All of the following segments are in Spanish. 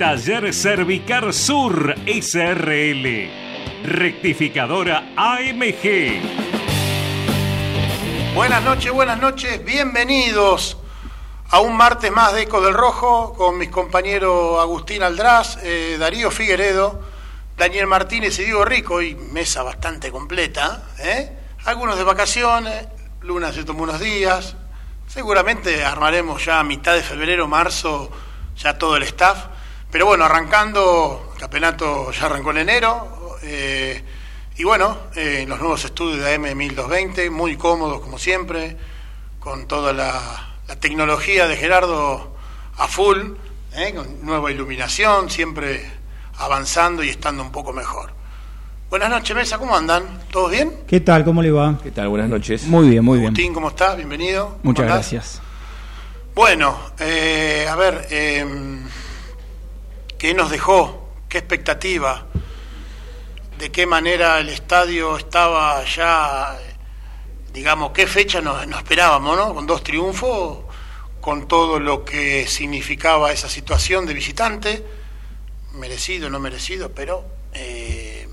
Taller Cervicar Sur SRL. Rectificadora AMG. Buenas noches, buenas noches, bienvenidos a un martes más de Eco del Rojo con mis compañeros Agustín Aldrás, eh, Darío Figueredo, Daniel Martínez y Diego Rico, y mesa bastante completa, ¿eh? algunos de vacaciones, Luna se tomó unos días, seguramente armaremos ya a mitad de febrero, marzo, ya todo el staff, pero bueno, arrancando, el campeonato ya arrancó en enero, eh, y bueno, eh, los nuevos estudios de AM1220, muy cómodos como siempre, con toda la, la tecnología de Gerardo a full, ¿eh? con nueva iluminación, siempre avanzando y estando un poco mejor. Buenas noches, Mesa, ¿cómo andan? ¿Todos bien? ¿Qué tal? ¿Cómo le va? ¿Qué tal? Buenas noches. Muy bien, muy bien. Agustín, ¿cómo estás? Bienvenido. ¿Cómo Muchas gracias. Bueno, eh, a ver, eh, ¿qué nos dejó? ¿Qué expectativa? ¿De qué manera el estadio estaba ya, digamos, qué fecha nos, esperábamos, ¿no? Con dos triunfos, con todo lo que significaba esa situación de visitante, merecido, no merecido, pero eh,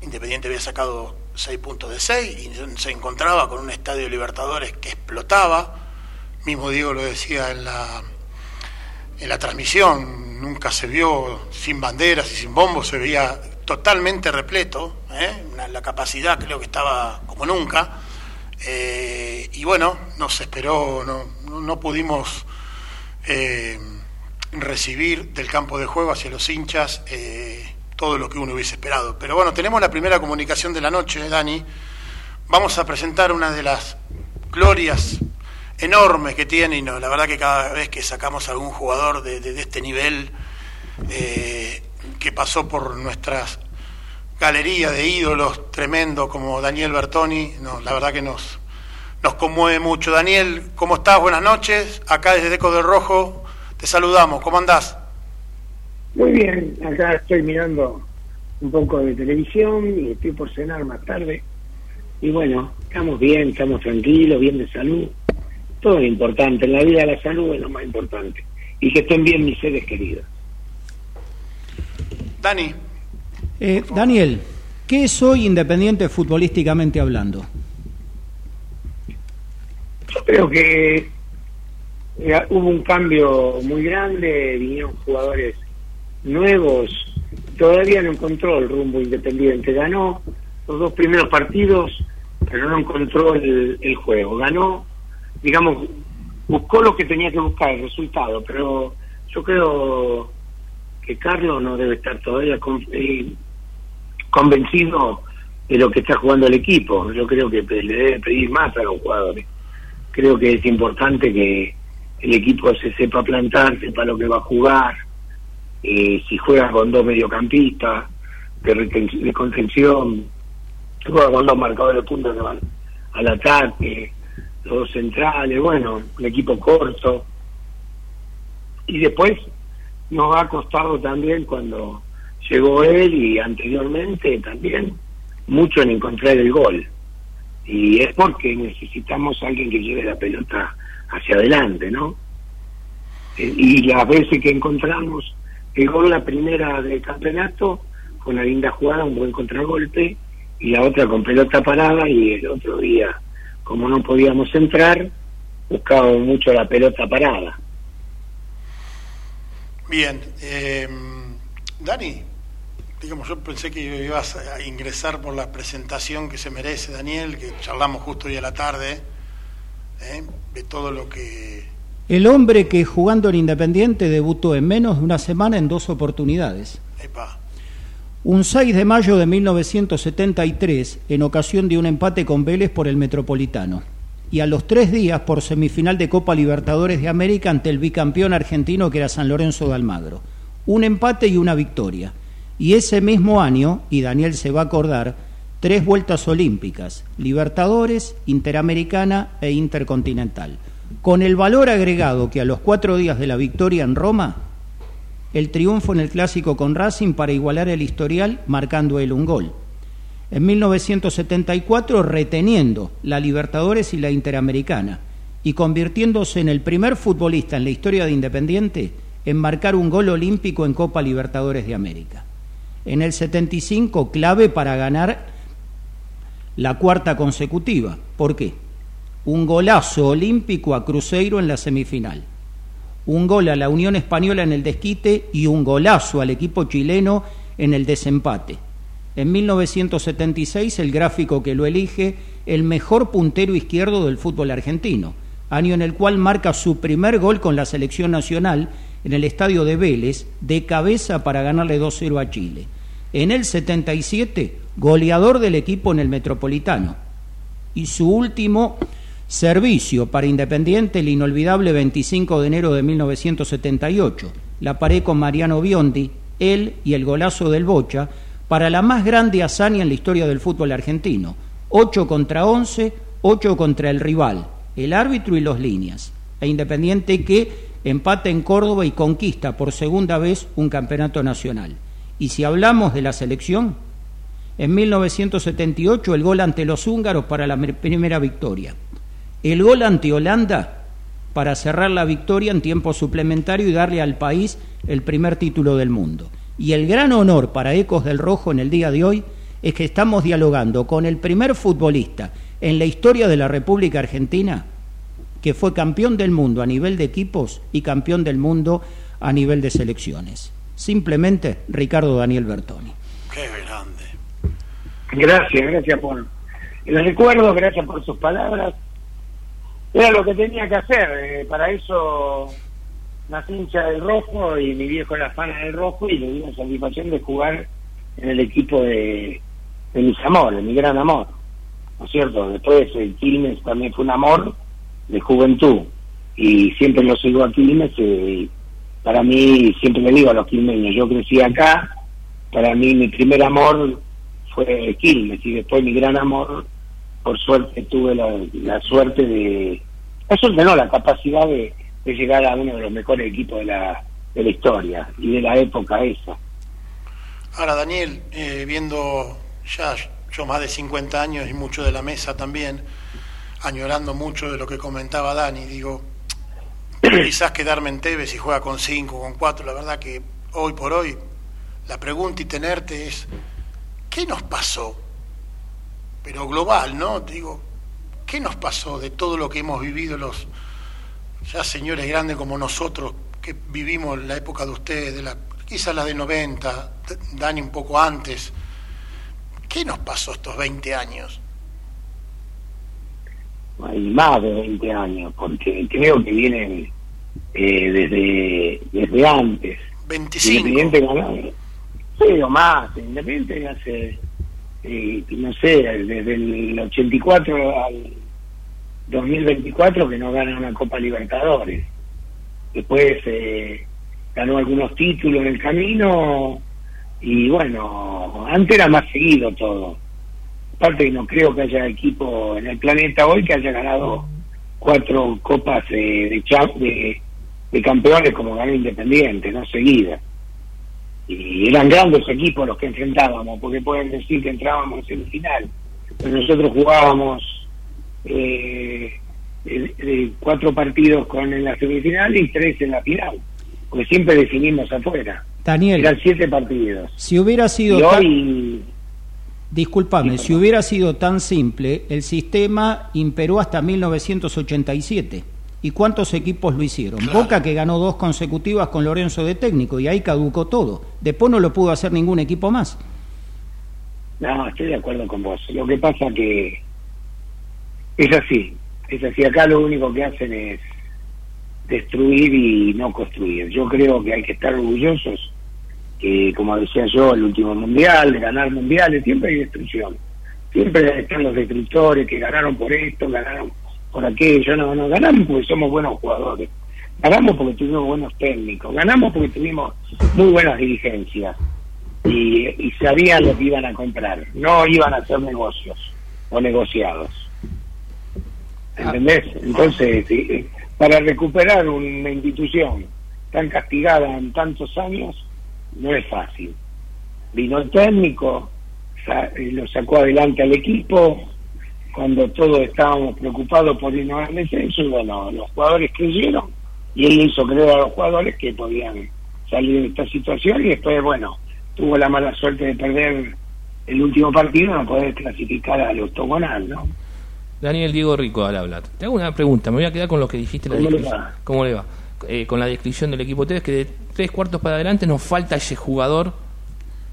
Independiente había sacado seis puntos de seis y se encontraba con un estadio Libertadores que explotaba, mismo Diego lo decía en la, en la transmisión, nunca se vio sin banderas y sin bombos, se veía totalmente repleto, ¿eh? La capacidad creo que estaba como nunca, Eh, y bueno, nos esperó, no, no, pudimos eh, recibir del campo de juego hacia los hinchas todo lo que uno hubiese esperado. Pero bueno, tenemos la primera comunicación de la noche, Dani. Vamos a presentar una de las glorias enormes que tiene, y no, la verdad que cada vez que sacamos a algún jugador de, de- este nivel eh, que pasó por nuestras galerías de ídolos tremendo como Daniel Bertoni, no, la verdad que nos, nos conmueve mucho. Daniel, ¿cómo estás? Buenas noches. Acá desde Deco del Rojo te saludamos. ¿Cómo andás? Muy bien, acá estoy mirando un poco de televisión y estoy por cenar más tarde. Y bueno, estamos bien, estamos tranquilos, bien de salud. Todo es importante, en la vida la salud es lo más importante. Y que estén bien mis seres queridos. Dani, Eh, Daniel, ¿qué es hoy Independiente futbolísticamente hablando? Yo creo que eh, hubo un cambio muy grande, vinieron jugadores nuevos, todavía no encontró el rumbo independiente, ganó los dos primeros partidos, pero no encontró el, el juego, ganó, digamos, buscó lo que tenía que buscar, el resultado, pero yo creo que Carlos no debe estar todavía con- eh, convencido de lo que está jugando el equipo, yo creo que le debe pedir más a los jugadores. Creo que es importante que el equipo se sepa plantar, sepa lo que va a jugar, eh, si juega con dos mediocampistas de, de contención, si juega con dos marcadores de punta que van al ataque, los centrales, bueno, un equipo corto. Y después nos ha costado también cuando llegó él y anteriormente también mucho en encontrar el gol y es porque necesitamos alguien que lleve la pelota hacia adelante, ¿no? Eh, Y las veces que encontramos el gol, la primera del campeonato, fue una linda jugada, un buen contragolpe, y la otra con pelota parada, y el otro día, como no podíamos entrar, buscábamos mucho la pelota parada. bien. eh, Dani, digamos, yo pensé que ibas a ingresar por la presentación que se merece Daniel, que charlamos justo hoy a la tarde, ¿eh? de todo lo que... El hombre que jugando en Independiente debutó en menos de una semana en dos oportunidades. Epa. Un 6 de mayo de 1973, en ocasión de un empate con Vélez por el Metropolitano. Y a los tres días por semifinal de Copa Libertadores de América ante el bicampeón argentino que era San Lorenzo de Almagro. Un empate y una victoria. Y ese mismo año, y Daniel se va a acordar, tres vueltas olímpicas, Libertadores, Interamericana e Intercontinental. Con el valor agregado que a los cuatro días de la victoria en Roma, el triunfo en el clásico con Racing para igualar el historial marcando él un gol. En 1974 reteniendo la Libertadores y la Interamericana y convirtiéndose en el primer futbolista en la historia de Independiente en marcar un gol olímpico en Copa Libertadores de América en el 75 clave para ganar la cuarta consecutiva. ¿Por qué? Un golazo olímpico a Cruzeiro en la semifinal, un gol a la Unión Española en el desquite y un golazo al equipo chileno en el desempate. En 1976 el gráfico que lo elige el mejor puntero izquierdo del fútbol argentino, año en el cual marca su primer gol con la selección nacional en el estadio de Vélez de cabeza para ganarle 2-0 a Chile en el 77 goleador del equipo en el Metropolitano. Y su último servicio para Independiente, el inolvidable 25 de enero de 1978. La paré con Mariano Biondi, él y el golazo del Bocha, para la más grande hazaña en la historia del fútbol argentino. 8 contra 11, 8 contra el rival, el árbitro y los líneas. E Independiente que empata en Córdoba y conquista por segunda vez un campeonato nacional. Y si hablamos de la selección, en 1978 el gol ante los húngaros para la primera victoria. El gol ante Holanda para cerrar la victoria en tiempo suplementario y darle al país el primer título del mundo. Y el gran honor para Ecos del Rojo en el día de hoy es que estamos dialogando con el primer futbolista en la historia de la República Argentina que fue campeón del mundo a nivel de equipos y campeón del mundo a nivel de selecciones. Simplemente Ricardo Daniel Bertoni. Qué grande. Gracias, gracias por el recuerdo, gracias por sus palabras. Era lo que tenía que hacer, eh, para eso nací hincha del rojo y mi viejo era fan del rojo y le di la satisfacción de jugar en el equipo de, de mis amores, mi gran amor. ¿No es cierto? Después el Quilmes también fue un amor de juventud y siempre lo sigo a Quilmes y para mí, siempre le digo a los quilmeños, yo crecí acá, para mí mi primer amor fue Quilmes y después mi gran amor, por suerte tuve la, suerte de, suerte no, la capacidad de, llegar a uno de los mejores equipos de la, de la historia y de la época esa. Ahora, Daniel, eh, viendo ya yo más de 50 años y mucho de la mesa también, añorando mucho de lo que comentaba Dani, digo, quizás quedarme en Tevez y juega con cinco, con cuatro. La verdad que hoy por hoy la pregunta y tenerte es, ¿qué nos pasó? Pero global, ¿no? Digo, ¿qué nos pasó de todo lo que hemos vivido los ya señores grandes como nosotros que vivimos la época de ustedes, de la, quizás la de 90, Dani un poco antes? ¿Qué nos pasó estos 20 años? Hay más de 20 años, porque creo que vienen eh, desde, desde antes. 25. Independiente sí, o más. Independiente hace, eh, no sé, desde el 84 al 2024 que no gana una Copa Libertadores. Después eh, ganó algunos títulos en el camino y bueno, antes era más seguido todo. Aparte no creo que haya equipo en el planeta hoy que haya ganado cuatro copas de, de, de campeones como ganó Independiente, no seguida. Y eran grandes equipos los que enfrentábamos, porque pueden decir que entrábamos en semifinal, pero nosotros jugábamos eh, cuatro partidos con en la semifinal y tres en la final, porque siempre definimos afuera. Daniel, eran siete partidos. Si hubiera sido y hoy, Disculpame, si hubiera sido tan simple, el sistema imperó hasta 1987 ¿Y cuántos equipos lo hicieron? Boca que ganó dos consecutivas con Lorenzo de técnico y ahí caducó todo. Después no lo pudo hacer ningún equipo más. No, estoy de acuerdo con vos. Lo que pasa que es así. Es así. Acá lo único que hacen es destruir y no construir. Yo creo que hay que estar orgullosos que, como decía yo, el último mundial, ganar mundiales, siempre hay destrucción. Siempre están los destructores que ganaron por esto, ganaron por aquello. No, no, ganamos porque somos buenos jugadores. Ganamos porque tuvimos buenos técnicos. Ganamos porque tuvimos muy buenas dirigencias. Y, y sabían lo que iban a comprar. No iban a hacer negocios o negociados. ¿Entendés? Entonces, para recuperar una institución tan castigada en tantos años, no es fácil. Vino el técnico, lo sacó adelante al equipo, cuando todos estábamos preocupados por irnos al descenso, y bueno, los jugadores creyeron y él hizo creer a los jugadores que podían salir de esta situación y después, bueno, tuvo la mala suerte de perder el último partido, no poder clasificar al octogonal, ¿no? Daniel Diego Rico al hablar. Te hago una pregunta, me voy a quedar con lo que dijiste. La ¿Cómo le va? ¿Cómo le va? Eh, con la descripción del equipo Ustedes que de tres cuartos para adelante nos falta ese jugador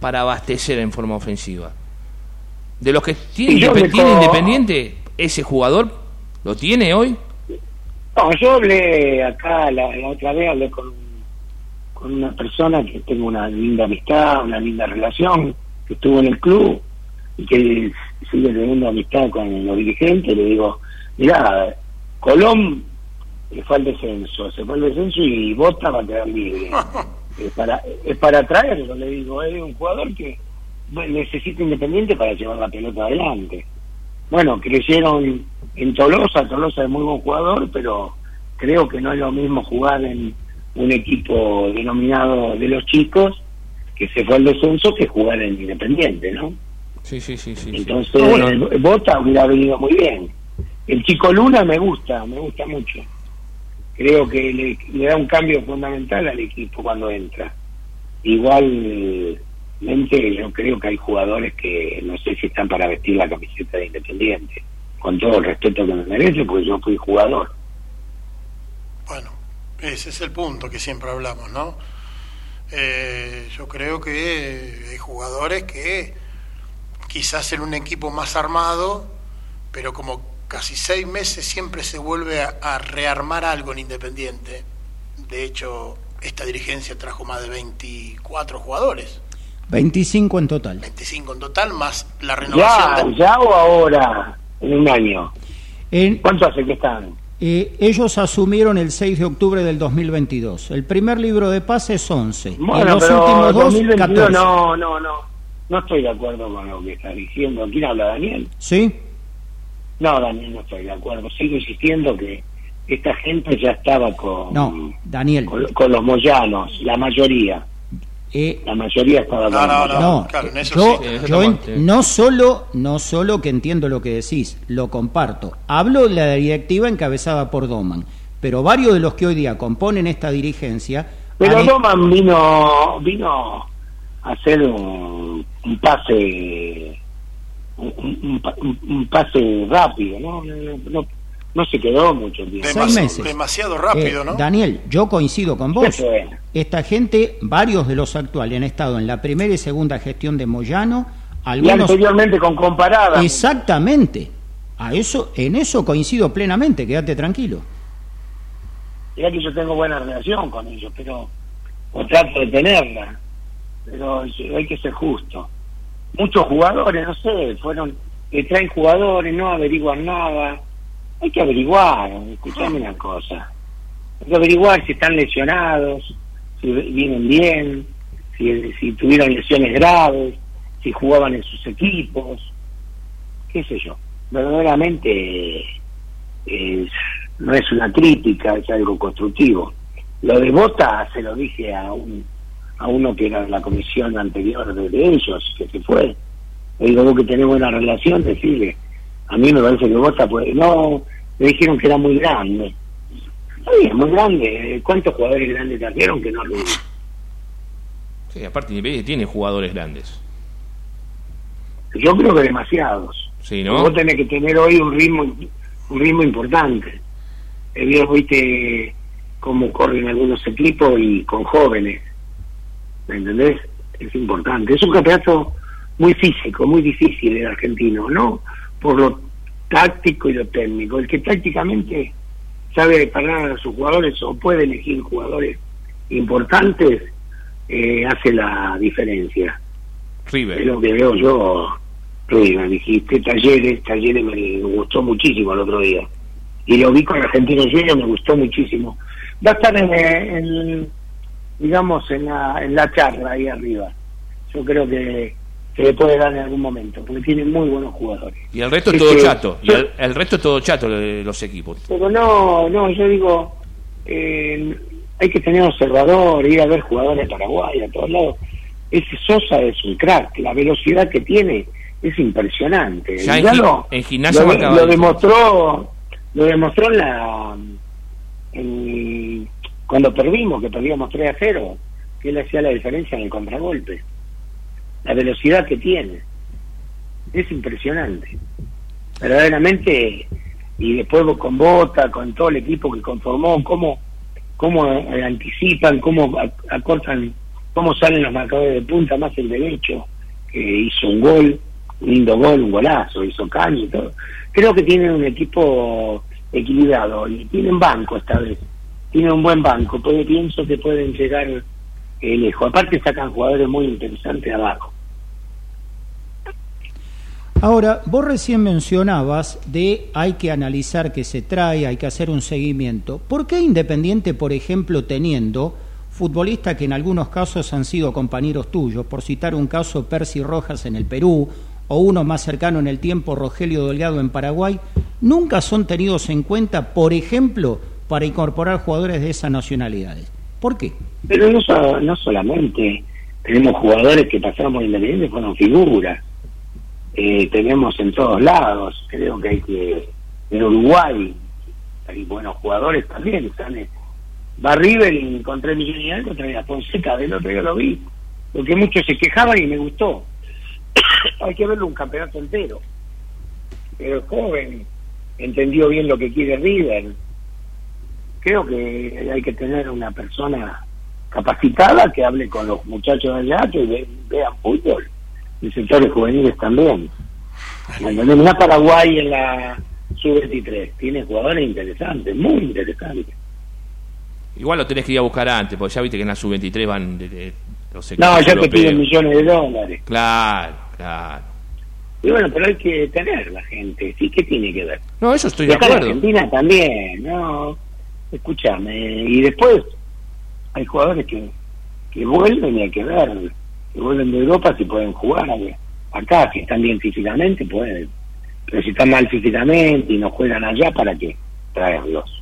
para abastecer en forma ofensiva. De los que tiene, co- Independiente, ese jugador lo tiene hoy. No, yo hablé acá la, la otra vez, hablé con, con una persona que tengo una linda amistad, una linda relación, que estuvo en el club y que sigue teniendo amistad con los dirigentes. Le digo, mirá, Colón le fue al descenso, se fue al descenso y Bota va a quedar libre. es, para, es para traerlo, le digo, es un jugador que necesita Independiente para llevar la pelota adelante. Bueno, creyeron en Tolosa, Tolosa es muy buen jugador, pero creo que no es lo mismo jugar en un equipo denominado de los chicos que se fue al descenso que jugar en Independiente, ¿no? Sí, sí, sí, sí. Entonces, No, bueno, el Bota hubiera venido muy bien. El chico Luna me gusta, me gusta mucho. Creo que le, le da un cambio fundamental al equipo cuando entra. Yo creo que hay jugadores que no sé si están para vestir la camiseta de Independiente. Con todo el respeto que me merece, porque yo fui jugador. Bueno, ese es el punto que siempre hablamos, ¿no? Eh, yo creo que hay jugadores que quizás en un equipo más armado, pero como casi seis meses siempre se vuelve a, a rearmar algo en Independiente. De hecho, esta dirigencia trajo más de 24 jugadores, 25 en total. 25 en total, más la renovación ¿Ya, de... ya o ahora? En un año. En- ¿Cuánto hace que están? eh, ellos asumieron el 6 de octubre del 2022. El primer libro de paz es 11. y Bueno, los pero últimos dos, 2022 14. no, no, no. No estoy de acuerdo con lo que está diciendo. ¿Quién habla, Daniel? ¿Sí? No, Daniel, no estoy de acuerdo. Sigo insistiendo que esta gente ya estaba con, No, Daniel. con, con los moyanos, la mayoría. Eh, La mayoría estaba No, no, no. No, claro, en eso yo, sí. En- no solo no solo que entiendo lo que decís, lo comparto. Hablo de la directiva encabezada por Doman, pero varios de los que hoy día componen esta dirigencia Pero han- Doman vino, vino a hacer un, un pase un, un- un- un pase rápido, ¿no? No, no, no- se quedó mucho tiempo. Seis meses. demasiado rápido, Eh, ¿no? Daniel, yo coincido con vos. Esta gente, varios de los actuales han estado en la primera y segunda gestión de Moyano, Y algunos anteriormente con comparada. exactamente. A eso, en eso coincido plenamente, quédate tranquilo. Mirá que yo tengo buena relación con ellos, pero o trato de tenerla, pero hay que ser justo. Muchos jugadores, no sé, fueron, le traen jugadores, no averiguan nada. Hay que averiguar, escuchame una cosa. Hay que averiguar si están lesionados, si vienen bien, si, si tuvieron lesiones graves, si jugaban en sus equipos, qué sé yo. Verdaderamente es- no es una crítica, es algo constructivo. Lo de Bota se lo dije a un a uno que era de la comisión anterior de, de ellos, que se fue. Le digo, vos que tenés buena relación, decirle. A mí me parece que Bota, pues, no, me dijeron que era muy grande. Está bien, muy grande. ¿Cuántos jugadores grandes trajeron que no lo sí, aparte Independiente tiene jugadores grandes. Yo creo que demasiados. Sí, ¿no? Vos tenés que tener hoy un ritmo un ritmo importante. he visto, viste, cómo corren algunos equipos y con jóvenes. ¿Me entendés? Es importante. Es un campeonato muy físico, muy difícil el argentino, ¿no? Por lo táctico y lo técnico. El que tácticamente sabe parar a sus jugadores o puede elegir jugadores importantes, eh, hace la diferencia. River. Es lo que veo yo, River. Dijiste Talleres, Talleres me gustó muchísimo el otro día. Y lo vi con Argentino Junior, me gustó muchísimo. Va a estar en, en digamos, en la, en la charla ahí arriba. Yo creo que se le puede dar en algún momento, porque tiene muy buenos jugadores. Y el resto es todo chato. Y el, el, resto es todo chato de los equipos. Pero no, no, yo digo, eh, hay que tener observador, ir a ver jugadores de Paraguay a todos lados. Ese Sosa es un crack, la velocidad que tiene es impresionante. Ya en, lo, en gimnasia lo, lo demostró, lo demostró en la en, cuando perdimos, que perdíamos 3 a 0, que él hacía la diferencia en el contragolpe. La velocidad que tiene es impresionante. Verdaderamente, y después con Bota, con todo el equipo que conformó, cómo, cómo anticipan, cómo acortan, cómo salen los marcadores de punta, más el derecho, que hizo un gol, un lindo gol, un golazo, hizo caño y todo. Creo que tienen un equipo equilibrado y tienen banco esta vez. Tienen un buen banco, pues pienso que pueden llegar eh, lejos. Aparte sacan jugadores muy interesantes abajo. Ahora, vos recién mencionabas de hay que analizar qué se trae, hay que hacer un seguimiento. ¿Por qué Independiente, por ejemplo, teniendo futbolistas que en algunos casos han sido compañeros tuyos, por citar un caso Percy Rojas en el Perú o uno más cercano en el tiempo Rogelio Delgado en Paraguay, nunca son tenidos en cuenta, por ejemplo, para incorporar jugadores de esas nacionalidades? ¿Por qué? Pero no, solamente tenemos jugadores que pasaron por Independiente, fueron figuras eh, tenemos en todos lados. Creo que hay que. En Uruguay hay buenos jugadores también. Están, va River y con 3 millones y algo trae Fonseca. Del otro día lo vi. Porque muchos se quejaban y me gustó. hay que verlo un campeonato entero. Pero el joven entendió bien lo que quiere River. Creo que hay que tener una persona capacitada que hable con los muchachos de allá, que vean fútbol y sectores juveniles también. Mira Paraguay en la sub-23, tiene jugadores interesantes, muy interesantes. Igual lo tenés que ir a buscar antes, porque ya viste que en la sub-23 van de, de, los No, ya te piden millones de dólares. Claro, claro. Y bueno, pero hay que tener la gente, ¿sí? ¿Qué tiene que ver? No, eso estoy de acuerdo. Argentina también, no. Escúchame, y después hay jugadores que, que vuelven y hay que ver que vuelven de Europa si pueden jugar acá, si están bien físicamente pueden, pero si están mal físicamente y no juegan allá, ¿para qué traerlos?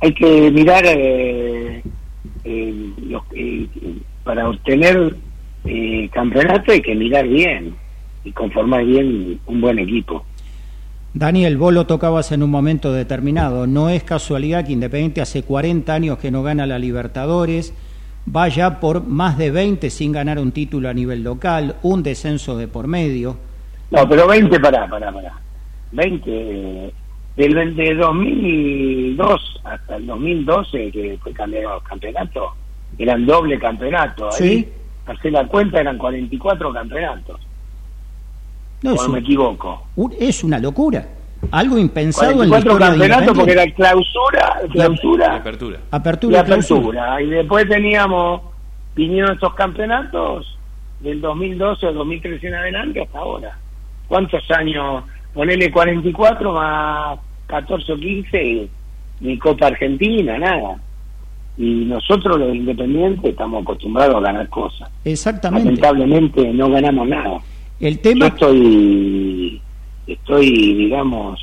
Hay que mirar eh, eh, eh, para obtener campeonato hay que mirar bien y conformar bien un buen equipo. Daniel, vos lo tocabas en un momento determinado. No es casualidad que Independiente hace 40 años que no gana la Libertadores, vaya por más de 20 sin ganar un título a nivel local, un descenso de por medio. No, pero 20, pará, pará, pará. 20, del, de 2002 hasta el 2012, que fue campeonato, eran doble campeonato. Ahí, ¿Sí? hacer la cuenta, eran 44 campeonatos. No, no me equivoco. Es una locura algo impensado en la campeonatos porque era clausura, clausura, apertura, apertura, y apertura. Y después teníamos vinieron estos campeonatos del 2012 o 2013 en adelante hasta ahora. ¿Cuántos años? Ponele 44 más 14 o 15 ni Copa Argentina, nada. Y nosotros los independientes estamos acostumbrados a ganar cosas. Exactamente. Lamentablemente no ganamos nada. El tema... Yo estoy estoy, digamos,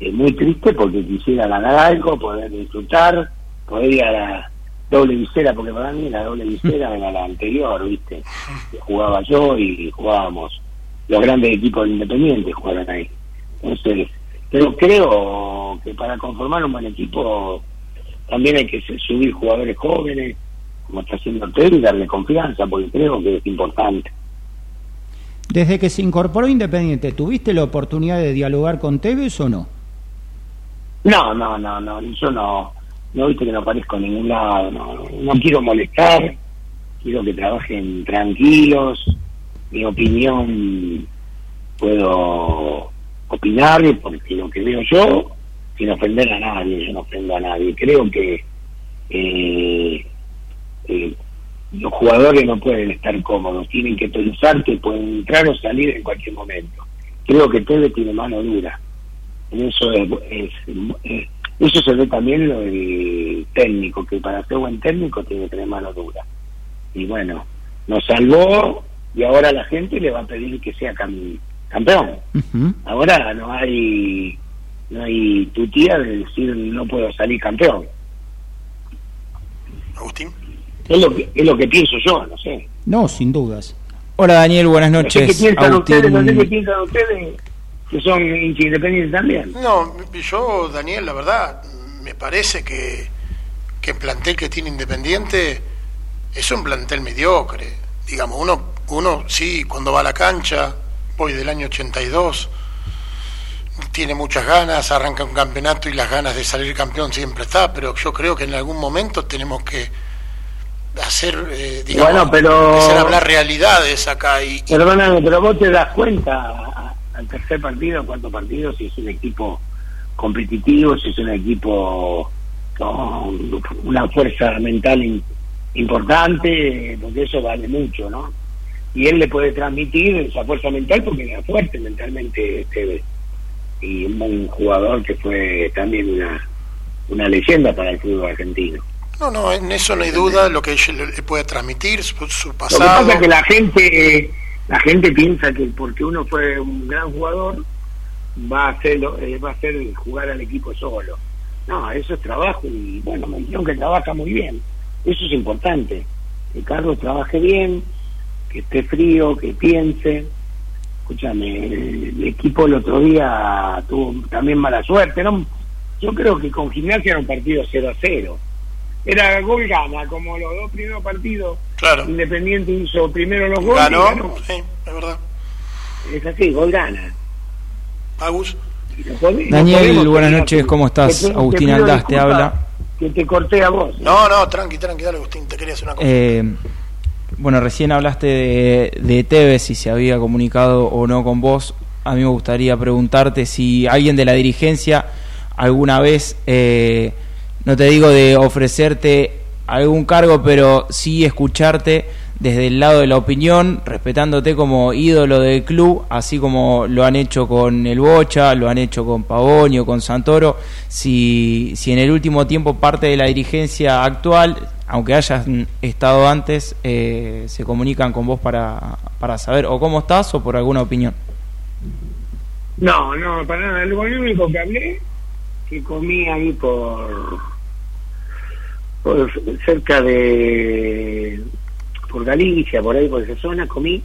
eh, muy triste porque quisiera ganar algo, poder disfrutar, poder ir a la doble visera, porque para mí la doble visera era la anterior, ¿viste? Jugaba yo y jugábamos los grandes equipos del Independiente jugaron ahí. Entonces, pero creo que para conformar un buen equipo también hay que subir jugadores jóvenes, como está haciendo Tel, y darle confianza, porque creo que es importante. Desde que se incorporó Independiente, ¿tuviste la oportunidad de dialogar con Tevez o no? No, no, no, no, yo no, no viste que no aparezco en ningún lado, no, no quiero molestar, quiero que trabajen tranquilos, mi opinión puedo opinar porque lo que veo yo, sin ofender a nadie, yo no ofendo a nadie, creo que eh, eh, los jugadores no pueden estar cómodos, tienen que pensar que pueden entrar o salir en cualquier momento. Creo que Tevez tiene mano dura. En eso es, eso se ve también lo del técnico, que para ser buen técnico tiene que tener mano dura. Y bueno, nos salvó y ahora la gente le va a pedir que sea campeón. Ahora no hay no hay tía de decir no puedo salir campeón. Agustín. Es lo que, es lo que pienso yo, no sé. No, sin dudas. Hola Daniel, buenas noches. ¿Qué piensan ustedes? No qué piensan ustedes que son independientes también. No, yo, Daniel, la verdad, me parece que, que el plantel que tiene Independiente es un plantel mediocre. Digamos, uno, uno sí, cuando va a la cancha, voy del año 82, tiene muchas ganas, arranca un campeonato y las ganas de salir campeón siempre está, pero yo creo que en algún momento tenemos que hacer, eh, digamos, pero, hablar realidades acá. Y, Perdóname, pero vos te das cuenta al tercer partido, cuarto partido, si es un equipo competitivo, si es un equipo con una fuerza mental importante, porque eso vale mucho, ¿no? Y él le puede transmitir esa fuerza mental porque era fuerte mentalmente este y un buen jugador que fue también una, una leyenda para el fútbol argentino. No, no, en eso no hay duda, lo que él le puede transmitir, su, pasado. Lo que pasa es que la gente, la gente piensa que porque uno fue un gran jugador, va a hacer, eh, va a hacer jugar al equipo solo. No, eso es trabajo y bueno, me dijeron que trabaja muy bien. Eso es importante, que Carlos trabaje bien, que esté frío, que piense. Escúchame, el, equipo el otro día tuvo también mala suerte. ¿no? Yo creo que con Gimnasia era un partido 0 a 0 era gol gana, como los dos primeros partidos. Claro. Independiente hizo primero los goles. Ganó, sí, es verdad. Es así, gol gana. Agus. Daniel, buenas noches, ¿cómo estás? Agustín Aldaz te habla. Que te corté a vos. No, no, tranqui, tranqui, dale Agustín, te quería hacer una cosa. Eh, bueno, recién hablaste de, de Tevez, si se había comunicado o no con vos. A mí me gustaría preguntarte si alguien de la dirigencia alguna vez... Eh, no te digo de ofrecerte algún cargo, pero sí escucharte desde el lado de la opinión, respetándote como ídolo del club, así como lo han hecho con el Bocha, lo han hecho con Pavonio, con Santoro, si, si en el último tiempo parte de la dirigencia actual, aunque hayas estado antes, eh, se comunican con vos para, para saber o cómo estás o por alguna opinión. No, no, para nada. Lo único que hablé, que comí ahí por cerca de por Galicia, por ahí por esa zona, comí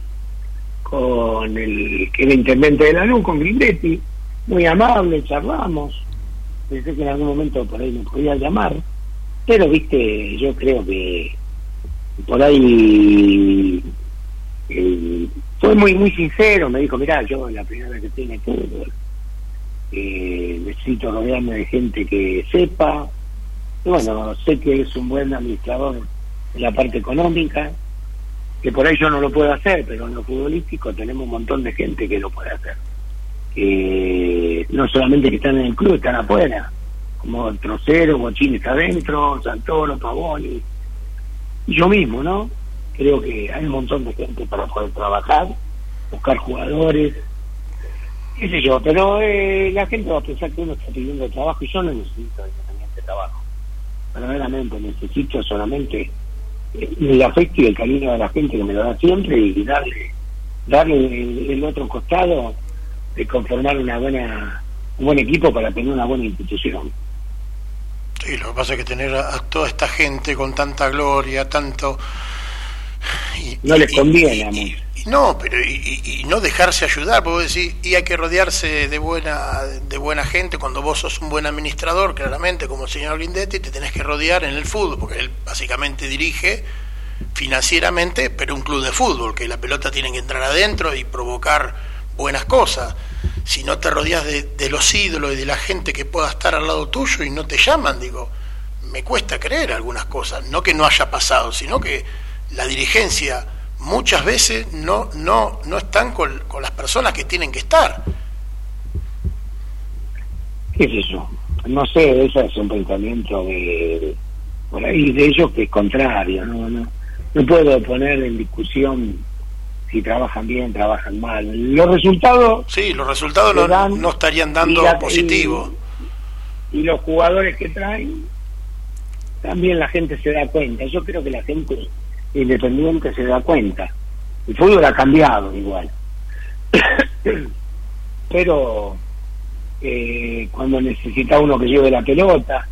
con el que era intendente de la luz, con Grindetti, muy amable, charlamos, pensé que en algún momento por ahí me podía llamar, pero viste, yo creo que por ahí eh, fue muy muy sincero, me dijo, mira, yo la primera vez que tiene todo, eh, necesito rodearme de gente que sepa, bueno, sé que es un buen administrador en la parte económica, que por ahí yo no lo puedo hacer, pero en lo futbolístico tenemos un montón de gente que lo puede hacer. Que no solamente que están en el club, están afuera, como Trocero, Mochín está adentro, Santoro, Pavoni, y yo mismo, ¿no? Creo que hay un montón de gente para poder trabajar, buscar jugadores, qué sé yo, pero eh, la gente va a pensar que uno está pidiendo trabajo y yo no necesito independiente trabajo verdaderamente necesito solamente eh, el afecto y el cariño de la gente que me lo da siempre y darle darle el, otro costado de conformar una buena un buen equipo para tener una buena institución. Sí, lo que pasa es que tener a, toda esta gente con tanta gloria, tanto... no les conviene, amor no, pero y, no dejarse ayudar, porque decir, y hay que rodearse de buena, de buena gente, cuando vos sos un buen administrador, claramente, como el señor Grindetti, te tenés que rodear en el fútbol, porque él básicamente dirige financieramente, pero un club de fútbol, que la pelota tiene que entrar adentro y provocar buenas cosas. si no te rodeas de, de, los ídolos y de la gente que pueda estar al lado tuyo y no te llaman, digo, me cuesta creer algunas cosas, no que no haya pasado, sino que la dirigencia muchas veces no, no, no están con, con las personas que tienen que estar. ¿Qué es eso? No sé, ese es un pensamiento de, por ahí de ellos que es contrario, no, no, no puedo poner en discusión si trabajan bien, trabajan mal. Los resultados... Sí, los resultados no, no, estarían dando positivo. Y, y, los jugadores que traen, también la gente se da cuenta. Yo creo que la gente independiente se da cuenta. El fútbol ha cambiado igual. Pero eh, cuando necesita uno que lleve la pelota,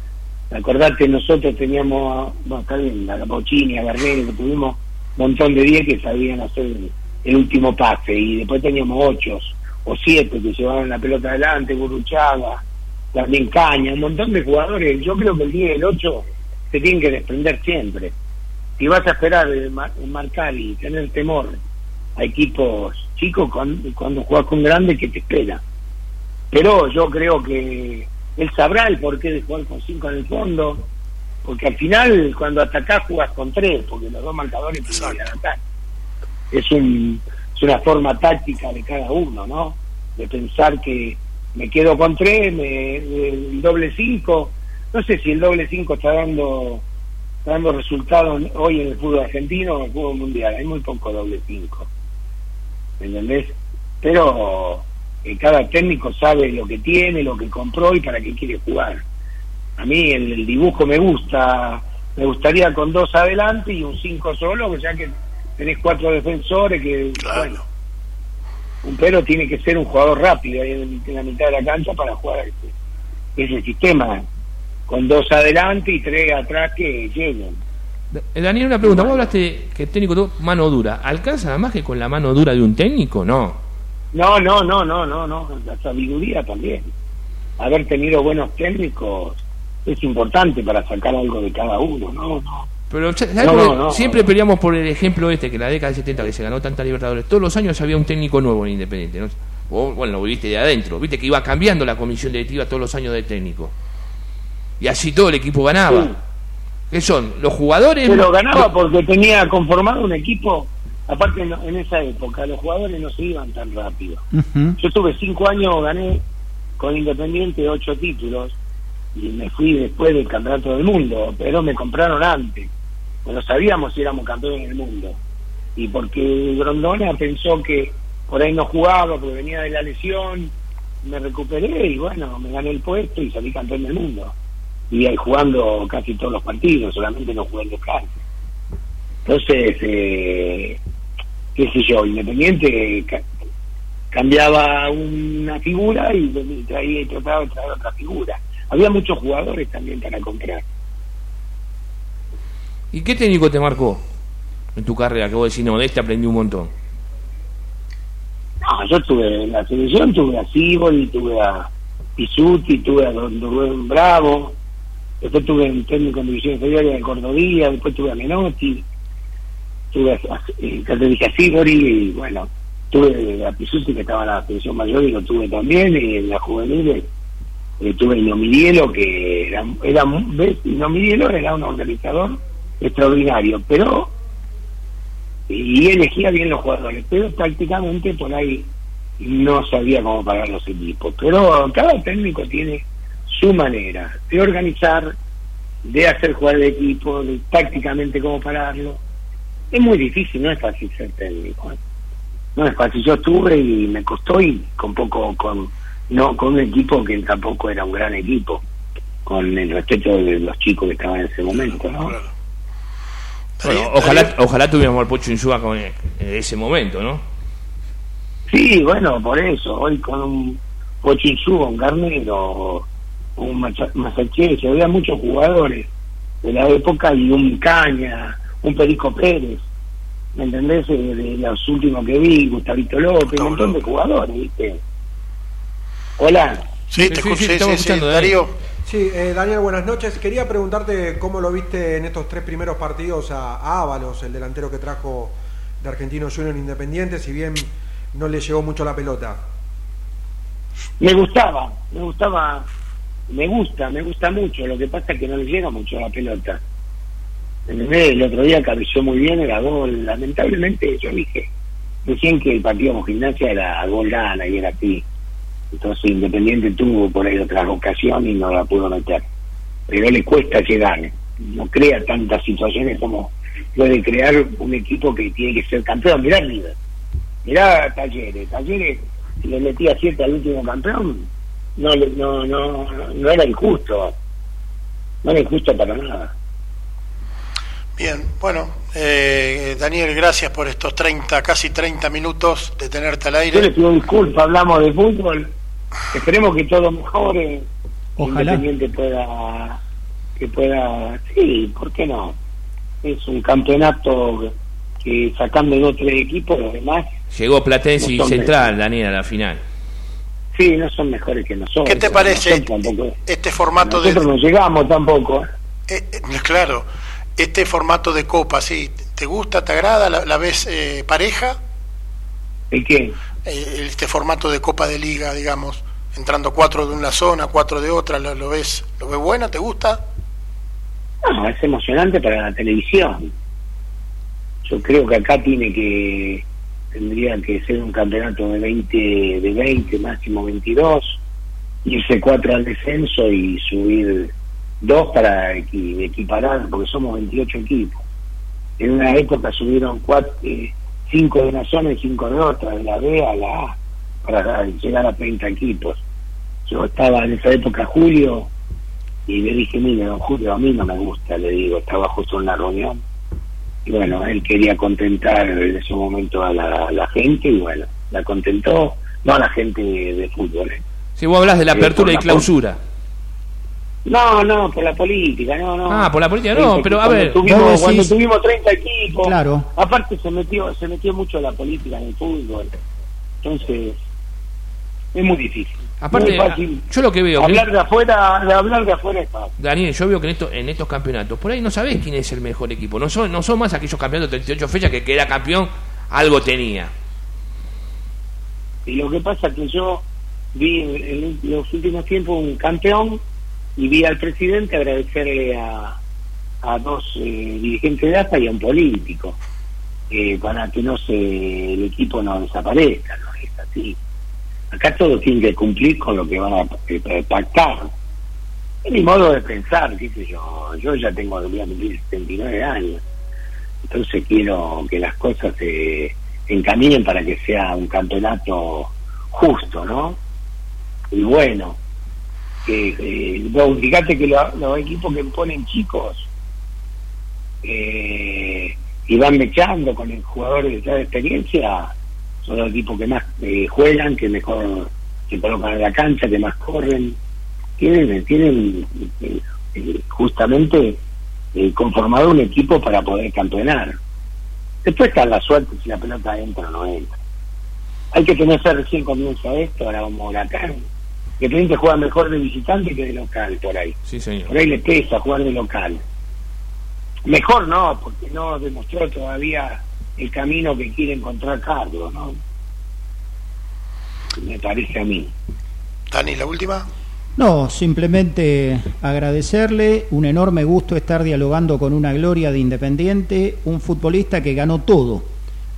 acordate, nosotros teníamos, bueno, está bien, a Bochini, a Garnero, tuvimos un montón de 10 que sabían hacer el, último pase, y después teníamos ocho o siete que llevaban la pelota adelante, Guruchaga, también Caña, un montón de jugadores. Yo creo que el 10 y el 8 se tienen que desprender siempre si vas a esperar marcar y tener temor a equipos chicos cuando, juegas con grandes que te espera. Pero yo creo que él sabrá el porqué de jugar con cinco en el fondo, porque al final cuando atacás jugas con tres, porque los dos marcadores tienen atacar. Es, un, es una forma táctica de cada uno, ¿no? De pensar que me quedo con tres, me, el doble cinco, no sé si el doble cinco está dando dando resultados hoy en el fútbol argentino o en el fútbol mundial. Hay muy poco doble cinco. ¿Me entendés? Pero eh, cada técnico sabe lo que tiene, lo que compró y para qué quiere jugar. A mí el, dibujo me gusta, me gustaría con dos adelante y un cinco solo, ya que tenés cuatro defensores que, bueno, un pero tiene que ser un jugador rápido ahí en, la mitad de la cancha para jugar ese, ese sistema con dos adelante y tres atrás que lleguen. Eh, Daniel, una pregunta. Vos hablaste que el técnico tuvo mano dura. ¿Alcanza nada más que con la mano dura de un técnico? No. No, no, no, no, no, no. La sabiduría también. Haber tenido buenos técnicos es importante para sacar algo de cada uno, ¿no? no. Pero siempre peleamos por el ejemplo este, que la década de 70 que se ganó tanta Libertadores, todos los años había un técnico nuevo en Independiente. ¿no? bueno, lo viste de adentro, viste que iba cambiando la comisión directiva todos los años de técnico y así todo el equipo ganaba. ¿Qué son? Los jugadores. Pero ganaba porque tenía conformado un equipo. Aparte, en, esa época, los jugadores no se iban tan rápido. Yo estuve cinco años, gané con Independiente ocho títulos y me fui después del campeonato del mundo, pero me compraron antes. No sabíamos si éramos campeones del mundo. Y porque Grondona pensó que por ahí no jugaba, porque venía de la lesión, me recuperé y bueno, me gané el puesto y salí campeón del mundo y ahí jugando casi todos los partidos, solamente no jugué en descanso. Entonces, eh, qué sé yo, Independiente cambiaba una figura y traía, trataba de traer otra figura. Había muchos jugadores también para comprar. ¿Y qué técnico te marcó en tu carrera? Que vos decís, no, de este aprendí un montón. No, yo tuve en la selección, tuve a y tuve a Pisuti, tuve a Don Rubén Bravo, después tuve un técnico en división inferior en Cordovía, después tuve a Menotti, tuve a, eh, a Sigori, y bueno, tuve a Pisuti que estaba en la selección mayor y lo tuve también, y en la juvenil eh, tuve a Inomirielo, que era, era Inomirielo era un organizador extraordinario, pero y elegía bien los jugadores, pero prácticamente por ahí no sabía cómo pagar los equipos. Pero cada técnico tiene su manera de organizar, de hacer jugar el equipo, de tácticamente cómo pararlo. Es muy difícil, no es fácil ser técnico. ¿eh? No es fácil. Yo estuve y me costó y con poco, con no con un equipo que tampoco era un gran equipo, con el respeto de los chicos que estaban en ese momento, ¿no? ojalá, ojalá tuviéramos al Pocho Insúa con en ese momento, ¿no? Sí, bueno, por eso. Hoy con un Pocho Insúa, un Garnero, un Massachusetts, había muchos jugadores de la época y un Caña, un Perico Pérez, ¿me entendés? Eh, de, los últimos que vi, Gustavito López, un montón de jugadores, ¿viste? Hola. Sí, te escuché, sí, Darío. Sí, eh, Daniel, buenas noches. Quería preguntarte cómo lo viste en estos tres primeros partidos a, Ábalos, el delantero que trajo de Argentino Junior Independiente, si bien no le llegó mucho la pelota. Me gustaba, me gustaba, me gusta, me gusta mucho. Lo que pasa es que no le llega mucho a la pelota. El otro día cabeció muy bien, era gol. Lamentablemente, yo dije recién que el partido con gimnasia era gol gana y era así. Entonces Independiente tuvo por ahí otra ocasión y no la pudo meter. Pero le cuesta llegar. No crea tantas situaciones como puede crear un equipo que tiene que ser campeón. Mirá River. Mirá Talleres. Talleres le metía siete al último campeón. No, no, no, no era injusto. No era injusto para nada. Bien, bueno, eh, Daniel, gracias por estos 30, casi 30 minutos de tenerte al aire. Yo les pido disculpas, hablamos de fútbol. Esperemos que todo mejore. Ojalá. Independiente pueda, que pueda, sí, ¿por qué no? Es un campeonato que sacando en otro equipo, los demás. Llegó Platense y Central, Daniel, a la final. Sí, no son mejores que nosotros. ¿Qué te parece este formato de.? Nosotros no llegamos tampoco. Eh, eh, claro este formato de copa, ¿sí? ¿Te gusta, te agrada? ¿La, ves eh, pareja? ¿El qué? Eh, este formato de copa de liga, digamos, entrando cuatro de una zona, cuatro de otra, ¿lo, ves lo ves buena? ¿Te gusta? No, es emocionante para la televisión. Yo creo que acá tiene que tendría que ser un campeonato de 20 de 20, máximo 22, irse cuatro al descenso y subir dos para equiparar, porque somos 28 equipos. En una época subieron cuatro, eh, cinco de una zona y cinco de otra, de la B a la A, para llegar a 30 equipos. Yo estaba en esa época, Julio, y le dije, mire, don Julio, a mí no me gusta, le digo, estaba justo en la reunión. Y bueno, él quería contentar en ese momento a la, gente, y bueno, la contentó, no a la gente de, fútbol. ¿eh? Si vos hablas de la apertura y clausura. No, no, por la política, no, no. Ah, por la política, no, pero a ver. Tuvimos, cuando tuvimos 30 equipos, claro. aparte se metió se metió mucho la política en el fútbol. Entonces, es muy difícil. Aparte, yo lo que veo. Hablar de afuera, de hablar de afuera es fácil. Daniel, yo veo que en, esto, en estos campeonatos, por ahí no sabés quién es el mejor equipo. No son, no son más aquellos campeonatos de 38 fechas que, que era campeón, algo tenía. Y lo que pasa es que yo vi en los últimos tiempos un campeón y vi al presidente agradecerle a, a dos eh, dirigentes de AFA y a un político eh, para que no se el equipo no desaparezca, no es así. Acá todos tienen que cumplir con lo que van a eh, pactar. Es mi modo de pensar, qué sé yo. Yo ya tengo, voy cumplir 79 años. Entonces quiero que las cosas se encaminen para que sea un campeonato justo, ¿no? Y bueno, que eh, fíjate que los equipos que ponen chicos eh, y van mechando con el jugador de esa experiencia son los equipos que más eh, juegan que mejor se colocan en la cancha que más corren tienen tienen eh, eh, justamente conformado un equipo para poder campeonar después está la suerte si la pelota entra o no entra hay que tener fe recién comienza esto ahora vamos a acá que juega mejor de visitante que de local por ahí. Sí, señor. Por ahí le pesa jugar de local. Mejor no, porque no demostró todavía el camino que quiere encontrar Carlos, ¿no? Me parece a mí. Dani, la última. No, simplemente agradecerle, un enorme gusto estar dialogando con una gloria de Independiente, un futbolista que ganó todo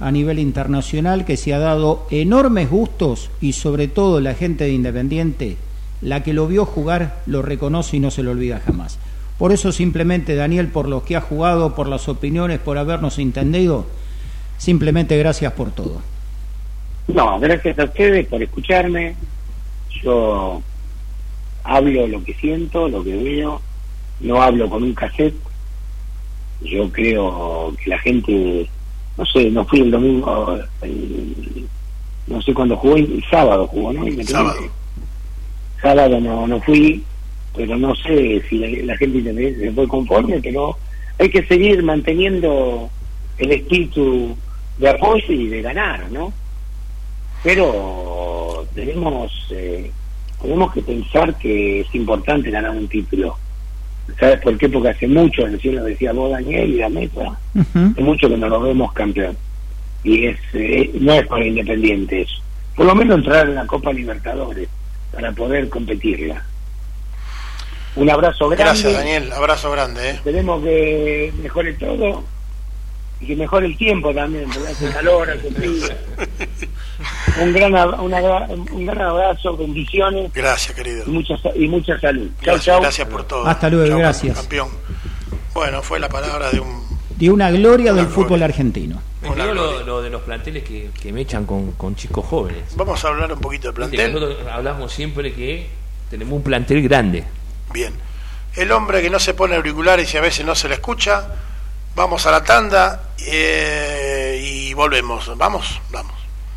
a nivel internacional, que se ha dado enormes gustos y sobre todo la gente de Independiente, la que lo vio jugar, lo reconoce y no se lo olvida jamás. Por eso simplemente, Daniel, por lo que ha jugado, por las opiniones, por habernos entendido, simplemente gracias por todo. No, gracias a ustedes por escucharme. Yo hablo lo que siento, lo que veo, no hablo con un cassette. Yo creo que la gente no sé, no fui el domingo, no sé cuándo jugó, el sábado jugó, ¿no? sábado. Sábado no, no fui, pero no sé si la, gente se fue conforme, pero hay que seguir manteniendo el espíritu de apoyo y de ganar, ¿no? Pero tenemos, eh, tenemos que pensar que es importante ganar un título ¿Sabes por qué? Porque hace mucho, recién lo decía vos, Daniel, y la mesa, hace mucho que no lo vemos campeón. Y es eh, no es para Independiente eso. Por lo menos entrar en la Copa Libertadores. para poder competirla. Un abrazo grande. Gracias, Daniel. Abrazo grande. ¿eh? Esperemos que mejore todo y que mejore el tiempo también, porque hace calor, hace frío. Un gran, un gran abrazo, bendiciones. Gracias, querido. Y mucha, y mucha salud. Gracias, gracias por todo. Hasta luego, gracias. Campeón. Bueno, fue la palabra de un... De una gloria del fútbol argentino. Me lo, de los planteles que, que me echan con, con, chicos jóvenes. Vamos a hablar un poquito del plantel. Nosotros hablamos siempre que tenemos un plantel grande. Bien. El hombre que no se pone auriculares y a veces no se le escucha, vamos a la tanda eh, y volvemos. Vamos, vamos.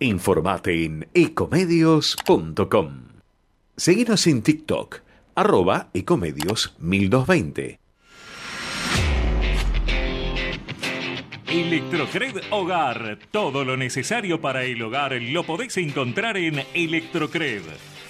Informate en ecomedios.com. Seguinos en TikTok, arroba ecomedios 1220. Electrocred Hogar. Todo lo necesario para el hogar lo podéis encontrar en Electrocred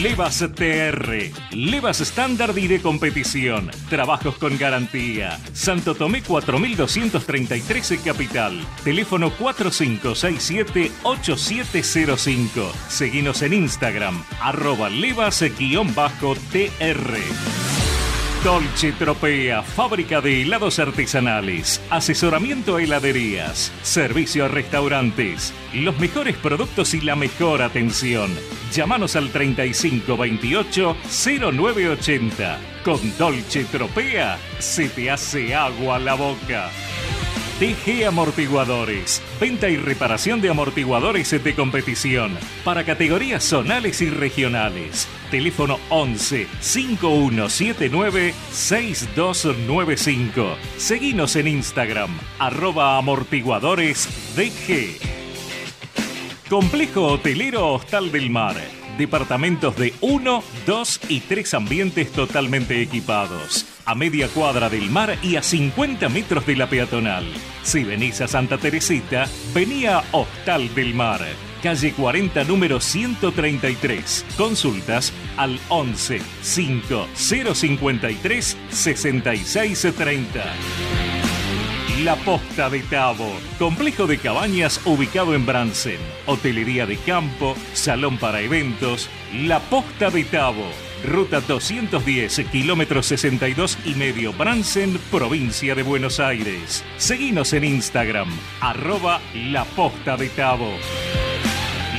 Levas TR, Levas estándar y de competición, trabajos con garantía. Santo Tomé 4233 Capital, teléfono 4567-8705. Seguinos en Instagram, arroba levas-tr. Dolce Tropea, fábrica de helados artesanales, asesoramiento a heladerías, servicio a restaurantes, los mejores productos y la mejor atención. Llámanos al 3528 0980. Con Dolce Tropea se te hace agua la boca. TG Amortiguadores. Venta y reparación de amortiguadores de competición para categorías zonales y regionales. Teléfono 11 5179 6295. Seguinos en Instagram, arroba amortiguadores DG. Complejo Hotelero Hostal del Mar Departamentos de 1, 2 y 3 ambientes totalmente equipados. A media cuadra del mar y a 50 metros de la peatonal. Si venís a Santa Teresita, venía Hostal del Mar. Calle 40, número 133. Consultas al 11 5 053 6630. La Posta de Tabo, complejo de cabañas ubicado en Bransen, hotelería de campo, salón para eventos, La Posta de Tabo, ruta 210, kilómetros 62 y medio, Bransen, provincia de Buenos Aires. Seguinos en Instagram, arroba La Posta de Tabo.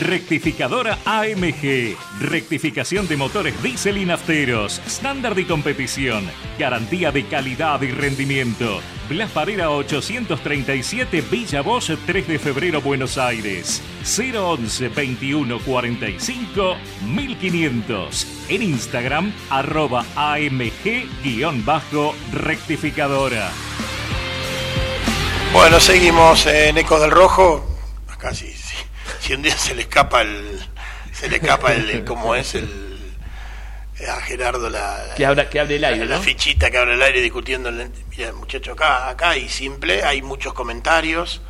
Rectificadora AMG. Rectificación de motores diésel y nafteros. Estándar de competición. Garantía de calidad y rendimiento. Blas Parera 837 Villa Bosch 3 de febrero Buenos Aires. 011 21 45 1500. En Instagram arroba AMG-rectificadora. Bueno, seguimos en Eco del Rojo. Sí. Si un día se le escapa el. Se le escapa el. ¿Cómo es? El. A Gerardo la. Que, habla, que hable el aire. La ¿no? fichita que abre el aire discutiendo. el- Mira, muchacho, acá, acá hay simple, hay muchos comentarios.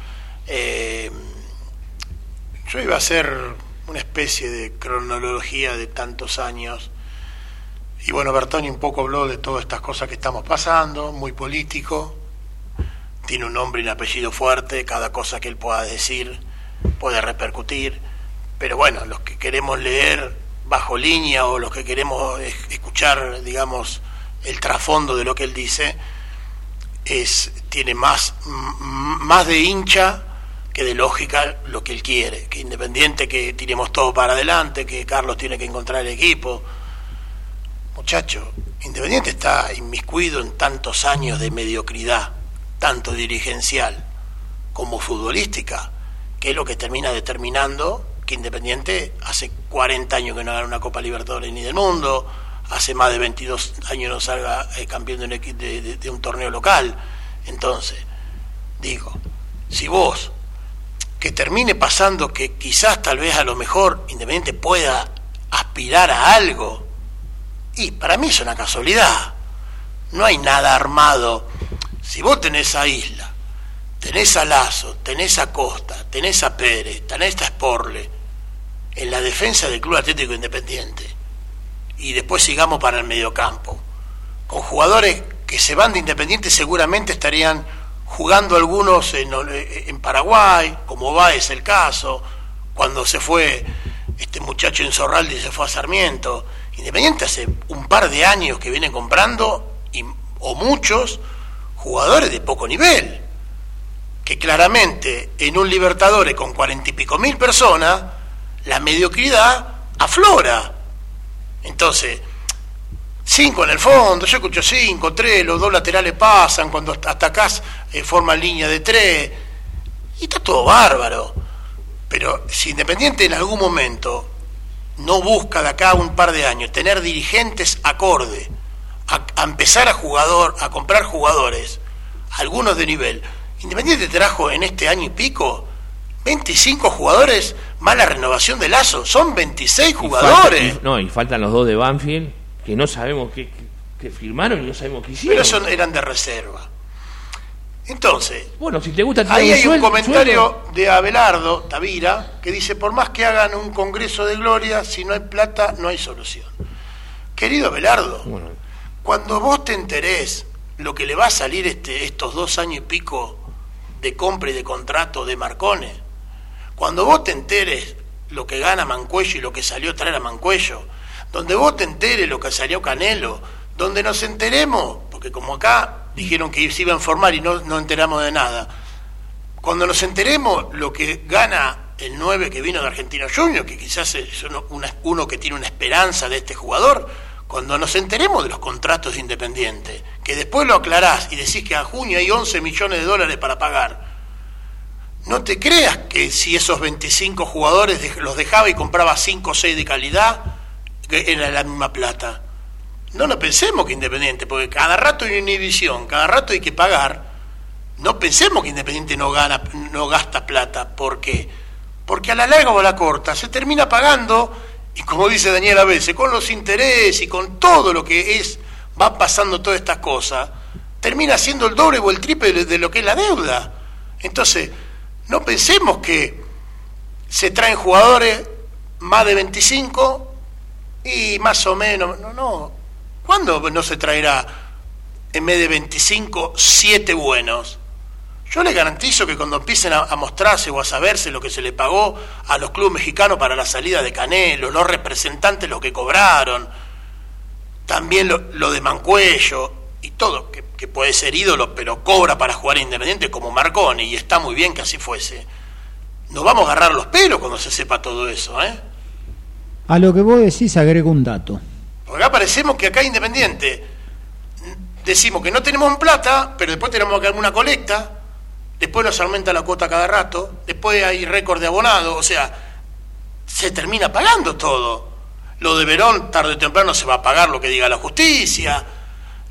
Eh, yo iba a hacer una especie de cronología de tantos años. Y bueno, Bertoni un poco habló de todas estas cosas que estamos pasando, muy político. Tiene un nombre y un apellido fuerte, cada cosa que él pueda decir puede repercutir. Pero bueno, los que queremos leer bajo línea o los que queremos es- escuchar, digamos, el trasfondo de lo que él dice, es, tiene más, más de hincha que de lógica lo que él quiere, que independiente que tiremos todo para adelante, que Carlos tiene que encontrar el equipo. Muchacho, Independiente está inmiscuido en tantos años de mediocridad, tanto dirigencial como futbolística, que es lo que termina determinando que Independiente hace 40 años que no gana una Copa Libertadores ni del mundo, hace más de 22 años no salga eh, campeón de un, de un torneo local. Entonces, digo, si vos, que termine pasando que quizás tal vez a lo mejor Independiente pueda aspirar a algo, y para mí es una casualidad, no hay nada armado. Si vos tenés a Isla, tenés a Lazo, tenés a Costa, tenés a Pérez, tenés a Sporle, en la defensa del Club Atlético Independiente, y después sigamos para el mediocampo, con jugadores que se van de Independiente seguramente estarían jugando algunos en, Paraguay, como va es el caso, cuando se fue este muchacho en Zorralde y se fue a Sarmiento. Independiente hace un par de años que viene comprando, y, o muchos, jugadores de poco nivel, que claramente en un Libertadores con cuarenta y pico mil personas, la mediocridad aflora. Entonces, cinco en el fondo, yo escucho cinco, tres, los dos laterales pasan, cuando atacás eh, forman línea de tres, y está todo bárbaro. Pero si Independiente en algún momento no busca de acá un par de años tener dirigentes acorde, a, a empezar a jugador, a comprar jugadores, algunos de nivel, Independiente trajo en este año y pico 25 jugadores más la renovación de Lazo, son 26 jugadores. Y falta- y- no, y faltan los dos de Banfield que no sabemos qué, firmaron y no sabemos qué hicieron. Pero son, eran de reserva. Entonces, Bueno, si te gusta tirar ahí hay un comentario sueldo- de Abelardo Tavira que dice, por más que hagan un congreso de gloria, si no hay plata, no hay solución. Querido Abelardo, Bueno, cuando vos te enterés lo que le va a salir este, estos dos años y pico de compra y de contrato de Marcone, cuando vos te enteres lo que gana Mancuello y lo que salió a traer a Mancuello, donde vos te enteres lo que salió Canelo, donde nos enteremos, porque como acá dijeron que se iban a formar y no, no enteramos de nada. Cuando nos enteremos lo que gana el 9 que vino de Argentino Junior, que quizás es uno que tiene una esperanza de este jugador, cuando nos enteremos de los contratos de Independiente, que después lo aclarás y decís que a junio hay 11 millones de dólares para pagar, no te creas que si esos 25 jugadores los dejaba y compraba 5 o 6 de calidad, era la misma plata. No lo pensemos que Independiente, porque cada rato hay inhibición, cada rato hay que pagar. No pensemos que Independiente no, gana, no gasta plata. ¿Por qué? Porque a la larga o a la corta se termina pagando, y como dice Daniel a veces, con los intereses y con todo lo que es, va pasando todas estas cosas, termina siendo el doble o el triple de lo que es la deuda. Entonces, no pensemos que se traen jugadores más de 25 y más o menos, no, no. ¿Cuándo no se traerá en vez de 25 siete buenos? Yo les garantizo que cuando empiecen a, mostrarse o a saberse lo que se le pagó a los clubes mexicanos para la salida de Canelo, los representantes lo que cobraron, también lo, lo de Mancuello y todo, que que puede ser ídolo, pero cobra para jugar Independiente como Marconi, y está muy bien que así fuese. Nos vamos a agarrar los pelos cuando se sepa todo eso, ¿eh? A lo que vos decís agrego un dato. Porque acá parecemos que acá Independiente decimos que no tenemos plata, pero después tenemos que hacer una colecta, después nos aumenta la cuota cada rato, después hay récord de abonado, o sea, se termina pagando todo. Lo de Verón tarde o temprano se va a pagar lo que diga la justicia,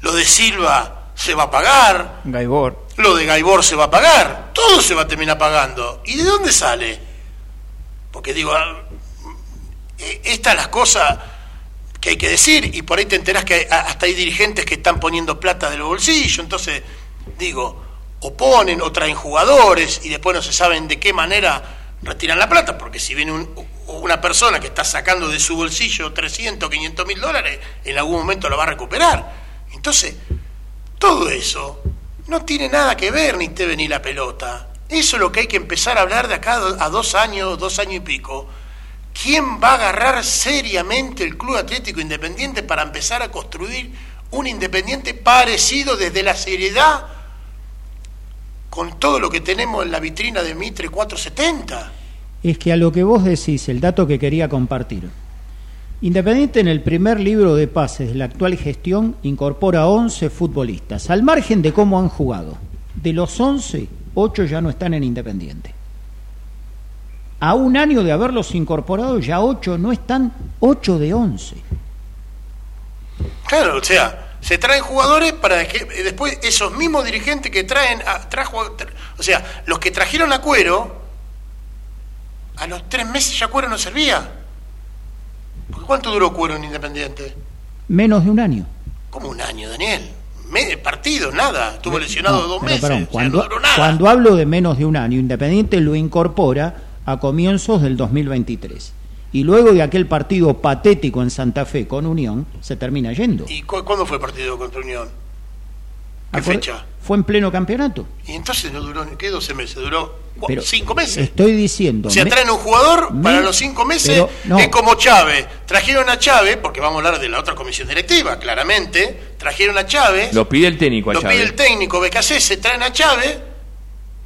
lo de Silva se va a pagar. Gaibor. Lo de Gaibor se va a pagar. Todo se va a terminar pagando. ¿Y de dónde sale? Porque digo, eh, estas las cosas que hay que decir y por ahí te enterás que hasta hay dirigentes que están poniendo plata del bolsillo. Entonces, digo, o ponen o traen jugadores y después no se saben de qué manera retiran la plata, porque si viene una persona que está sacando de su bolsillo 300, 500 mil dólares, en algún momento lo va a recuperar. Entonces, todo eso no tiene nada que ver ni TV ni la pelota. Eso es lo que hay que empezar a hablar de acá a dos años, dos años y pico. ¿Quién va a agarrar seriamente el Club Atlético Independiente para empezar a construir un Independiente parecido desde la seriedad con todo lo que tenemos en la vitrina de Mitre 470? Es que a lo que vos decís, el dato que quería compartir. Independiente en el primer libro de pases de la actual gestión incorpora 11 futbolistas, al margen de cómo han jugado. De los 11, 8 ya no están en Independiente. A un año de haberlos incorporado, ya 8 no están, 8 de 11. Claro, o sea, se traen jugadores para que después esos mismos dirigentes que traen, a, trajo, o sea, los que trajeron a Cuero, a los tres meses ya Cuero no servía. ¿Cuánto duró Cuero en Independiente? Menos de un año. ¿Cómo un año, Daniel? partido, nada. Estuvo lesionado dos meses. cuando, cuando hablo de menos de un año, Independiente lo incorpora a comienzos del 2023. Y luego de aquel partido patético en Santa Fe con Unión, se termina yendo. ¿Y cuándo fue el partido contra Unión? ¿Qué fecha? Fue en pleno campeonato. Y entonces no duró, ¿qué 12 meses? Duró cinco meses. Estoy diciendo. Si traen un jugador para los cinco meses, es como Chávez. Trajeron a Chávez, porque vamos a hablar de la otra comisión directiva, claramente. Trajeron a Chávez. Lo pide el técnico a Lo pide el técnico, BKC, se traen a Chávez.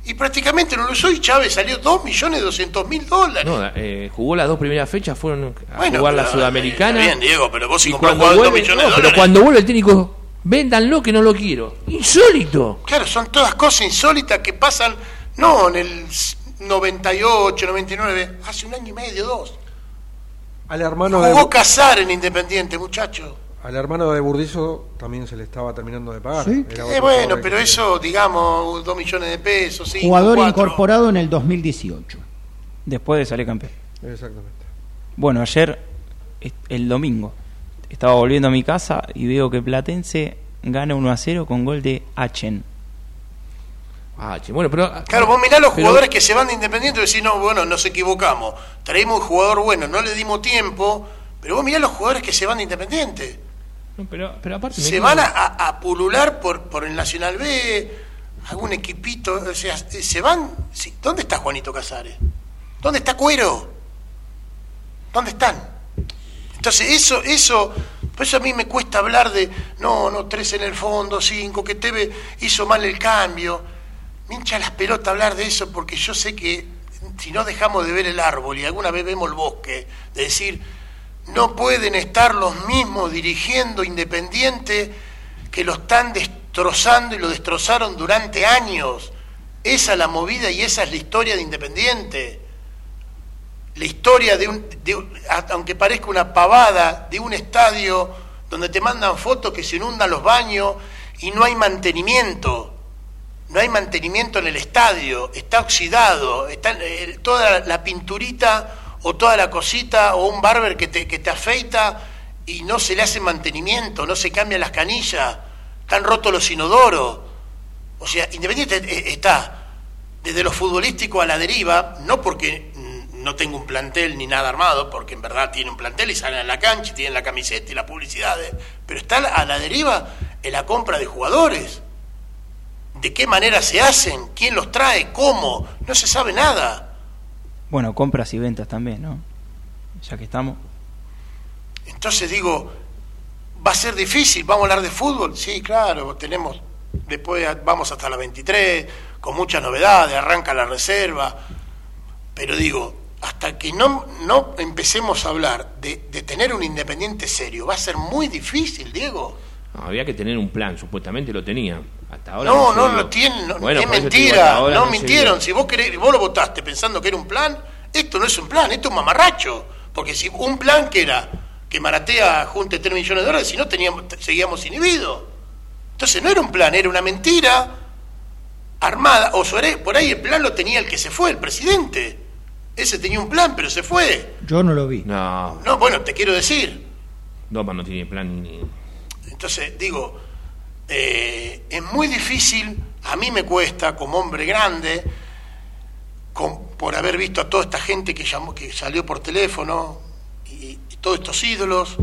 Y prácticamente no lo soy. Chávez salió 2 millones 200 mil dólares. No, eh, jugó las dos primeras fechas, fueron a jugar la Sudamericana. bien, Diego, pero vos si cuando vuelve, 2 millones de dólares. Pero cuando vuelve el técnico Véndanlo que no lo quiero. Insólito. Claro, son todas cosas insólitas que pasan, no en el 98, 99, hace un año y medio, dos. Al hermano Jugó de... Casar en Independiente, muchacho. Al hermano de Burdizo también se le estaba terminando de pagar. ¿Sí? Eh, bueno, pero eso, digamos, dos millones de pesos. Cinco, Jugador incorporado en el 2018. Después de salir campeón. Exactamente. Bueno, ayer, el domingo, estaba volviendo a mi casa y veo que Platense gana 1 a 0 con gol de Achen. bueno, pero, claro, vos mirá los jugadores que se van de Independiente y decís, no, bueno, nos equivocamos. Traemos un jugador bueno, no le dimos tiempo, pero vos mirá los jugadores que se van de Independiente. Pero, pero aparte se van a, pulular por, por el Nacional B, algún equipito, o sea, se van. ¿Dónde está Juanito Casares? ¿Dónde está Cuero? ¿Dónde están? Entonces, eso, eso Por eso a mí me cuesta hablar de, no, no, tres en el fondo, cinco, que Teve hizo mal el cambio. Me hincha las pelotas hablar de eso porque yo sé que si no dejamos de ver el árbol y alguna vez vemos el bosque, de decir, no pueden estar los mismos dirigiendo Independiente que lo están destrozando y lo destrozaron durante años. Esa es la movida y esa es la historia de Independiente. La historia de un, aunque parezca una pavada, de un estadio donde te mandan fotos que se inundan los baños y no hay mantenimiento. No hay mantenimiento en el estadio, está oxidado, está eh, toda la pinturita o toda la cosita, o un barber que te, que te afeita y no se le hace mantenimiento, no se cambian las canillas, están rotos los inodoros. O sea, Independiente eh, está desde lo futbolístico a la deriva, no porque no tengo un plantel ni nada armado, porque en verdad tiene un plantel y salen a la cancha y tienen la camiseta y la publicidad, pero está a la deriva en la compra de jugadores. ¿De qué manera se hacen? ¿Quién los trae? ¿Cómo? No se sabe nada. Bueno, compras y ventas también, ¿no? Ya que estamos. Entonces digo, va a ser difícil, vamos a hablar de fútbol. Sí, claro, tenemos, después vamos hasta la 23, con muchas novedades, arranca la reserva. Pero digo, hasta que no, no empecemos a hablar de, tener un independiente serio, va a ser muy difícil, Diego. Había que tener un plan, supuestamente lo tenía. No, no, lo tienen, es mentira, no, mintieron. Si vos querés, vos lo votaste pensando que era un plan, esto no es un plan, esto es un mamarracho. Porque si un plan que era que Maratea junte 3 millones de dólares, si no teníamos, seguíamos inhibidos. Entonces no era un plan, era una mentira armada. O por ahí el plan lo tenía el que se fue, el presidente. Ese tenía un plan, pero se fue. Yo no lo vi. No. No, bueno, te quiero decir. No, no tiene plan ni. Entonces, digo, eh, es muy difícil, a mí me cuesta como hombre grande, por haber visto a toda esta gente que, salió por teléfono y, todos estos ídolos,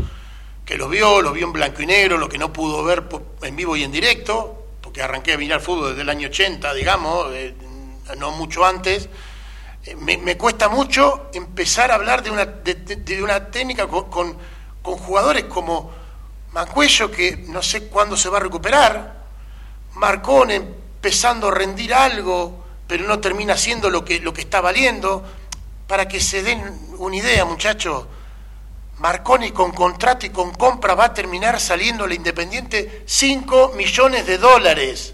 que los vio, los vio en blanco y negro, lo que no pudo ver en vivo y en directo, porque arranqué a mirar fútbol desde el año 80, digamos, eh, no mucho antes. Eh, me, cuesta mucho empezar a hablar de una, una técnica con, con jugadores como Mancuello que no sé cuándo se va a recuperar, Marcón empezando a rendir algo, pero no termina siendo lo que, lo que está valiendo. Para que se den una idea, muchachos, Marconi con contrato y con compra va a terminar saliendo la Independiente 5 millones de dólares.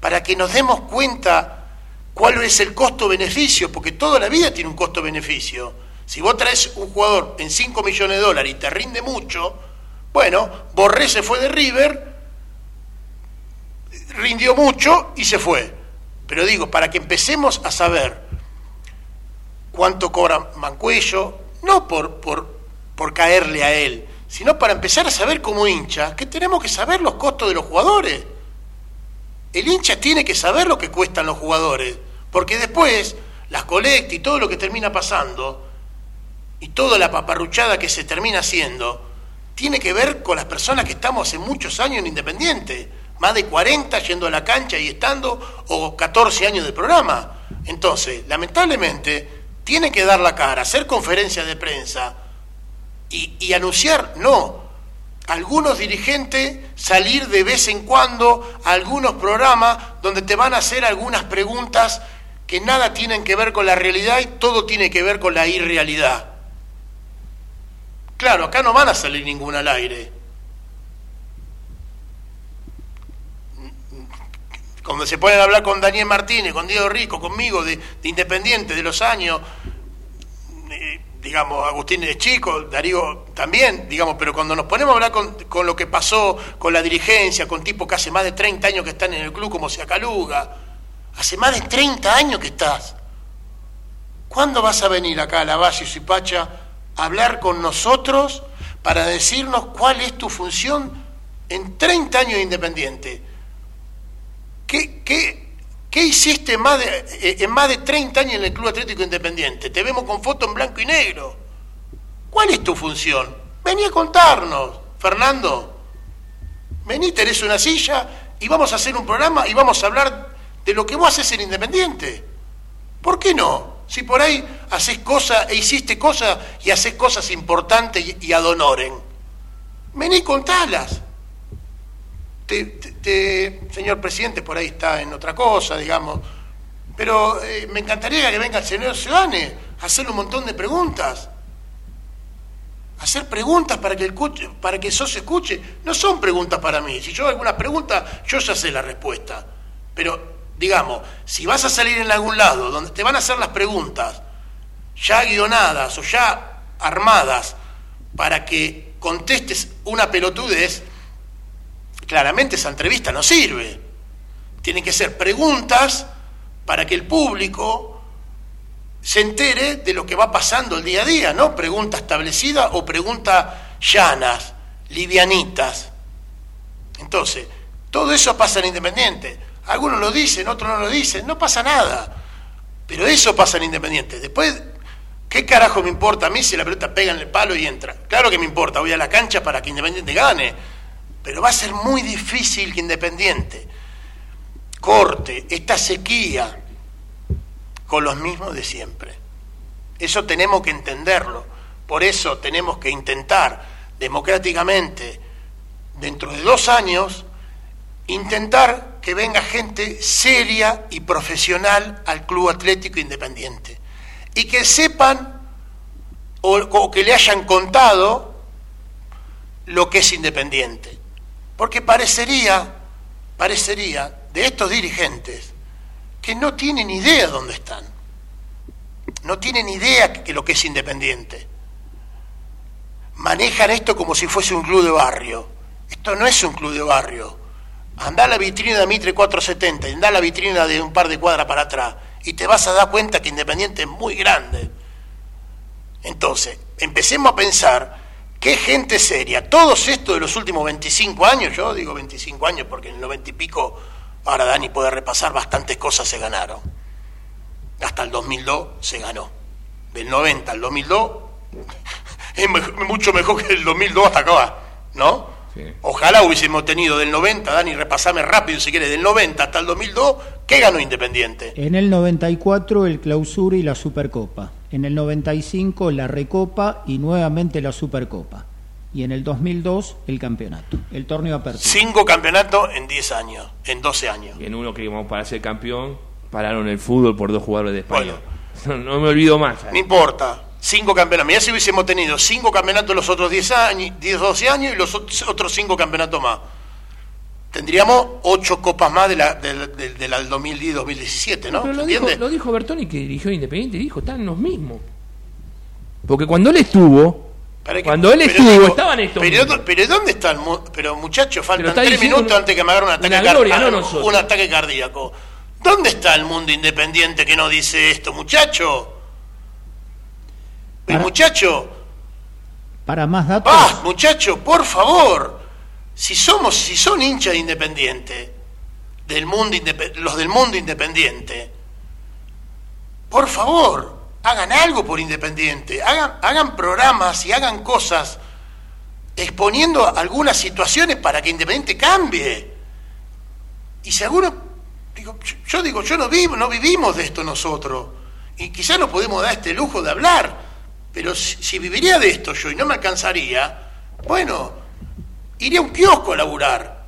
Para que nos demos cuenta cuál es el costo-beneficio, porque toda la vida tiene un costo-beneficio. Si vos traes un jugador en 5 millones de dólares y te rinde mucho, bueno, Borré se fue de River, rindió mucho y se fue. Pero digo, para que empecemos a saber cuánto cobra Mancuello, no por, por, por caerle a él, sino para empezar a saber como hincha que tenemos que saber los costos de los jugadores. El hincha tiene que saber lo que cuestan los jugadores, porque después las colectas y todo lo que termina pasando, y toda la paparruchada que se termina haciendo, tiene que ver con las personas que estamos hace muchos años en Independiente, más de 40 yendo a la cancha y estando, o 14 años de programa. Entonces, lamentablemente, tiene que dar la cara, hacer conferencias de prensa y, anunciar, no, algunos dirigentes salir de vez en cuando a algunos programas donde te van a hacer algunas preguntas que nada tienen que ver con la realidad y todo tiene que ver con la irrealidad. Claro, acá no van a salir ninguna al aire. Cuando se pueden hablar con Daniel Martínez, con Diego Rico, conmigo, de, Independiente, de los años, eh, digamos, Agustín de Chico, Darío también, digamos, pero cuando nos ponemos a hablar con, con, lo que pasó con la dirigencia, con tipos que hace más de 30 años que están en el club como Seacaluga, hace más de 30 años que estás. ¿Cuándo vas a venir acá a la Valle y Pacha hablar con nosotros para decirnos cuál es tu función en 30 años de independiente. ¿Qué, hiciste más eh, en más de 30 años en el Club Atlético Independiente? Te vemos con foto en blanco y negro. ¿Cuál es tu función? Vení a contarnos, Fernando. Vení, tenés una silla y vamos a hacer un programa y vamos a hablar de lo que vos haces en Independiente. ¿Por qué no? Si por ahí haces cosas e hiciste cosas y haces cosas importantes y, ad honorem. Vení, contalas. Te, señor presidente, por ahí está en otra cosa, digamos. Pero eh, me encantaría que venga el señor Ciudadane a hacerle un montón de preguntas. Hacer preguntas para que, el para que eso se escuche. No son preguntas para mí. Si yo hago alguna pregunta, yo ya sé la respuesta. Pero, digamos, si vas a salir en algún lado donde te van a hacer las preguntas ya guionadas o ya armadas para que contestes una pelotudez, claramente esa entrevista no sirve. Tienen que ser preguntas para que el público se entere de lo que va pasando el día a día, ¿no? Pregunta establecida o preguntas llanas, livianitas. Entonces, todo eso pasa en Independiente. Algunos lo dicen, otros no lo dicen, no pasa nada. Pero eso pasa en Independiente. Después, ¿qué carajo me importa a mí si la pelota pega en el palo y entra? Claro que me importa, voy a la cancha para que Independiente gane. Pero va a ser muy difícil que Independiente corte esta sequía con los mismos de siempre. Eso tenemos que entenderlo. Por eso tenemos que intentar democráticamente, dentro de dos años, intentar que venga gente seria y profesional al Club Atlético Independiente. Y que sepan o, que le hayan contado lo que es independiente. Porque parecería, parecería de estos dirigentes que no tienen idea dónde están. No tienen idea de lo que es independiente. Manejan esto como si fuese un club de barrio. Esto no es un club de barrio. Anda a la vitrina de Mitre 470, anda a la vitrina de un par de cuadras para atrás y te vas a dar cuenta que Independiente es muy grande. Entonces, empecemos a pensar qué gente seria. Todos estos de los últimos 25 años, yo digo 25 años porque en el 90 y pico Ahora Dani puede repasar, bastantes cosas se ganaron. Hasta el 2002 se ganó. Del 90 al 2002 es mucho mejor que el 2002 hasta acá, ¿no? Ojalá hubiésemos tenido del 90, Dani, repasame rápido si quieres, del 90 hasta el 2002, ¿qué ganó Independiente? En el 94 el Clausura y la Supercopa. En el 95 la Recopa y nuevamente la Supercopa y en el 2002 el campeonato, el torneo apertura. Cinco campeonatos en 10 años, en 12 años. Y en uno que íbamos para ser campeón, pararon el fútbol por dos jugadores de España. No, me olvido más. No importa, cinco campeonatos. Mira si hubiésemos tenido cinco campeonatos los otros 10 años, 10, 12 años y los otros cinco campeonatos más. Tendríamos ocho copas más de la, de, de, la del 2010-2017, ¿no? Pero lo dijo, lo dijo Bertoni que dirigió Independiente, dijo, están los mismos. Porque cuando él estuvo, cuando él estuvo, estaban estos. Pero, pero ¿dónde están? Pero muchachos, faltan tres minutos antes que me agarre un ataque, un ataque cardíaco. ¿Dónde está el mundo independiente que no dice esto, muchacho? El muchacho. Para más datos. Ah, muchacho, por favor. Si somos, si son hinchas independientes, del mundo los del mundo independiente, por favor, hagan algo por Independiente, hagan, hagan programas y hagan cosas exponiendo algunas situaciones para que Independiente cambie. Y seguro, digo, yo digo, yo no vivo, no vivimos de esto nosotros. Y quizás no podemos dar este lujo de hablar, pero si, viviría de esto yo y no me alcanzaría, bueno, iría a un kiosco a laburar,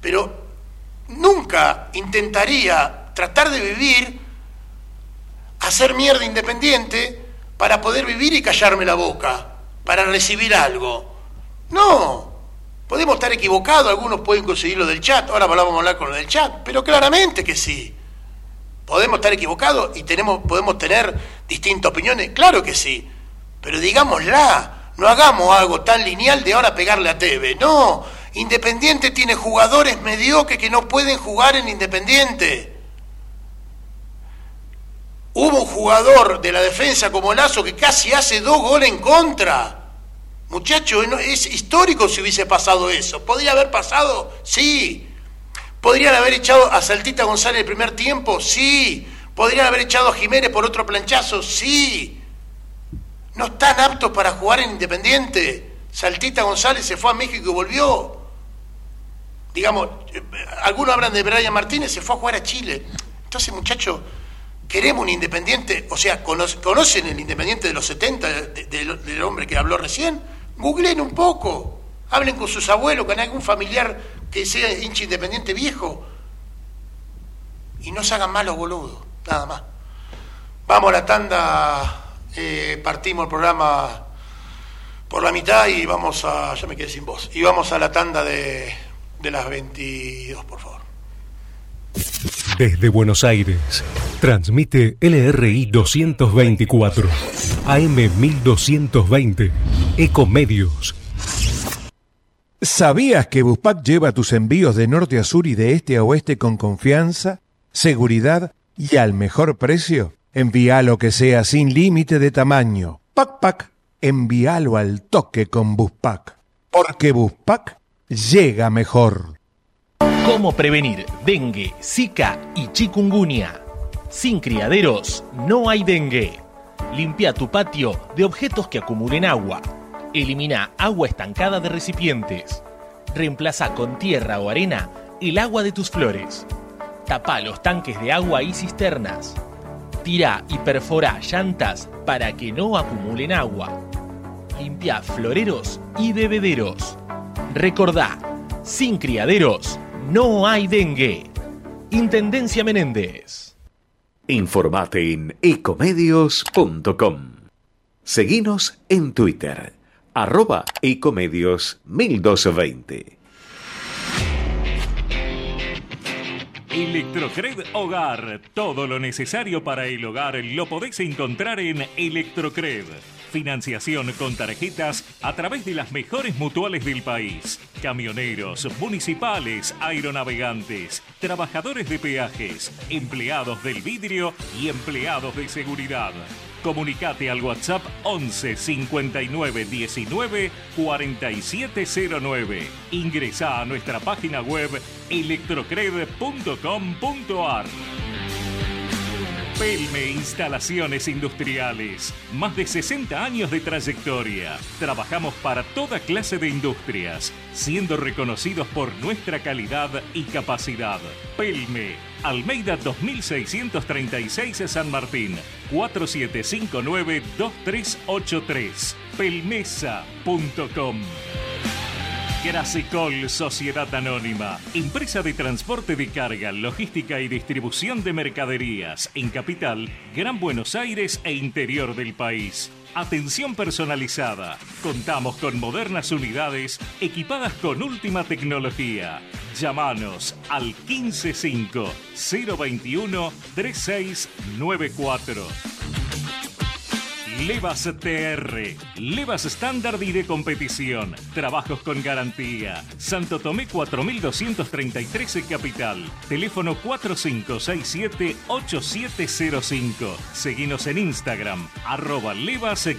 pero nunca intentaría tratar de vivir hacer mierda independiente para poder vivir y callarme la boca, para recibir algo. No, podemos estar equivocados, algunos pueden conseguir lo del chat, ahora vamos a hablar con lo del chat, pero claramente que sí. Podemos estar equivocados y tenemos, podemos tener distintas opiniones, claro que sí, pero digámosla, no hagamos algo tan lineal de ahora pegarle a TV, no, Independiente tiene jugadores mediocres que no pueden jugar en Independiente. Hubo un jugador de la defensa como Lazo que casi hace dos goles en contra. Muchachos, es histórico si hubiese pasado eso. ¿Podría haber pasado? Sí. ¿Podrían haber echado a Saltita González el primer tiempo? Sí. ¿Podrían haber echado a Jiménez por otro planchazo? Sí. No están aptos para jugar en Independiente. Saltita González se fue a México y volvió. Digamos, eh, algunos hablan de Brian Martínez, se fue a jugar a Chile. Entonces, muchachos, queremos un independiente, o sea, ¿conocen el independiente de los 70 del hombre que habló recién? Googleen un poco. Hablen con sus abuelos, con algún familiar que sea hincha independiente viejo. Y no se hagan malos boludos, nada más. Vamos a la tanda, eh, partimos el programa por la mitad y vamos a, ya me quedé sin voz, y vamos a la tanda de, de las 22, por favor. Desde Buenos Aires, transmite LRI 224, AM 1220, Ecomedios. ¿Sabías que Buspack lleva tus envíos de norte a sur y de este a oeste con confianza, seguridad y al mejor precio? Envía lo que sea sin límite de tamaño. Pac Pac, envíalo al toque con Buspack. Porque Buspack llega mejor. ¿Cómo prevenir dengue, zika y chikungunya? Sin criaderos no hay dengue. Limpia tu patio de objetos que acumulen agua. Elimina agua estancada de recipientes. Reemplaza con tierra o arena el agua de tus flores. Tapa los tanques de agua y cisternas. Tira y perfora llantas para que no acumulen agua. Limpia floreros y bebederos. Recordá, sin criaderos no hay dengue. Intendencia Menéndez. Informate en ecomedios.com. Seguinos en Twitter, arroba ecomedios 1220. Electrocred Hogar. Todo lo necesario para el hogar lo podéis encontrar en Electrocred. Financiación con tarjetas a través de las mejores mutuales del país. Camioneros, municipales, aeronavegantes, trabajadores de peajes, empleados del vidrio y empleados de seguridad. Comunicate al WhatsApp 11 59 19 4709. Ingresa a nuestra página web electrocred.com.ar. Pelme Instalaciones Industriales. Más de 60 años de trayectoria. Trabajamos para toda clase de industrias, siendo reconocidos por nuestra calidad y capacidad. Pelme, Almeida 2636 San Martín, 4759-2383. Pelmesa.com. Grasecol Sociedad Anónima, empresa de transporte de carga, logística y distribución de mercaderías en Capital, Gran Buenos Aires e interior del país. Atención personalizada. Contamos con modernas unidades equipadas con última tecnología. Llámanos al 155 021 3694. Levas TR, Levas estándar y de competición, trabajos con garantía. Santo Tomé 4233 en Capital, teléfono 4567-8705. Seguinos en Instagram, arroba levas-tr.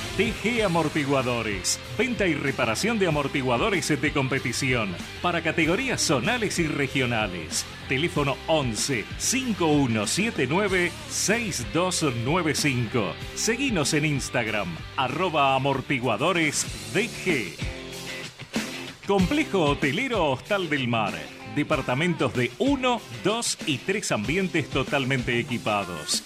TG Amortiguadores. Venta y reparación de amortiguadores de competición para categorías zonales y regionales. Teléfono 11 5179 6295. Seguinos en Instagram, arroba amortiguadores DG. Complejo Hotelero Hostal del Mar. Departamentos de 1, 2 y 3 ambientes totalmente equipados.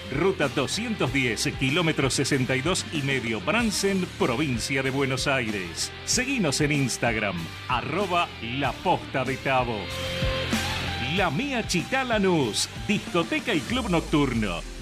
ruta 210, kilómetro 62 y medio, Bransen, provincia de Buenos Aires. Seguinos en Instagram, arroba La Posta de Tabo. La Mía Chitalanús, discoteca y club nocturno.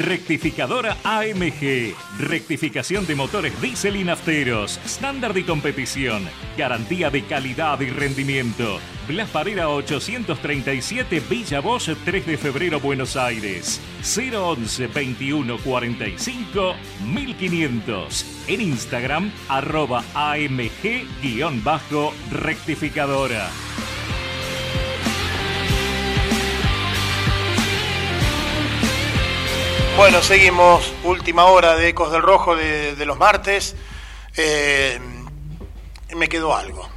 Rectificadora AMG. Rectificación de motores diésel y nafteros. Estándar de competición. Garantía de calidad y rendimiento. Blas Parera 837 Villa Bosch 3 de febrero Buenos Aires. 011 21 45 1500. En Instagram arroba AMG-rectificadora. Bueno, seguimos. Última hora de Ecos del Rojo de, de los martes. Eh, me quedó algo.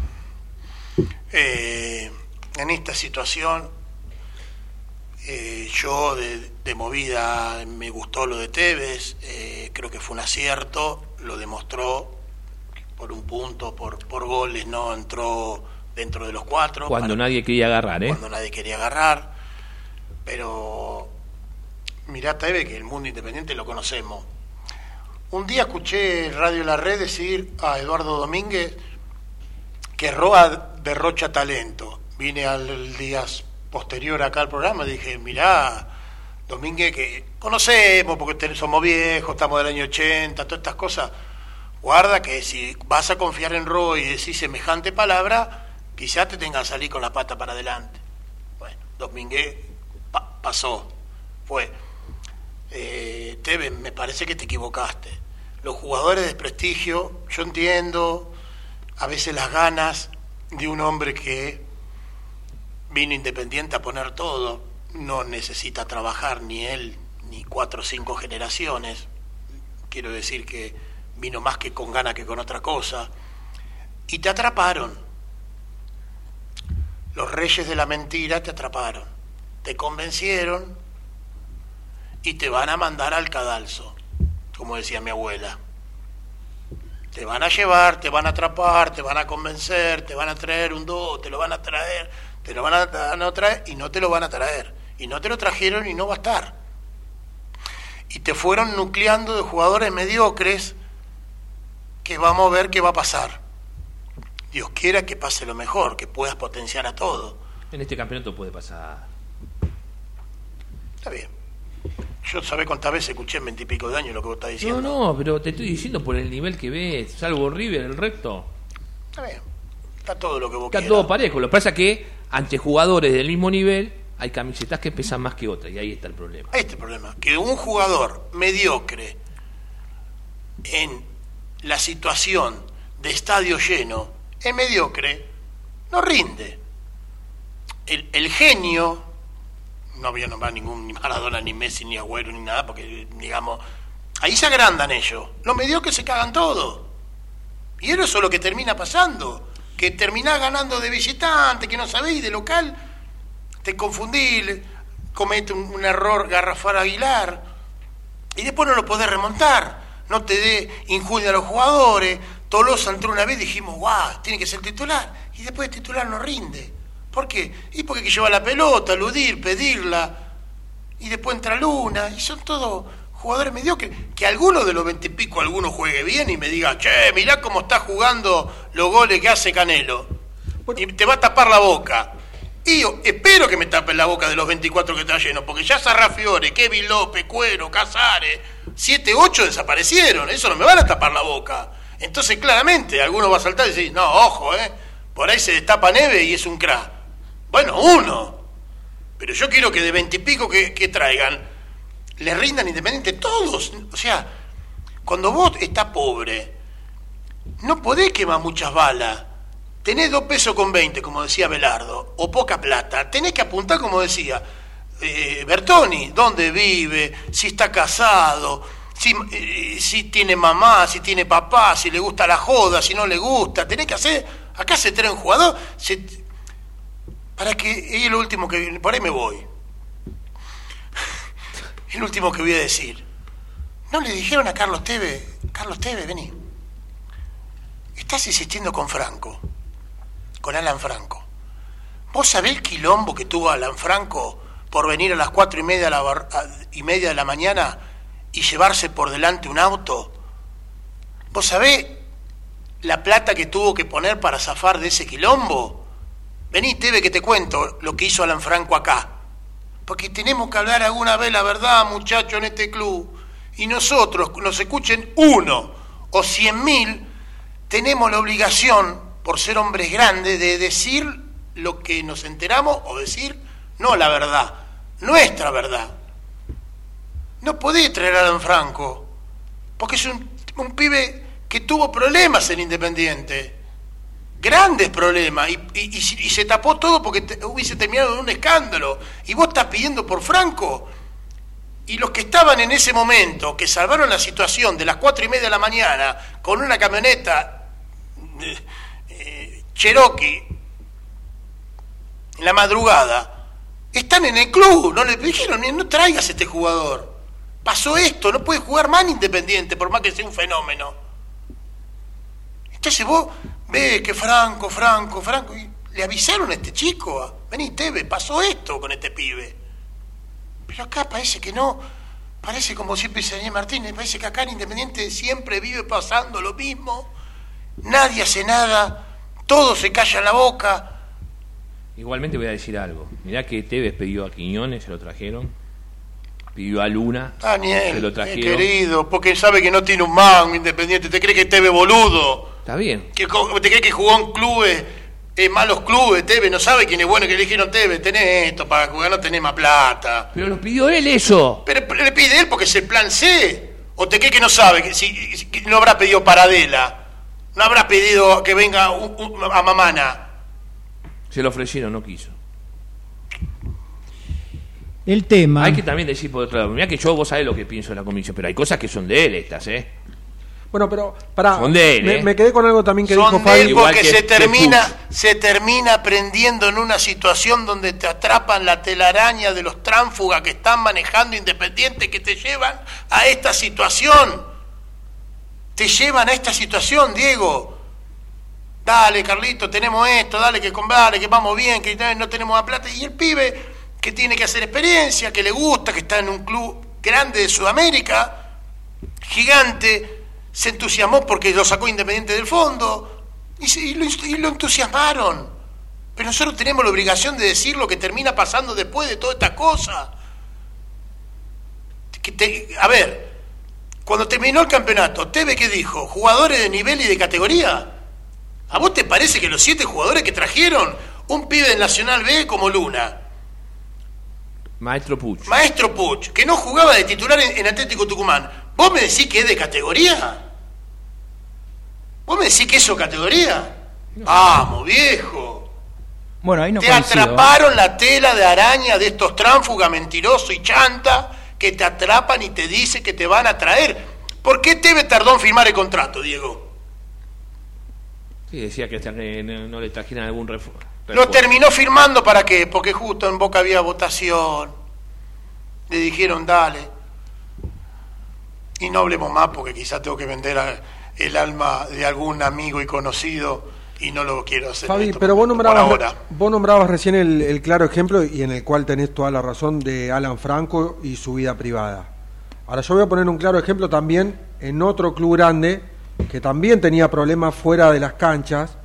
Eh, en esta situación, eh, yo de, de, movida me gustó lo de Tevez, creo que fue un acierto, lo demostró por un punto, por, por goles, no entró dentro de los cuatro. Cuando para, nadie quería agarrar, ¿eh? Cuando nadie quería agarrar, pero mirá Tevez que el mundo independiente lo conocemos. Un día escuché Radio La Red decir a Eduardo Domínguez que Roa derrocha talento. Vine al día posterior acá al programa y dije, mirá, Domínguez, que conocemos porque somos viejos, estamos del año 80, todas estas cosas. Guarda que si vas a confiar en Roa y decís semejante palabra, quizás te tenga que salir con la pata para adelante. Bueno, Domínguez pa pasó, fue. Eh, me parece que te equivocaste. Los jugadores de prestigio, yo entiendo a veces las ganas de un hombre que vino independiente a poner todo, no necesita trabajar ni él ni cuatro o cinco generaciones, quiero decir que vino más que con gana que con otra cosa, y te atraparon. Los reyes de la mentira te atraparon, te convencieron y te van a mandar al cadalso, como decía mi abuela. Te van a llevar, te van a atrapar, te van a convencer, te van a traer un do, te lo van a traer, te lo van a, traer y no te lo van a traer. Y no te lo trajeron y no va a estar. Y te fueron nucleando de jugadores mediocres que vamos a ver qué va a pasar. Dios quiera que pase lo mejor, que puedas potenciar a todo. En este campeonato puede pasar. Está bien. Yo sabés cuántas veces escuché en veintipico de años lo que vos estás diciendo. No, no, pero te estoy diciendo por el nivel que ves, salvo River, el recto. Está bien. Está todo lo que vos Está todo parejo. Lo que pasa es que ante jugadores del mismo nivel hay camisetas que pesan más que otras y ahí está el problema. Ahí está el problema. Que un jugador mediocre en la situación de estadio lleno es mediocre, no rinde. El, el genio no voy a ningún ni Maradona, ni Messi, ni Agüero, ni nada, porque, digamos, ahí se agrandan ellos. Los mediocres se cagan todo. Y eso es lo que termina pasando, que terminás ganando de visitante, que no sabéis, de local, te confundís, comete un, un error garrafal Aguilar, y después no lo podés remontar, no te dé injuria a los jugadores. Tolosa entró una vez dijimos, guau, tiene que ser titular, y después el titular no rinde. ¿Por qué? Y porque hay que llevar la pelota, aludir, pedirla, y después entra Luna, y son todos jugadores mediocres. Que alguno de los veintipico, alguno juegue bien y me diga, che, mirá cómo está jugando los goles que hace Canelo. y te va a tapar la boca. Y yo espero que me tapen la boca de los 24 que está lleno, porque ya Sarrafiore, Kevin López, Cuero, Casares, 7, 8 desaparecieron, eso no me van a tapar la boca. Entonces, claramente, alguno va a saltar y decir, no, ojo, ¿eh? Por ahí se destapa neve y es un crack. Bueno, uno. Pero yo quiero que de veintipico que, que traigan, le rindan independiente todos. O sea, cuando vos estás pobre, no podés quemar muchas balas. Tenés dos pesos con veinte, como decía Belardo, o poca plata. Tenés que apuntar, como decía eh, Bertoni, dónde vive, si está casado, si, eh, si tiene mamá, si tiene papá, si le gusta la joda, si no le gusta. Tenés que hacer, acá se trae un jugador, para que, lo último que, por ahí me voy. El último que voy a decir. ¿No le dijeron a Carlos Teve, Carlos Teve, vení? Estás insistiendo con Franco, con Alan Franco. ¿Vos sabés el quilombo que tuvo Alan Franco por venir a las cuatro y media, y media de la mañana y llevarse por delante un auto? ¿Vos sabés la plata que tuvo que poner para zafar de ese quilombo? Vení, Teve, que te cuento lo que hizo Alan Franco acá. Porque tenemos que hablar alguna vez la verdad, muchachos, en este club. Y nosotros, nos escuchen uno o cien mil, tenemos la obligación, por ser hombres grandes, de decir lo que nos enteramos o decir no la verdad, nuestra verdad. No podés traer a Alan Franco, porque es un, pibe que tuvo problemas en Independiente, grandes problemas, y, se tapó todo porque hubiese terminado en un escándalo. Y vos estás pidiendo por Franco. Y los que estaban en ese momento, que salvaron la situación de las cuatro y media de la mañana con una camioneta eh, Cherokee en la madrugada, están en el club, no le dijeron, no traigas a este jugador. Pasó esto, no puede jugar más Independiente, por más que sea un fenómeno. Entonces vos ves que Franco, Franco, Franco, y le avisaron a este chico, vení Teve, pasó esto con este pibe. Pero acá parece que no, parece como siempre dice Daniel Martínez, parece que acá en Independiente siempre vive pasando lo mismo nadie hace nada, todo se calla en la boca. Igualmente voy a decir algo. Mirá que Tevez pidió a Quiñones, se lo trajeron. Pidió a Luna, Daniel, se lo trajeron. querido, porque sabe que no tiene un mango independiente. ¿Te cree que Tevez boludo? Está bien. ¿Te cree que jugó en clubes, en malos clubes, Tevez? No sabe quién es bueno que le dijeron Tevez. Tenés esto para jugar, no tenés más plata. Pero lo pidió él eso. Pero, le pide él porque es el plan C. ¿O te cree que no sabe? Que, si, no habrá pedido Paradela. ¿No habrá pedido que venga a Mamana? Se lo ofrecieron, no quiso. El tema. Hay que también decir por otro lado, mira que yo vos sabés lo que pienso de la comisión, pero hay cosas que son de él estas, ¿eh? Bueno, pero para son de él, me, ¿eh? me, quedé con algo también que son dijo de él porque se termina se termina aprendiendo en una situación donde te atrapan la telaraña de los tránfugas que están manejando independiente que te llevan a esta situación te llevan a esta situación, Diego. Dale, Carlito, tenemos esto, dale que dale, que vamos bien, que no tenemos la plata. Y el pibe que tiene que hacer experiencia, que le gusta, que está en un club grande de Sudamérica, gigante, se entusiasmó porque lo sacó Independiente del fondo y, lo, entusiasmaron. Pero nosotros tenemos la obligación de decir lo que termina pasando después de toda esta cosa. a ver, cuando terminó el campeonato, ¿Teve qué dijo? ¿Jugadores de nivel y de categoría? ¿A vos te parece que los siete jugadores que trajeron, un pibe del Nacional B como Luna, Maestro Puch. Maestro Puch, que no jugaba de titular en, Atlético Tucumán, ¿vos me decís que es de categoría? ¿Vos me decís que eso es categoría? Vamos, viejo. Bueno, ahí no Te atraparon la tela de araña de estos tránsfugas mentirosos y chanta que te atrapan y te dicen que te van a traer. ¿Por qué Teve tardó en firmar el contrato, Diego? Sí, decía que no, le trajeran algún refuerzo. Lo terminó firmando para qué? Porque justo en Boca había votación. Le dijeron, dale. Y no hablemos más porque quizás tengo que vender el alma de algún amigo y conocido y no lo quiero hacer. Fabi, pero vos nombrabas, vos nombrabas recién el, claro ejemplo y en el cual tenés toda la razón de Alan Franco y su vida privada. Ahora yo voy a poner un claro ejemplo también en otro club grande que también tenía problemas fuera de las canchas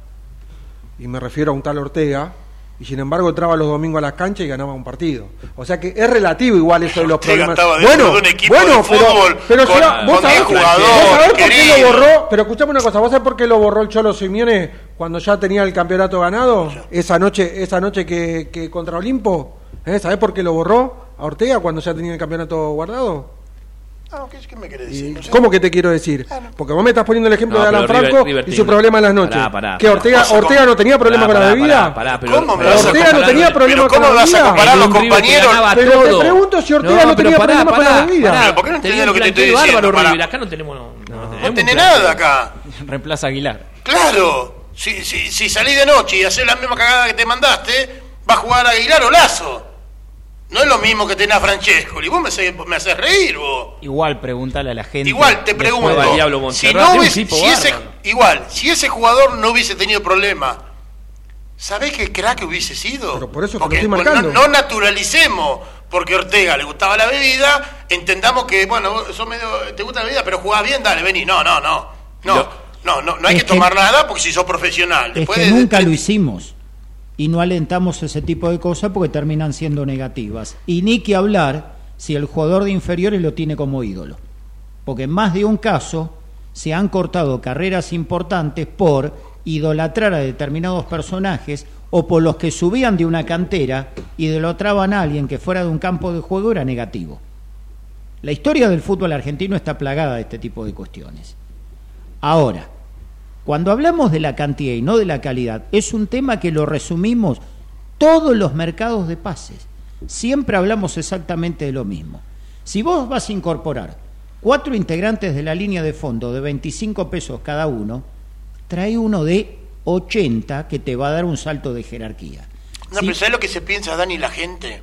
y me refiero a un tal Ortega, y sin embargo entraba los domingos a las canchas y ganaba un partido. O sea que es relativo igual eso de los problemas. Bueno, bueno, pero, pero vos sabés, por qué lo borró, pero escuchame una cosa, ¿vos sabés por qué lo borró el Cholo Simeone cuando ya tenía el campeonato ganado? Esa noche, esa noche que, que contra Olimpo, ¿eh? ¿sabés por qué lo borró a Ortega cuando ya tenía el campeonato guardado? Ah, ¿qué, me querés decir? ¿Cómo que te quiero decir? Ah, Porque vos me estás poniendo el ejemplo de Alan Franco y su problema en las noches. ¿Que Ortega, Ortega no tenía problema con la bebida? ¿Cómo me Ortega no tenía problema con la bebida? ¿Cómo vas a comparar los compañeros? Pero te pregunto si Ortega no, tenía problema con la bebida. ¿Por qué no entendés lo que te estoy diciendo? Acá no tenemos... No tenés nada acá. Reemplaza Aguilar. Claro. Si, si, si salís de noche y haces la misma cagada que te mandaste, va a jugar Aguilar o Lazo. No es lo mismo que tenés a Francesco. Y vos me haces, me haces reír, vos. Igual, pregúntale a la gente. Igual, te pregunto. Si no hubiese, si ese, igual, si ese jugador no hubiese tenido problema, ¿sabés qué crack hubiese sido? Pero por eso porque, pues, no, no, naturalicemos porque Ortega le gustaba la bebida, entendamos que, bueno, medio, te gusta la bebida, pero jugás bien, dale, vení. No, no, no. No, no, no, no, hay que, tomar nada porque si sos profesional. Después es que nunca lo hicimos y no alentamos ese tipo de cosas porque terminan siendo negativas. Y ni que hablar si el jugador de inferiores lo tiene como ídolo. Porque en más de un caso se han cortado carreras importantes por idolatrar a determinados personajes o por los que subían de una cantera y idolatraban a alguien que fuera de un campo de juego era negativo. La historia del fútbol argentino está plagada de este tipo de cuestiones. Ahora, cuando hablamos de la cantidad y no de la calidad, es un tema que lo resumimos todos los mercados de pases. Siempre hablamos exactamente de lo mismo. Si vos vas a incorporar cuatro integrantes de la línea de fondo de 25 pesos cada uno, trae uno de 80 que te va a dar un salto de jerarquía. No, pero ¿sabes lo que se piensa, Dani, la gente?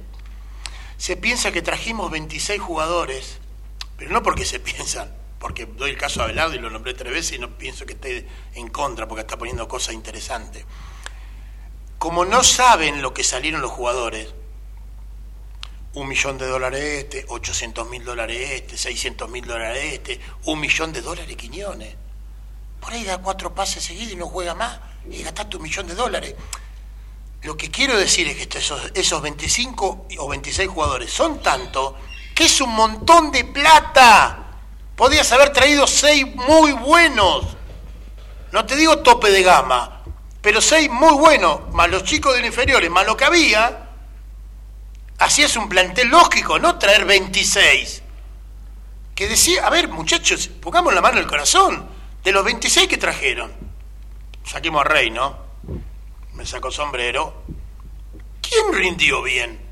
Se piensa que trajimos 26 jugadores, pero no porque se piensan, porque doy el caso a Abelardo y lo nombré tres veces y no pienso que esté en contra porque está poniendo cosas interesantes. Como no saben lo que salieron los jugadores, un millón de dólares este, 800 mil dólares este, 600 mil dólares este, un millón de dólares Quiñones. Por ahí da cuatro pases seguidos y no juega más y gastaste un millón de dólares. Lo que quiero decir es que esos, esos 25 o 26 jugadores son tanto que es un montón de plata. Podías haber traído seis muy buenos. No te digo tope de gama, pero seis muy buenos, más los chicos del inferiores, más lo que había. Así es un plantel lógico, no traer 26. Que decía, a ver, muchachos, pongamos la mano en el corazón. De los 26 que trajeron, saquemos a Rey, ¿no? Me sacó sombrero. ¿Quién rindió bien?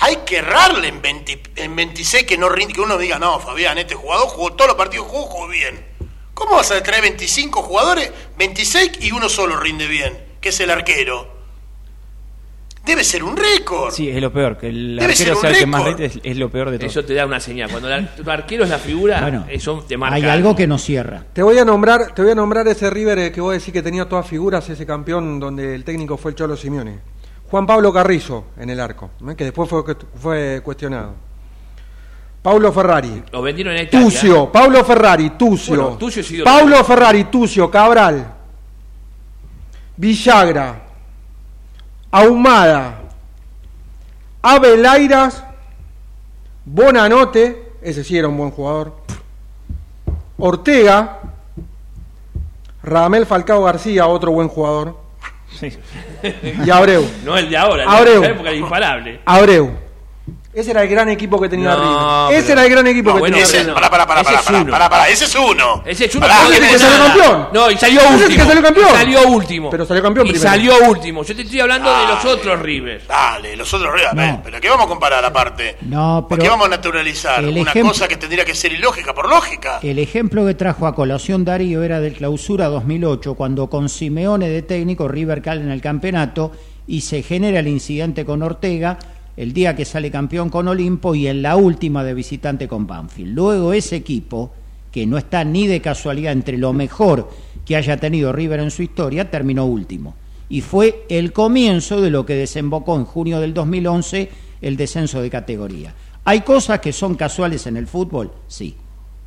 Hay que errarle en, 26 que no rinde, que uno diga, no, Fabián, este jugador jugó todos los partidos, jugó, jugó bien. ¿Cómo vas a traer 25 jugadores, 26 y uno solo rinde bien, que es el arquero? Debe ser un récord. Sí, es lo peor, que el arquero sea el que más rinde es, lo peor de todo. Eso te da una señal. Cuando el arquero es la figura, bueno, eso te marca. Hay algo que nos cierra. Te voy a nombrar, te voy a nombrar ese River eh, que vos decís que tenía todas figuras, ese campeón donde el técnico fue el Cholo Simeone. Juan Pablo Carrizo en el arco, ¿eh? que después fue, fue cuestionado. Paulo Ferrari. Lo vendieron en Tucio, Paulo Ferrari, Tucio. Paulo Ferrari, Tucio, Cabral. Villagra. Ahumada. Abelairas. Bonanote, ese sí era un buen jugador. Ortega. Ramel Falcao García, otro buen jugador. Y Abreu. No el de ahora, Abreu. de la época imparable. Abreu. Ese era el gran equipo que tenía no, Ese era el gran equipo que tenía ese, Para, para, para, para, para, para, ese es uno. Ese es uno. ese que salió campeón. No, y salió último. Ese que salió campeón. Salió último. Pero salió campeón y primero. salió último. Yo te estoy hablando de los otros River. Dale, los otros River. No. Pero ¿qué vamos a comparar aparte? No, pero. ¿Qué vamos a naturalizar? Una cosa que tendría que ser ilógica por lógica. El ejemplo que trajo a colación Darío era del clausura 2008, cuando con Simeone de técnico, River cae en el campeonato y se genera el incidente con Ortega el día que sale campeón con Olimpo y en la última de visitante con Banfield. Luego ese equipo, que no está ni de casualidad entre lo mejor que haya tenido River en su historia, terminó último. Y fue el comienzo de lo que desembocó en junio del 2011 el descenso de categoría. ¿Hay cosas que son casuales en el fútbol? Sí.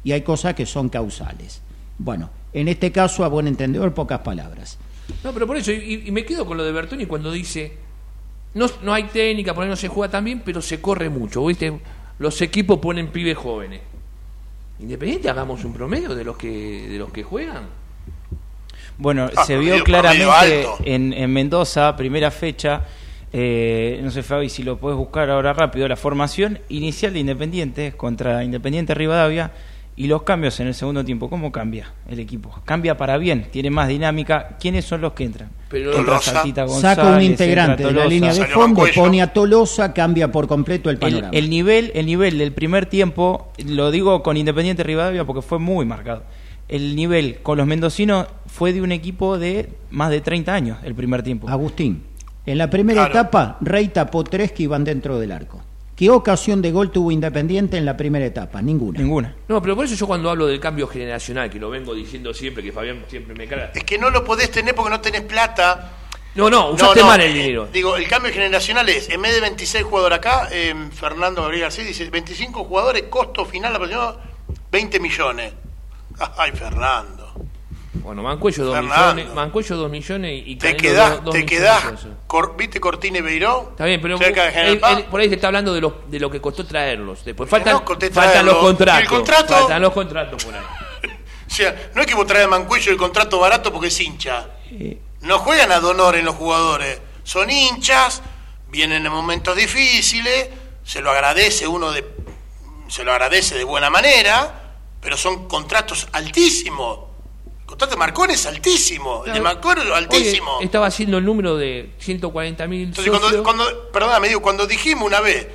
Y hay cosas que son causales. Bueno, en este caso, a buen entendedor, pocas palabras. No, pero por eso, y, me quedo con lo de Bertoni cuando dice, no, no hay técnica, por ahí no se juega tan bien, pero se corre mucho, ¿viste? Los equipos ponen pibes jóvenes. Independiente, hagamos un promedio de los que, de los que juegan. Bueno, ah, se vio claramente en, en Mendoza, primera fecha, eh, no sé, Fabi, si lo puedes buscar ahora rápido, la formación inicial de Independiente contra Independiente Rivadavia y los cambios en el segundo tiempo. ¿Cómo cambia el equipo? Cambia para bien, tiene más dinámica. ¿Quiénes son los que entran? Pero Saca un integrante de la línea de fondo, pone a Tolosa, cambia por completo el panorama. El, nivel, el nivel del primer tiempo, lo digo con Independiente Rivadavia porque fue muy marcado. El nivel con los mendocinos fue de un equipo de más de 30 años el primer tiempo. Agustín. En la primera etapa, Rey tapó tres que iban dentro del arco. ¿Qué ocasión de gol tuvo Independiente en la primera etapa? Ninguna. Ninguna. No, pero por eso yo cuando hablo del cambio generacional, que lo vengo diciendo siempre, que Fabián siempre me carga. Es que no lo podés tener porque no tenés plata. No, no, usaste mal el dinero. Digo, el cambio generacional es, en vez de 26 jugadores acá, eh, Fernando Gabriel García dice 25 jugadores, costo final aproximado 20 millones. Ay, Fernando. Bueno, Mancuello 2 millones, Mancuello 2 millones y Te quedás, te quedás, ¿viste Cortine Beiró? Está bien, pero por ahí se está hablando de lo, de lo que costó traerlos. Después faltan, faltan los contratos. ¿El contrato? Faltan los contratos por ahí. o sea, no es que vos traes a Mancuello el contrato barato porque es hincha. No juegan a donor en los jugadores. Son hinchas, vienen en momentos difíciles, se lo agradece uno de se lo agradece de buena manera, pero son contratos altísimos contrato de Marcón es altísimo. El de Marcón es altísimo. estaba haciendo el número de 140 mil. Cuando, cuando, perdóname, digo, cuando dijimos una vez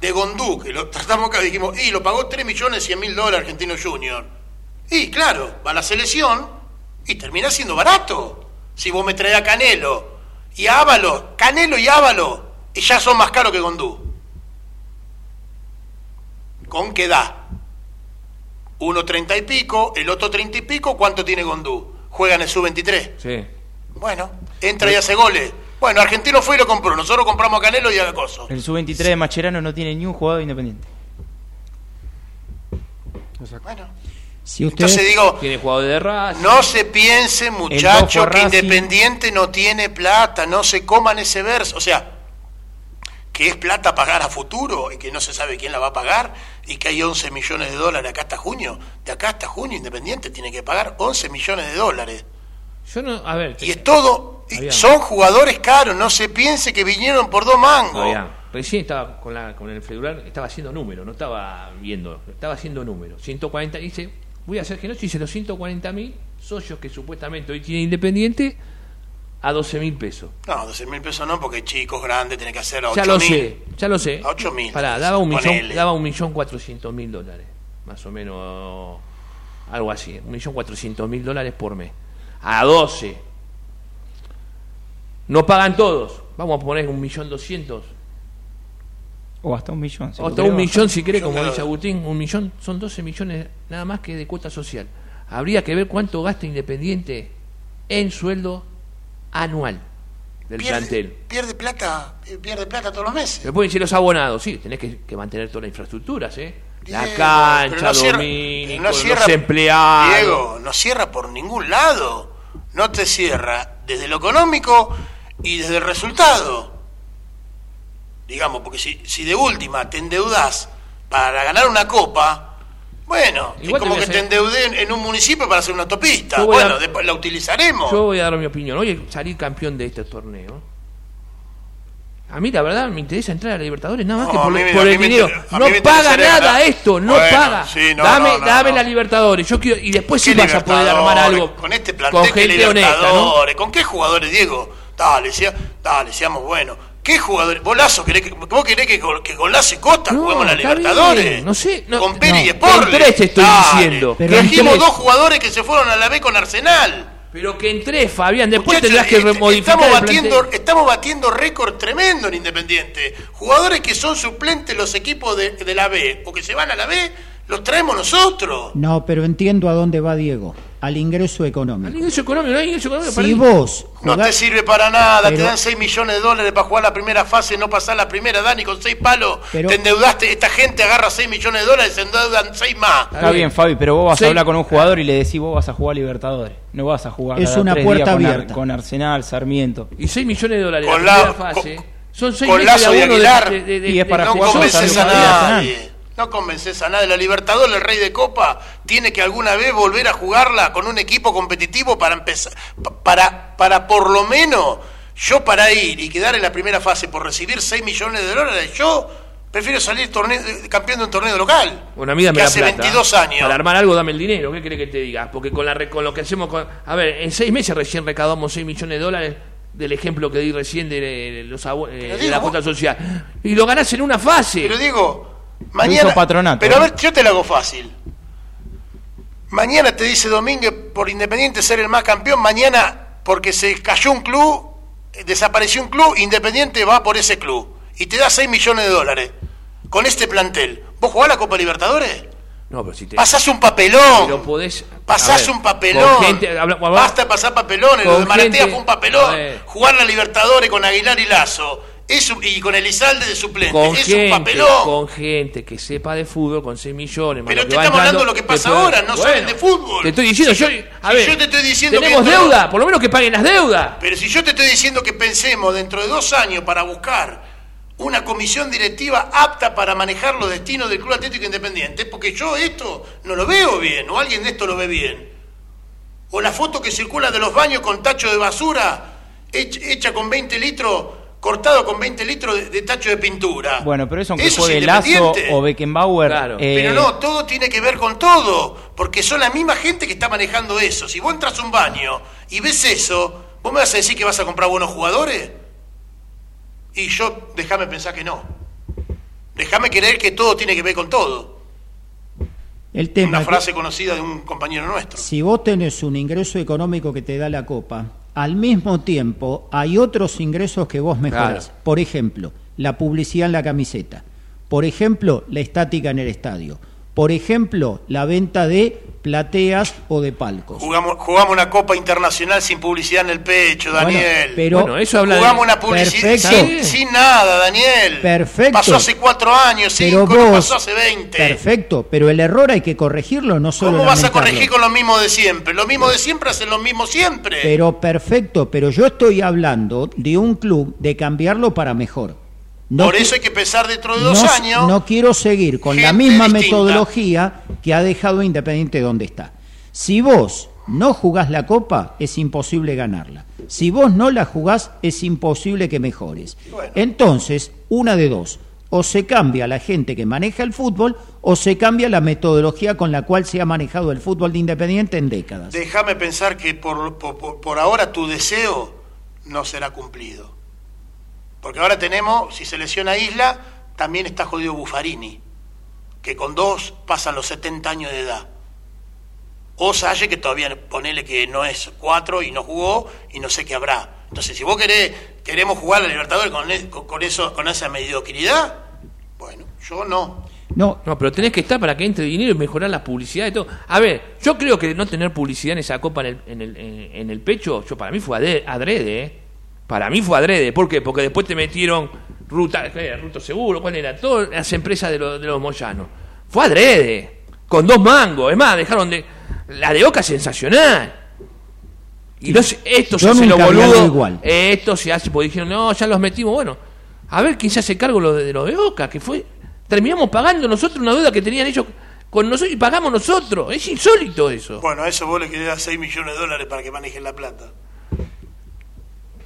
de Gondú, que lo tratamos acá, dijimos, y lo pagó 3 millones 100 mil dólares Argentino Junior. Y claro, va a la selección y termina siendo barato. Si vos me traes a Canelo y a Ávalo, Canelo y Ávalo, y ya son más caros que Gondú. ¿Con qué da? Uno treinta y pico, el otro treinta y pico, ¿cuánto tiene Gondú? Juega en el sub-23. Sí. Bueno, entra y hace goles. Bueno, Argentino fue y lo compró. Nosotros compramos a Canelo y a Coso. El sub-23 de Macherano no tiene ni un jugador independiente. Bueno. Si usted Entonces digo, tiene jugador de raza. No se piense, muchachos, que Independiente no tiene plata, no se coman ese verso. O sea, que es plata pagar a futuro y que no se sabe quién la va a pagar y que hay 11 millones de dólares acá hasta junio. De acá hasta junio Independiente tiene que pagar 11 millones de dólares. Yo no, a ver, y es todo, son jugadores caros, no se piense que vinieron por dos mangos. Recién estaba con, la, con el federal, estaba haciendo números, no estaba viendo, estaba haciendo números. 140, dice, voy a hacer que no, dice los 140 mil socios que supuestamente hoy tiene Independiente a 12 mil pesos. No, 12 mil pesos no, porque chicos grandes tiene que hacer a 8 Ya lo sé, ya lo sé. A 8 mil. Pará, daba un, millón, daba un millón cuatrocientos mil dólares. Más o menos, algo así. Un millón cuatrocientos mil dólares por mes. A 12. No pagan todos. Vamos a poner un millón doscientos. O hasta un millón. o hasta un millón si quiere, como dice Agustín. Un millón son 12 millones nada más que de cuota social. Habría que ver cuánto gasta Independiente en sueldo anual del pierde, plantel. Pierde plata, eh, pierde plata todos los meses. Se pueden decir los abonados, sí, tenés que, mantener toda la infraestructura, ¿eh? La cancha, no los empleados. Diego, no cierra por ningún lado. No te cierra desde lo económico y desde el resultado. Digamos, porque si, si de última te endeudas para ganar una copa, bueno, es como que te endeudé en, un municipio para hacer una autopista. Bueno, después la utilizaremos. Yo voy a dar mi opinión. Oye, salir campeón de este torneo. A mí, la verdad, me interesa entrar a la Libertadores nada más que por, el dinero. No paga nada esto, no paga. dame, dame la Libertadores. Yo quiero, y después sí vas a poder armar algo. Con este plantel con Libertadores. ¿Con qué jugadores, Diego? Dale, dale, seamos buenos ¿Qué jugadores? ¿Bolazo? ¿Querés que, ¿Vos querés que, que Golazo y Costa no, juguemos la Libertadores? no sé. No, con Pérez y Sport. tres estoy diciendo. Pero Trajimos dos jugadores que se fueron a la B con Arsenal. Pero que entré, Fabián, después tendrás que modificar estamos batiendo, estamos batiendo récord tremendo en Independiente. Jugadores que son suplentes los equipos de, de la B o que se van a la B, los traemos nosotros. No, pero entiendo a dónde va Diego al ingreso económico. Al ingreso económico, no hay ingreso económico si vos No te sirve para nada, te dan 6 millones de dólares para jugar la primera fase, no pasar la primera, Dani, con 6 palos, te endeudaste, esta gente agarra 6 millones de dólares, se endeudan 6 más. Está bien, Fabi, pero vos vas a hablar con un jugador y le decís vos vas a jugar Libertadores. No vas a jugar. Es una puerta abierta. Con, Arsenal, Sarmiento. Y 6 millones de dólares con la, fase. son 6 millones de Aguilar. y es para no jugar a nadie. No convences a nadie. La Libertadores, el rey de Copa, tiene que alguna vez volver a jugarla con un equipo competitivo para empezar, para, para por lo menos yo para ir y quedar en la primera fase por recibir 6 millones de dólares, yo prefiero salir torneo, campeón de un torneo local. Una amiga me hace 22 años. Para armar algo dame el dinero, ¿qué crees que te diga? Porque con, la, con lo que hacemos con... A ver, en 6 meses recién recaudamos 6 millones de dólares del ejemplo que di recién de, los, eh, de la cuota social. Y lo ganás en una fase. Pero digo, mañana... Patronato, pero a ver, yo te lo hago fácil. Mañana te dice Domínguez, por Independiente ser el más campeón, mañana, porque se cayó un club, desapareció un club, Independiente va por ese club y te da 6 millones de dólares con este plantel. ¿Vos jugás la Copa Libertadores? No, pero si te... Pasás un papelón. Pero podés... Pasás un papelón. Gente, Basta de pasar papelones. Lo de Maratea fue un papelón. Jugar la Libertadores con Aguilar y Lazo. Y con Elizalde de suplente. Con es gente, un papelón. Con gente que sepa de fútbol, con 6 millones. Pero te estamos hablando de lo que pasa ahora, no saben de fútbol. Te estoy diciendo, yo, a ver, yo te estoy diciendo tenemos deuda, por lo menos que paguen las deudas. Pero si yo te estoy diciendo que pensemos dentro de dos años para buscar una comisión directiva apta para manejar los destinos del Club Atlético Independiente, porque yo esto no lo veo bien, o alguien de esto lo ve bien. O la foto que circula de los baños con tacho de basura hecha con 20 litros, cortado con 20 litros de, tacho de pintura. Bueno, pero eso aunque fue Lazo o Beckenbauer... Claro. Eh, pero no, todo tiene que ver con todo, porque son la misma gente que está manejando eso. Si vos entras a un baño y ves eso, ¿vos me vas a decir que vas a comprar buenos jugadores? Y yo, déjame pensar que no. Déjame creer que todo tiene que ver con todo. El tema Una frase conocida de un compañero nuestro. Si vos tenés un ingreso económico que te da la copa, al mismo tiempo hay otros ingresos que vos mejorás. Por ejemplo, la publicidad en la camiseta. Por ejemplo, la estática en el estadio. Por ejemplo, la venta de plateas o de palcos. Jugamos, jugamos una Copa Internacional sin publicidad en el pecho, Daniel. pero eso habla jugamos una publicidad sin, nada, Daniel. Perfecto. Pasó hace cuatro años, cinco, pasó hace veinte. Perfecto, pero el error hay que corregirlo, no solo. ¿Cómo vas a corregir con lo mismo de siempre? Lo mismo de siempre hacen lo mismo siempre. Pero perfecto, pero yo estoy hablando de un club de cambiarlo para mejor. Por eso hay que pensar dentro de dos años. No quiero seguir con la misma metodología que ha dejado Independiente donde está. Si vos no jugás la copa, es imposible ganarla. Si vos no la jugás, es imposible que mejores. Entonces, una de dos. O se cambia la gente que maneja el fútbol o se cambia la metodología con la cual se ha manejado el fútbol de Independiente en décadas. Déjame pensar que por, por ahora tu deseo no será cumplido. Porque ahora tenemos, si se lesiona Isla, también está jodido Buffarini, que con dos pasan los 70 años de edad. O Salle, que todavía ponele que no es cuatro y no jugó y no sé qué habrá. Entonces, si vos querés, queremos jugar a Libertadores con, e, con, eso, con esa mediocridad, bueno, yo no. No. no, pero tenés que estar para que entre dinero y mejorar la publicidad y todo. A ver, yo creo que no tener publicidad en esa copa en el, en el, en el pecho, yo para mí fue adrede, ¿eh? Para mí fue adrede. ¿Por qué? Porque después te metieron Ruta, Ruto Seguro, ¿cuál era? Todas las empresas de, los, de los Moyanos. Fue adrede. Con dos mangos. Es más, dejaron de. La de Oca sensacional. Y no, esto se hace lo boludo. Igual. esto se hace, porque dijeron, no, ya los metimos. Bueno, a ver quién se hace cargo de, de los de Oca, que fue. Terminamos pagando nosotros una deuda que tenían ellos con nosotros y pagamos nosotros. Es insólito eso. Bueno, a eso vos le querés dar 6 millones de dólares para que manejen la plata.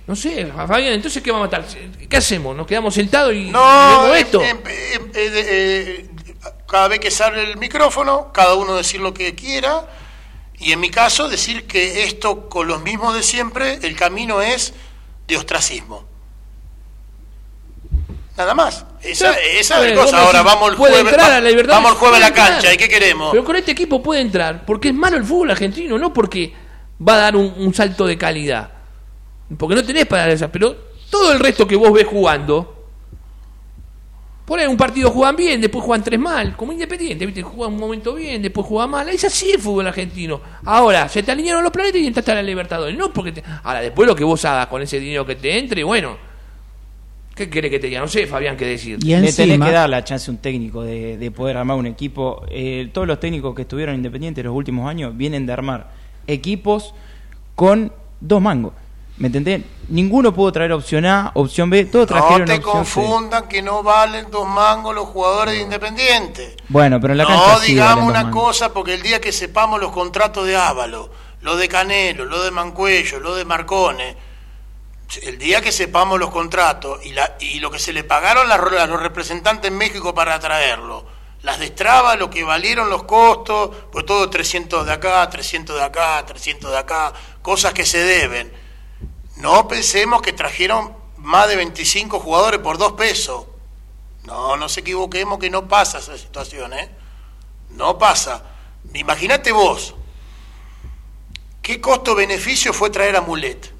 No sé, Fabián, entonces ¿qué vamos a estar? ¿Qué hacemos? ¿Nos quedamos sentados y no, esto? Eh, eh, eh, cada vez que sale el micrófono, cada uno decir lo que quiera, y en mi caso decir que esto con los mismos de siempre, el camino es de ostracismo. Nada más. Esa, esa es la cosa. Ahora vamos el jueves, a la vamos el jueves a la cancha. ¿Y qué queremos? Pero con este equipo puede entrar. Porque es malo el fútbol argentino, no porque va a dar un salto de calidad. Porque no tenés para esas, pero todo el resto que vos ves jugando, por ahí un partido juegan bien, después juegan tres mal, como independiente, ¿viste? Juegan un momento bien, después juegan mal. Es así el fútbol argentino. Ahora, se te alinearon los planetas y entraste a la Libertadores. No porque Ahora, después lo que vos hagas con ese dinero que te entre, bueno. ¿Qué quiere que te diga? No sé, Fabián, qué decir. Y Le tenés que dar la chance a un técnico de, poder armar un equipo. Eh, todos los técnicos que estuvieron independientes los últimos años vienen de armar equipos con dos mangos. ¿Me entendés? Ninguno pudo traer opción A, opción B, todos trajeron No te confundan que no valen dos mangos los jugadores de Independiente. Bueno, pero en la No digamos una cosa porque el día que sepamos los contratos de Ávalo, lo de Canelo, lo de Mancuello, lo de Marcone, el día que sepamos los contratos y, la, y lo que se le pagaron a los representantes en México para traerlo, las destraba, lo que valieron los costos, pues todo 300 de acá, 300 de acá, 300 de acá, cosas que se deben. No pensemos que trajeron más de 25 jugadores por dos pesos. No, no nos equivoquemos que no pasa esa situación, ¿eh? No pasa. Imagínate vos, ¿qué costo-beneficio fue traer a Mulet?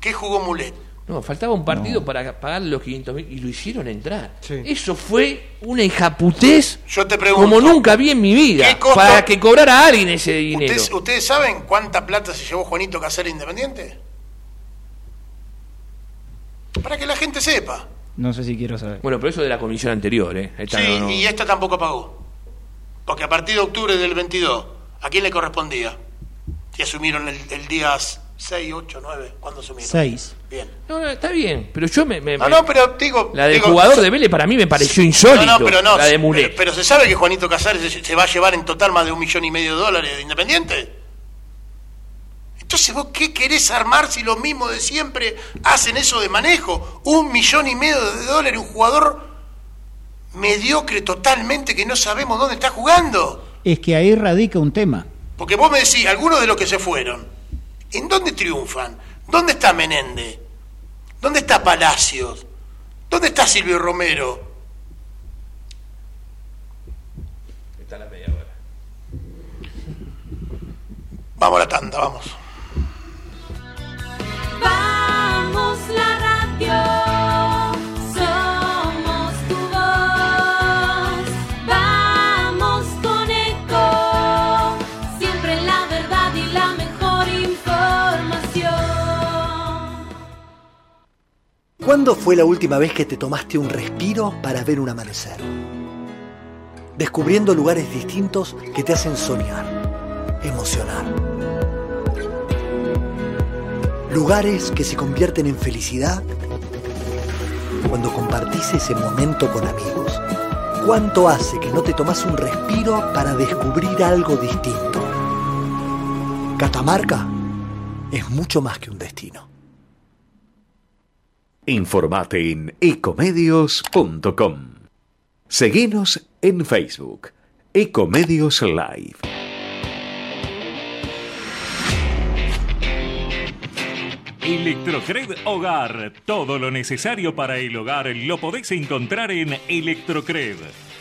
¿Qué jugó Mulet? No, faltaba un partido para pagar los 500 mil y lo hicieron entrar. Eso fue una hijaputez Yo te pregunto, como nunca vi en mi vida. Para que cobrara alguien ese dinero. ¿Ustedes, saben cuánta plata se llevó Juanito Cacer Independiente? Para que la gente sepa. No sé si quiero saber. Bueno, pero eso de la comisión anterior, ¿eh? sí, y esta tampoco pagó. Porque a partir de octubre del 22, ¿a quién le correspondía? Si asumieron el, el día 6, 8, 9, ¿cuándo asumieron? 6. Bien. No, no, está bien, pero yo me... no, no, pero digo... La del jugador de Vélez para mí me pareció insólito. No, no, pero no. La de Mulet. Pero, se sabe que Juanito Casares se, se va a llevar en total más de un millón y medio de dólares de Independiente. Entonces, ¿vos qué querés armar si los mismos de siempre hacen eso de manejo? Un millón y medio de dólares, un jugador mediocre totalmente que no sabemos dónde está jugando. Es que ahí radica un tema. Porque vos me decís, algunos de los que se fueron, ¿en dónde triunfan? ¿Dónde está Menéndez? ¿Dónde está Palacios? ¿Dónde está Silvio Romero? Está la media hora. Vamos a la tanda, vamos. Vamos la radio, somos tu voz. Vamos con eco, siempre la verdad y la mejor información. ¿Cuándo fue la última vez que te tomaste un respiro para ver un amanecer? Descubriendo lugares distintos que te hacen soñar, emocionar Lugares que se convierten en felicidad cuando compartís ese momento con amigos. ¿Cuánto hace que no te tomas un respiro para descubrir algo distinto? Catamarca es mucho más que un destino. Informate en ecomedios.com. Seguinos en Facebook, Ecomedios Live. Electrocred Hogar. Todo lo necesario para el hogar lo podés encontrar en Electrocred.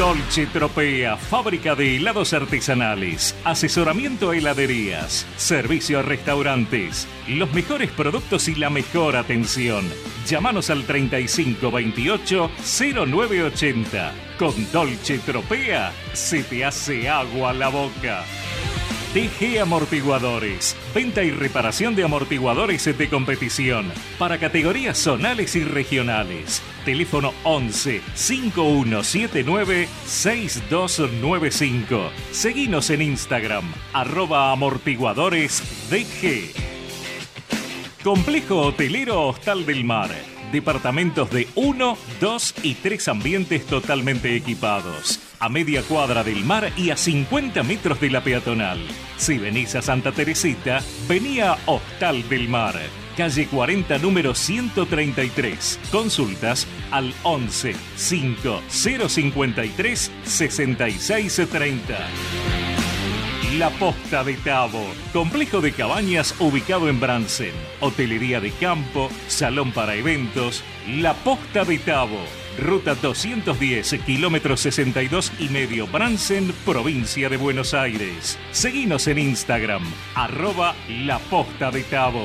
Dolce Tropea, fábrica de helados artesanales, asesoramiento a heladerías, servicio a restaurantes, los mejores productos y la mejor atención. Llámanos al 3528 0980. Con Dolce Tropea se te hace agua la boca. TG Amortiguadores. Venta y reparación de amortiguadores de competición para categorías zonales y regionales. Teléfono 11 5179 6295. Seguinos en Instagram, arroba amortiguadores. Complejo Hotelero Hostal del Mar Departamentos de 1, 2 y 3 ambientes totalmente equipados. A media cuadra del mar y a 50 metros de la peatonal. Si venís a Santa Teresita, venía Hostal del Mar. Calle 40, número 133. Consultas al 11 5 053 6630. La Posta de Tabo, complejo de cabañas ubicado en Bransen, hotelería de campo, salón para eventos, La Posta de Tabo, ruta 210, kilómetro 62 y medio, Bransen, provincia de Buenos Aires. Seguinos en Instagram, arroba La Posta de Tabo.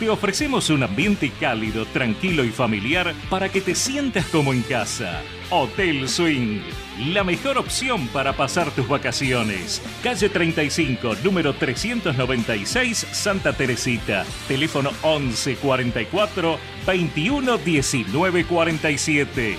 Te ofrecemos un ambiente cálido, tranquilo y familiar para que te sientas como en casa. Hotel Swing, la mejor opción para pasar tus vacaciones. Calle 35, número 396, Santa Teresita. Teléfono 11 44 21 19 47.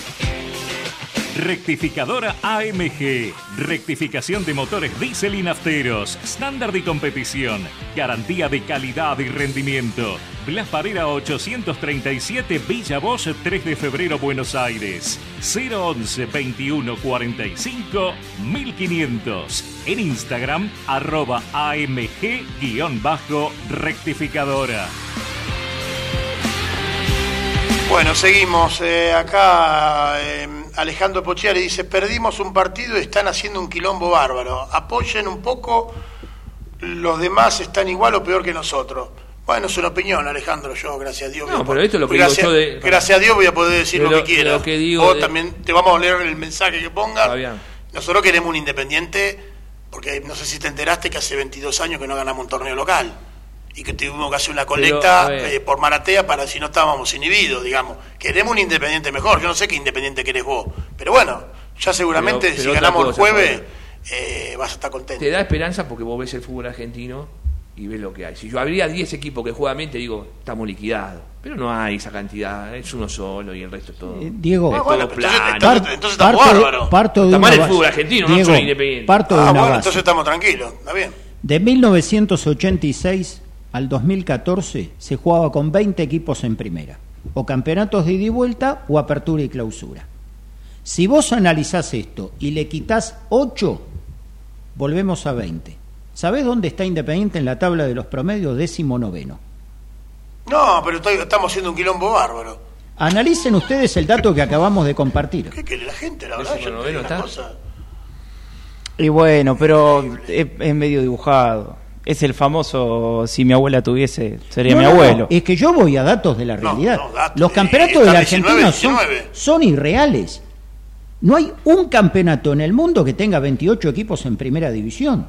Rectificadora AMG. Rectificación de motores diésel y nafteros. Estándar de competición. Garantía de calidad y rendimiento. Blas Parera 837 Villa Bosch 3 de febrero Buenos Aires. 011 21 45 1500. En Instagram arroba AMG-rectificadora. Bueno, seguimos. Eh, acá eh, Alejandro Pochiari dice, perdimos un partido y están haciendo un quilombo bárbaro. Apoyen un poco, los demás están igual o peor que nosotros. Bueno, es una opinión, Alejandro, yo, gracias a Dios. No, pero esto es lo que gracias, digo yo de... Gracias a Dios voy a poder decir lo, que quiera. Lo que digo Vos de... también te vamos a leer el mensaje que ponga. Nosotros queremos un independiente, porque no sé si te enteraste que hace 22 años que no ganamos un torneo local y que tuvimos que hacer una colecta Pero, eh, por Maratea para si no estábamos inhibidos, digamos. Queremos un independiente mejor, yo no sé qué independiente querés vos, pero bueno, ya seguramente Pero- pero si ganamos el jueves eh, vas a estar contento. Te da esperanza porque vos ves el fútbol argentino y ves lo que hay. Si yo habría 10 equipos que juegan bien, te digo, estamos liquidados. Pero no hay esa cantidad, es uno solo y el resto es todo. Eh, Diego, es Ah, todo entonces- plano. entonces- parto de Está mal el fútbol argentino, no Diego, son independientes. Parto de Ah, una bueno, base. entonces estamos tranquilos, está bien. De 1986 al 2014 se jugaba con 20 equipos en primera, o campeonatos de ida y vuelta o apertura y clausura. Si vos analizás esto y le quitas 8, volvemos a 20. ¿Sabés dónde está Independiente en la tabla de los promedios? Décimo noveno. No, pero estoy- estamos haciendo un quilombo bárbaro. Analicen ustedes el dato que acabamos de compartir. ¿Qué quiere la gente? La verdad, Décimo yo noveno está. cosa. Y bueno, pero es, es medio dibujado. Es el famoso, si mi abuela tuviese, sería No, mi no, abuelo. es que yo voy a datos de la realidad. datos. Los campeonatos de la 19, Argentina son, 19. son irreales. No hay un campeonato en el mundo que tenga 28 equipos en primera división.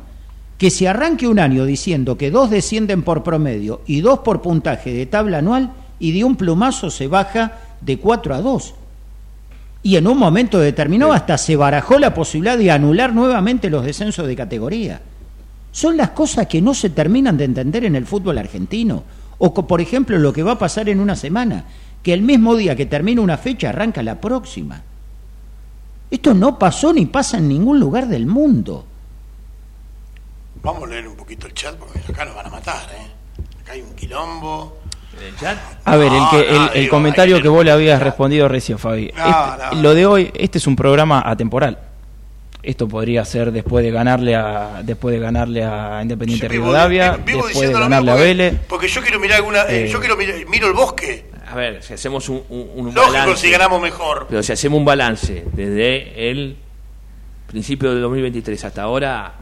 Que se arranque un año diciendo que dos descienden por promedio y dos por puntaje de tabla anual y de un plumazo se baja de 4 a 2. Y en un momento determinado hasta se barajó la posibilidad de anular nuevamente los descensos de categoría. Son las cosas que no se terminan de entender en el fútbol argentino. O por ejemplo lo que va a pasar en una semana, que el mismo día que termina una fecha arranca la próxima. Esto no pasó ni pasa en ningún lugar del mundo. Vamos a leer un poquito el chat porque acá nos van a matar, ¿eh? Acá hay un quilombo. ¿El chat? A ver, el, que, el, comentario que vos le habías respondido recién, Fabi. Este, lo de hoy, este es un programa atemporal. Esto podría ser después de ganarle a después de ganarle a Independiente Rivadavia, después de ganarle a Vélez. Porque yo quiero mirar alguna, eh, yo quiero mirar, miro el bosque. A ver, si hacemos un, un, Lógico si ganamos mejor. Pero si hacemos un balance desde el principio del 2023 hasta ahora,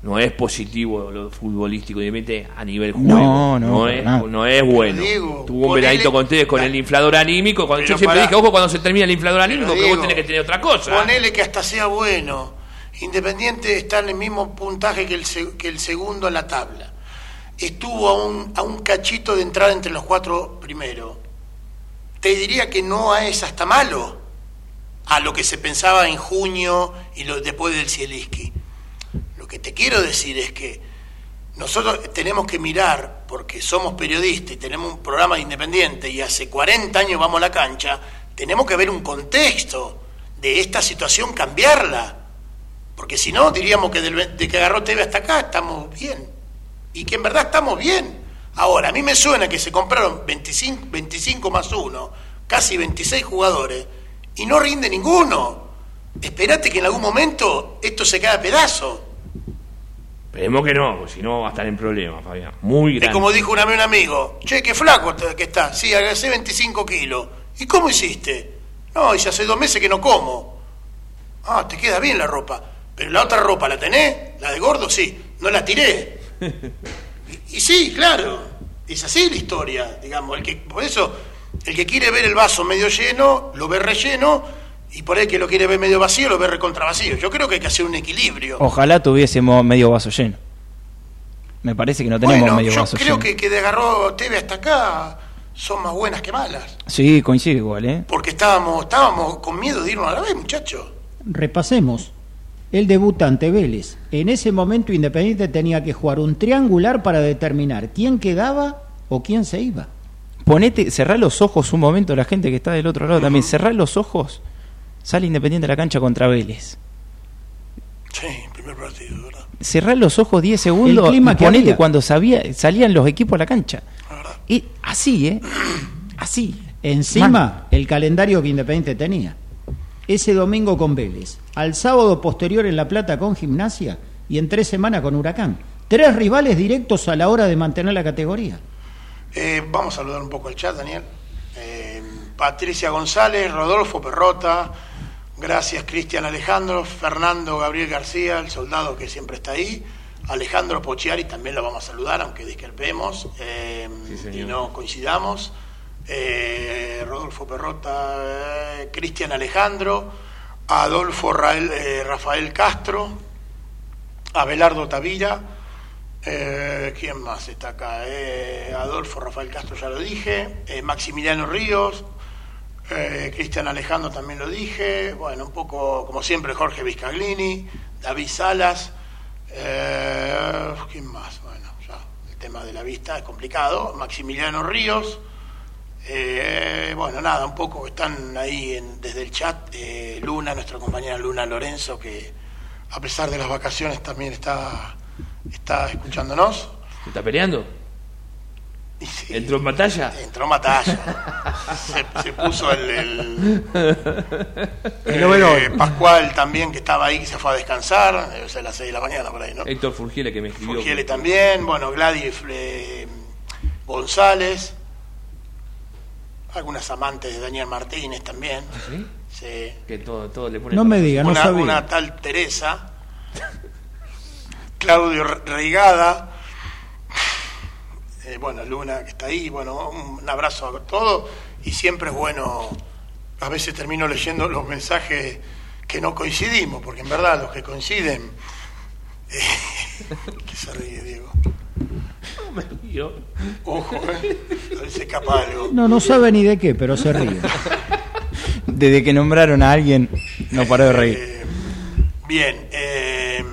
no es positivo lo futbolístico, obviamente a nivel juego. No, no, no, es, no es bueno. Tuvo un veladito con ustedes con el inflador anímico. Cuando yo siempre dije, ojo, cuando se termina el inflador anímico, que vos tenés que tener otra cosa. Ponele que hasta sea bueno. Independiente está en el mismo puntaje que el, que el segundo en la tabla estuvo a un, a un cachito de entrar entre los cuatro primeros. Te diría que no es hasta malo a lo que se pensaba en junio y lo, después del Cieliski. Lo que te quiero decir es que nosotros tenemos que mirar, porque somos periodistas y tenemos un programa independiente y hace 40 años vamos a la cancha, tenemos que ver un contexto de esta situación, cambiarla. Porque si no, diríamos que de que agarró TV hasta acá estamos bien y que en verdad estamos bien. Ahora, a mí me suena que se compraron 25, 25 más 1, casi 26 jugadores, y no rinde ninguno. Espérate que en algún momento esto se quede a pedazo. Esperemos que no, porque si no va a estar en problemas, Fabián. Muy grande. Es como dijo un amigo, che, qué flaco que está. Sí, agregé 25 kilos. ¿Y cómo hiciste? No, y hace dos meses que no como. Ah, te queda bien la ropa. Pero la otra ropa, ¿la tenés? La de gordo, sí. No la tiré. y, sí, claro, es así la historia, digamos. El que, por eso, el que quiere ver el vaso medio lleno, lo ve relleno, y por el que lo quiere ver medio vacío, lo ve recontra vacío. Yo creo que hay que hacer un equilibrio. Ojalá tuviésemos medio vaso lleno. Me parece que no tenemos medio vaso lleno. Yo creo que, que de agarró TV hasta acá son más buenas que malas. Sí, coincide igual, ¿eh? Porque estábamos, estábamos con miedo de irnos a la vez, muchachos. Repasemos. El debuta ante Vélez. En ese momento Independiente tenía que jugar un triangular para determinar quién quedaba o quién se iba. Ponete, cerrá los ojos un momento, la gente que está del otro lado también, cerrá los ojos, sale Independiente a la cancha contra Vélez. Sí, primer partido, ¿verdad? Cerrá los ojos 10 segundos y ponete cuando sabía, salían los equipos a la cancha. Y así, ¿eh? Así. Encima, el calendario que Independiente tenía ese domingo con Vélez, al sábado posterior en La Plata con Gimnasia y en tres semanas con Huracán. Tres rivales directos a la hora de mantener la categoría. Eh, vamos a saludar un poco el chat, Daniel. Eh, Patricia González, Rodolfo Perrota, gracias Cristian Alejandro, Fernando Gabriel García, el soldado que siempre está ahí, Alejandro Pochiari también lo vamos a saludar, aunque discrepemos eh, y no coincidamos. Eh, Rodolfo Perrota, eh, Cristian Alejandro, Adolfo Rafael Castro, Abelardo Tavira, ¿quién más está acá? Adolfo Rafael Castro ya lo dije, Maximiliano Ríos, Cristian Alejandro también lo dije, bueno, un poco como siempre Jorge Vizcaglini, David Salas, ¿quién más? Bueno, ya el tema de la vista es complicado, Maximiliano Ríos, eh, bueno, nada, un poco están ahí desde el chat. Eh, Luna, nuestra compañera Luna Lorenzo, que a pesar de las vacaciones también está, está escuchándonos. está peleando? ¿Entró en batalla? Entró en batalla. se, puso el, eh, Pascual también, que estaba ahí, que se fue a descansar, debe ser las 6 de la mañana por ahí, ¿no? Héctor Furgiele, que me escribió. Furgiele también, bueno, Gladys González algunas amantes de Daniel Martínez también. ¿Ah, ¿Sí? Sí. Que todo, todo le pone no me diga, no una, una tal Teresa, Claudio Reigada, eh, bueno, Luna que está ahí, bueno, un abrazo a todos y siempre es bueno, a veces termino leyendo los mensajes que no coincidimos, porque en verdad los que coinciden, eh, que se ríe Diego. Ojo, eh. A ver se escapa algo. No, no sabe ni de qué, pero se ríe. Desde que nombraron a alguien, no paró de reír. Eh, bien. Eh,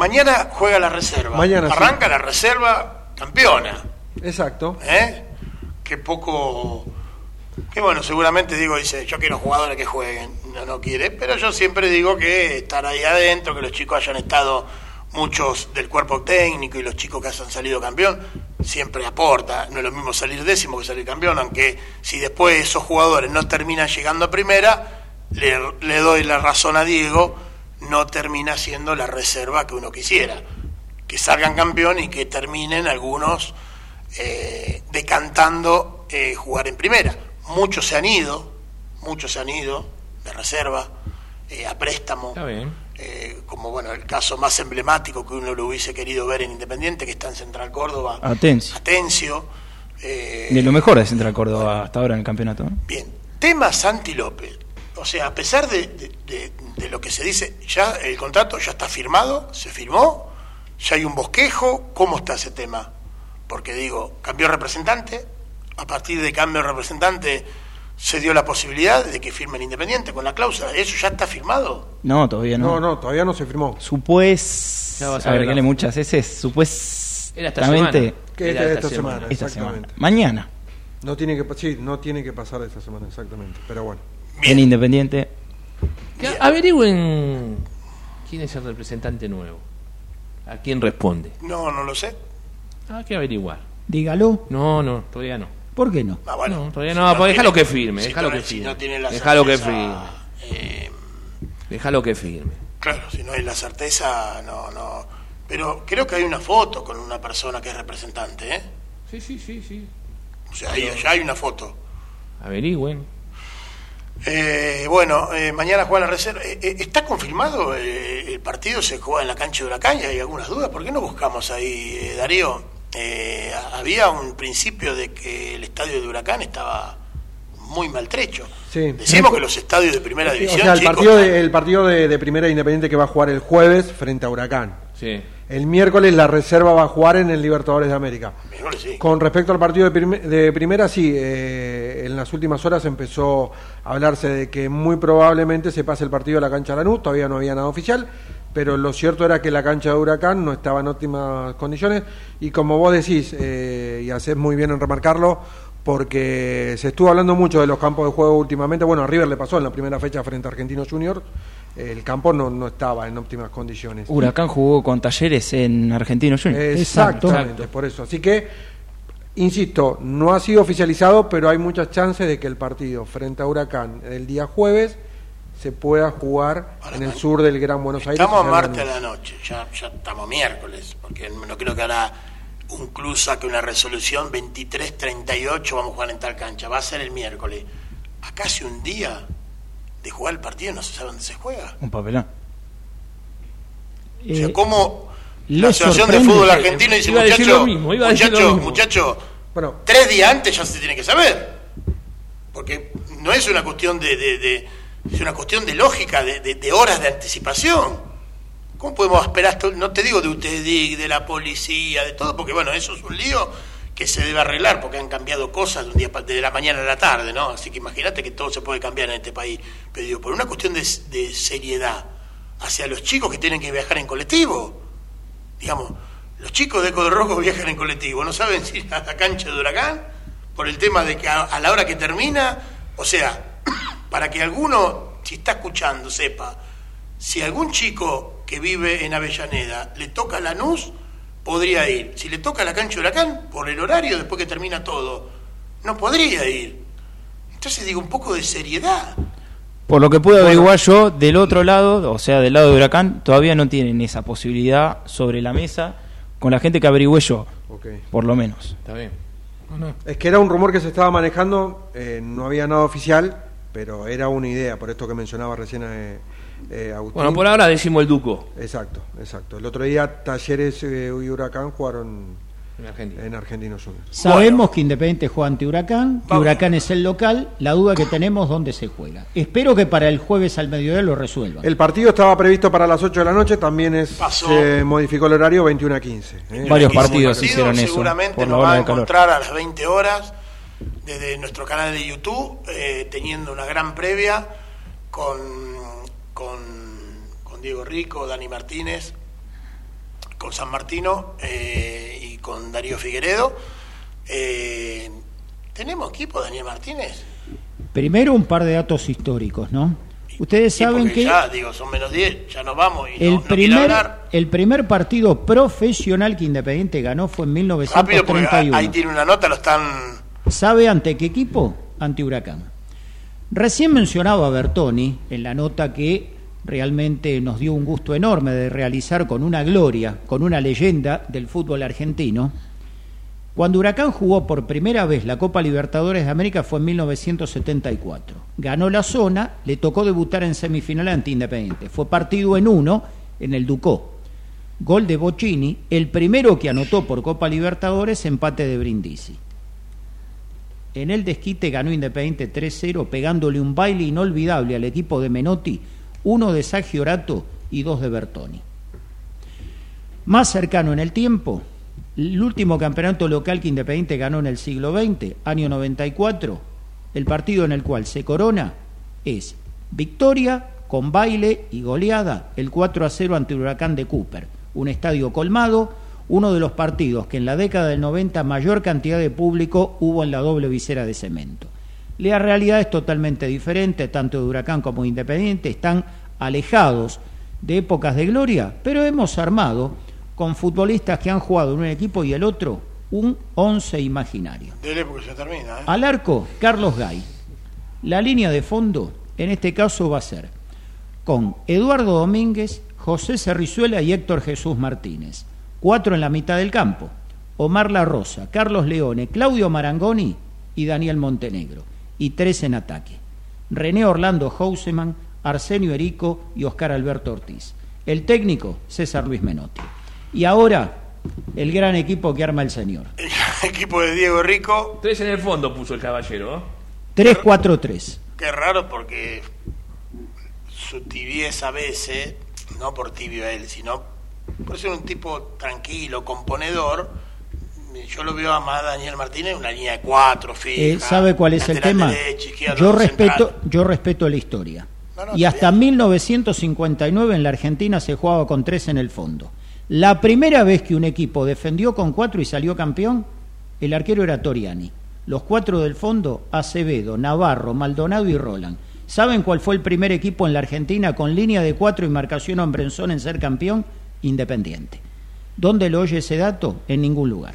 mañana juega la reserva. Mañana sí. Arranca la reserva campeona. Exacto. ¿Eh? Qué poco. Que bueno, seguramente digo, dice, yo quiero jugadores que jueguen. No, no quiere. Pero yo siempre digo que estar ahí adentro, que los chicos hayan estado muchos del cuerpo técnico y los chicos que hayan salido campeón, siempre aporta. No es lo mismo salir décimo que salir campeón, aunque si después esos jugadores no terminan llegando a primera, le, le doy la razón a Diego, no termina siendo la reserva que uno quisiera. Que salgan campeón y que terminen algunos eh, decantando eh, jugar en primera. Muchos se han ido, muchos se han ido de reserva, eh, a préstamo. Está bien. Eh, como bueno el caso más emblemático que uno lo hubiese querido ver en Independiente, que está en Central Córdoba, Atencio. Atencio. eh, De lo mejor de Central Córdoba hasta ahora en el campeonato. ¿no? Bien, tema Santi López. O sea, a pesar de, de- de- de lo que se dice, ya el contrato ya está firmado, se firmó, ya hay un bosquejo, ¿cómo está ese tema? Porque digo, cambió representante, a partir de cambio de representante se dio la posibilidad de que firme el Independiente con la cláusula, ¿eso ya está firmado? No, todavía no. No, no, todavía no se firmó. Supues. Ya vas a a ver, ver la- que muchas veces. Era esta semana. Que Era esta, semana, semana. Esta exactamente. semana. Mañana. No tiene que, sí, no tiene que pasar esta semana, exactamente. Pero bueno. Bien. En Independiente. Que averigüen quién es el representante nuevo. ¿A quién responde? No, no lo sé. Hay que averiguar. Dígalo. No, no, todavía no. ¿Por qué no? Ah, bueno, No, todavía si no, pues déjalo que firme, si déjalo no- que si firme. no Déjalo que certeza, eh, Déjalo que firme. Claro, si no hay la certeza, no, no. Pero creo que hay una foto con una persona que es representante, ¿eh? Sí, sí, sí, sí. O sea, ahí, ya hay una foto. Averigüen. Eh, bueno, eh, mañana juega la reserva. Eh, eh, ¿Está confirmado eh, el partido? ¿Se juega en la cancha de Huracán? ¿Y hay algunas dudas? ¿Por qué no buscamos ahí, eh, Darío? Eh, había un principio de que el estadio de Huracán estaba muy maltrecho. Sí. Decimos que los estadios de primera O división, sea, el chicos, partido, de, el partido de, de Primera Independiente que va a jugar el jueves frente a Huracán. Sí. El miércoles la reserva va a jugar en el Libertadores de América. sí. Con respecto al partido de, de primera, sí, eh, en las últimas horas empezó a hablarse de que muy probablemente se pase el partido a la cancha de Lanús, todavía no había nada oficial, pero lo cierto era que la cancha de Huracán no estaba en óptimas condiciones y como vos decís, eh, y hacés muy bien en remarcarlo, porque se estuvo hablando mucho de los campos de juego últimamente, bueno, a River le pasó en la primera fecha frente a Argentinos Juniors, el campo no, no estaba en óptimas condiciones. Huracán jugó con Talleres en Argentino Juniors. Exactamente, por eso. Así que, insisto, no ha sido oficializado, pero hay muchas chances de que el partido frente a Huracán el día jueves se pueda jugar en el sur del Gran Buenos Aires. Estamos a martes a Lanús. la noche, ya, ya estamos miércoles, porque no creo que hará un club saque una resolución 23-38, vamos a jugar en tal cancha, va a ser el miércoles. A casi un día de jugar el partido no se sabe dónde se juega. Un papelón. O sea, ¿cómo ¿le la Asociación de? Fútbol Argentino dice, Iba a decir muchacho, lo mismo, iba a decir muchacho, lo mismo". muchacho, Bueno, tres días antes ya se tiene que saber. Porque no es una cuestión de, de- de- es una cuestión de lógica, de, de- de horas de anticipación. ¿Cómo podemos esperar esto? No te digo de UTEDIC, de la policía, de todo, porque bueno, eso es un lío que se debe arreglar porque han cambiado cosas de un día de la mañana a la tarde, ¿no? Así que imagínate que todo se puede cambiar en este país. Pero digo, por una cuestión de, seriedad hacia los chicos que tienen que viajar en colectivo. Digamos, los chicos de Eco de Rojo viajan en colectivo, no saben si ir a la cancha de Huracán por el tema de que a, la hora que termina, o sea, para que alguno, si está escuchando, sepa, si algún chico que vive en Avellaneda le toca Lanús, podría ir. Si le toca la cancha de Huracán, por el horario, después que termina todo, no podría ir. Entonces digo, un poco de seriedad. Por lo que puedo averiguar yo, del otro lado, o sea, del lado de Huracán, todavía no tienen esa posibilidad sobre la mesa con la gente que averigüé yo, por lo menos. Está bien. Es que era un rumor que se estaba manejando, eh, no había nada oficial, pero era una idea, por esto que mencionaba recién eh, eh, Agustín. Bueno, por ahora decimos el Duco Exacto, exacto. El otro día Talleres eh, y Huracán jugaron en Argentina. en Argentinos. Sabemos que Independiente juega ante Huracán, que Vamos. Huracán es el local, la duda que tenemos dónde se juega. Espero que para el jueves al mediodía lo resuelvan. El partido estaba previsto para las 8 de la noche, también es, se modificó el horario 21 a 15. ¿eh? Varios partidos partido hicieron eso, Seguramente por la nos va a calor. encontrar a las 20 horas desde nuestro canal de YouTube, eh, teniendo una gran previa con, con, con, Diego Rico, Dani Martínez, con San Martino eh, y con Darío Figueredo. Eh, ¿Tenemos equipo, Daniel Martínez? Primero un par de datos históricos, ¿no? Ustedes saben que ya, digo, son menos 10, ya nos vamos y el no, primer el primer partido profesional que Independiente ganó fue en 1931. ahí tiene una nota, lo están ¿Sabe ante qué equipo? Ante Huracán. Recién mencionaba Bertoni en la nota que realmente nos dio un gusto enorme de realizar con una gloria, con una leyenda del fútbol argentino. Cuando Huracán jugó por primera vez la Copa Libertadores de América fue en 1974. Ganó la zona, le tocó debutar en semifinal ante Independiente. Fue partido en uno en el Ducó. Gol de Bocini, el primero que anotó por Copa Libertadores, empate de Brindisi. En el desquite ganó Independiente 3-0, pegándole un baile inolvidable al equipo de Menotti, uno de Sagiorato y dos de Bertoni. Más cercano en el tiempo, el último campeonato local que Independiente ganó en el siglo XX, año 94, el partido en el cual se corona es victoria con baile y goleada, el 4 0 ante Huracán de Cooper, un estadio colmado, uno de los partidos que en la década del 90 mayor cantidad de público hubo en la doble visera de cemento. La realidad es totalmente diferente, tanto de Huracán como de Independiente están alejados de épocas de gloria, pero hemos armado con futbolistas que han jugado en un equipo y el otro un once imaginario. Dele porque se termina. ¿eh? Al arco, Carlos Gay. La línea de fondo, en este caso, va a ser con Eduardo Domínguez, José Cerrizuela y Héctor Jesús Martínez cuatro en la mitad del campo, Omar La Rosa, Carlos Leone, Claudio Marangoni y Daniel Montenegro, y tres en ataque, René Orlando Houseman, Arsenio Erico y Oscar Alberto Ortiz. El técnico, César Luis Menotti. Y ahora, el gran equipo que arma el señor. El equipo de Diego Rico. Tres en el fondo puso el caballero. 3-4-3. Qué raro porque su tibieza a veces, no por tibio él, sino por ser un tipo tranquilo, componedor, yo lo veo a más Daniel Martínez una línea de cuatro, fija. Eh, ¿Sabe cuál es el tema? yo respeto, yo respeto la historia. y hasta 1959 en la Argentina se jugaba con tres en el fondo. La primera vez que un equipo defendió con cuatro y salió campeón, el arquero era Toriani. Los cuatro del fondo, Acevedo, Navarro, Maldonado y Roland. ¿Saben cuál fue el primer equipo en la Argentina con línea de cuatro y marcación hombre en ser campeón? Independiente. ¿Dónde lo oye ese dato? En ningún lugar.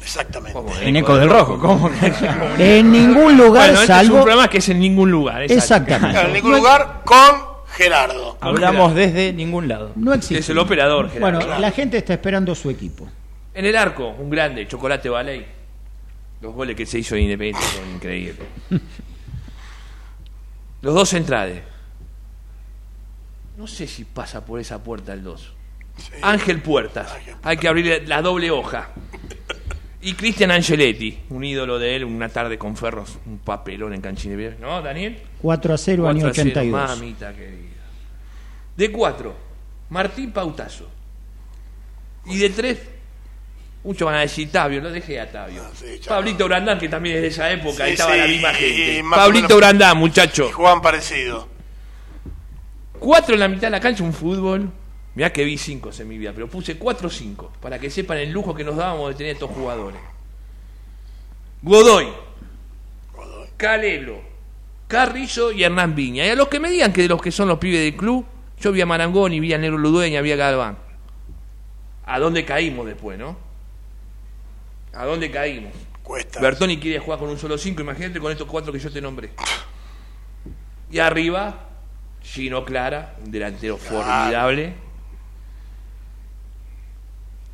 Exactamente. En Eco del Rojo, ¿cómo? en ningún lugar bueno, salvo... Este es un programa que es en ningún lugar. Exactamente. en ningún lugar con Gerardo. Hablamos desde ningún lado. No existe. Es el operador, Gerardo. Bueno, la gente está esperando su equipo. En el arco, un grande, Chocolate Ballet. Los goles que se hizo en Independiente son increíbles. Los dos centrales. No sé si pasa por esa puerta el 2. Ángel Puertas. Hay que abrir la doble hoja. Y Cristian Angeletti, un ídolo de él, una tarde con Ferros, un papelón en Canchine. ¿No, Daniel? 4 a 0, año 82. mamita querida. De 4, Martín Pautazo. Y de 3, muchos van a decir Tabio, lo dejé a Tabio. Pablito Brandán, que también es de esa época, ahí estaba la misma gente. Pablito Brandán, muchacho. Juan parecido. Cuatro en la mitad de la cancha, un fútbol. Mirá que vi cinco en mi vida, pero puse cuatro o cinco, para que sepan el lujo que nos dábamos de tener estos jugadores. Godoy, Calelo, Carrizo y Hernán Viña. Y a los que me digan que de los que son los pibes del club, yo vi a Marangoni, vi a Negro Ludueña, vi a Galván. ¿A dónde caímos después, no? ¿A dónde caímos? Cuesta. Bertoni quiere jugar con un solo cinco, imagínate con estos cuatro que yo te nombré. Y arriba, Gino Clara, un delantero formidable.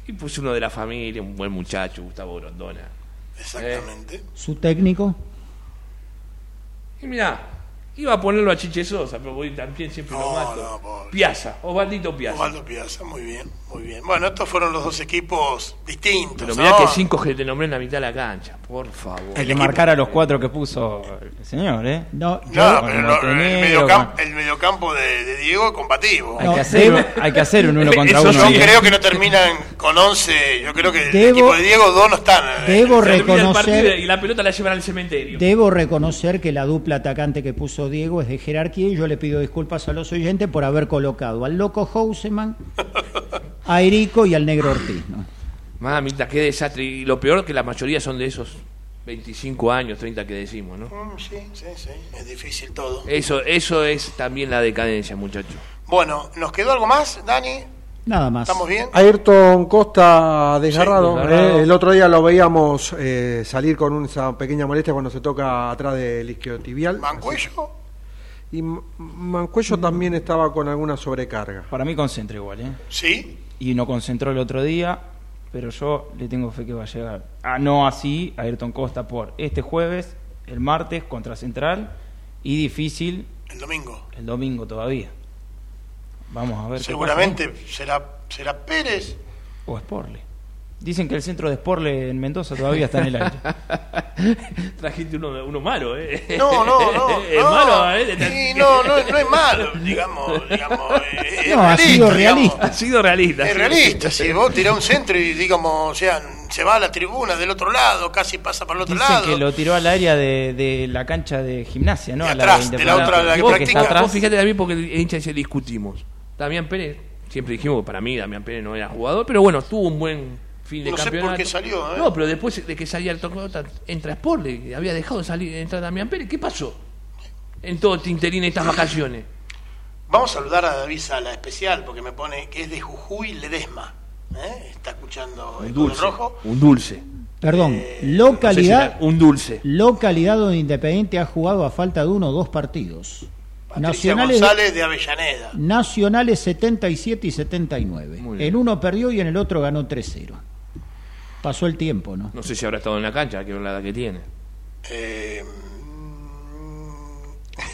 Y pues uno de la familia, un buen muchacho, Gustavo Grondona. Exactamente. ¿Su técnico? Y mira, Iba a ponerlo a Chiche Sosa, pero voy también siempre lo mato. No, Piazza, Osvaldito Piazza. Osvaldo Piazza, muy bien, muy bien. Bueno, estos fueron los dos equipos distintos. Pero mirá que cinco que te nombré en la mitad de la cancha, por favor. Hay que marcar a los cuatro que puso el señor, ¿eh? No, no pero el, mediocampo, el mediocampo de, de, Diego es combativo. Hay, que hacer, hay que hacer un uno contra uno. Yo creo que no terminan con 11. Yo creo que el equipo de Diego dos no están. Eh. Debo reconocer. Y la pelota la llevan al cementerio. Debo reconocer que la dupla atacante que puso Diego es de jerarquía y yo le pido disculpas a los oyentes por haber colocado al loco Houseman, a Erico y al negro Ortiz. ¿no? Mamita, qué desastre. Y lo peor que la mayoría son de esos 25 años, 30 que decimos, ¿no? Mm, sí, sí, sí. Es difícil todo. Eso, eso es también la decadencia, muchachos. Bueno, ¿nos quedó algo más, Dani? Nada más. ¿Estamos bien? Ayrton Costa desgarrado. Eh, el otro día lo veíamos eh, salir con esa pequeña molestia cuando se toca atrás del isquiotibial. ¿Mancuello? Y Mancuello también estaba con alguna sobrecarga. Para mí concentra igual, ¿eh? Sí. Y no concentró el otro día, pero yo le tengo fe que va a llegar. Ah, no así Ayrton Costa por este jueves, el martes contra Central y difícil. El domingo. El domingo todavía. Vamos a ver. Seguramente será, será Pérez. O Sporle. Dicen que el centro de Sporle en Mendoza todavía está en el aire. Trajiste uno, uno malo, ¿eh? No, no, no. ¿Es no, malo? ¿eh? no, no, no es malo, digamos. digamos no, ha sido realista. Ha sido realista. Es realista. Si vos tirás un centro y, digamos, o sea, se va a la tribuna del otro lado, casi pasa para el otro Dicen lado. que lo tiró al área de, de la cancha de gimnasia, ¿no? De a atrás, la de la otra, la que Vos, practica. está atrás. Vos fíjate también porque el hincha dice discutimos. Damián Pérez, siempre dijimos que para mí Damián Pérez no era jugador, pero bueno, tuvo un buen fin de No sé campeonato. por qué salió, ¿eh? No, pero después de que salía el Tocota, entra Sporle, había dejado de salir, entrar Damián Pérez. ¿Qué pasó? En todo Tinterín estas vacaciones. Vamos a saludar a David Sala, especial, porque me pone que es de Jujuy Ledesma. ¿eh? Está escuchando el Un Colo dulce. rojo. Un dulce. Perdón, Eh, localidad, no sé si era un dulce. localidad donde Independiente ha jugado a falta de uno o dos partidos. Patricia Nacionales, González de Avellaneda. Nacionales 77 y 79. Muy bien. En uno perdió y en el otro ganó 3-0. Pasó el tiempo, ¿no? No sé si habrá estado en la cancha, hay que ver la edad que tiene. Eh,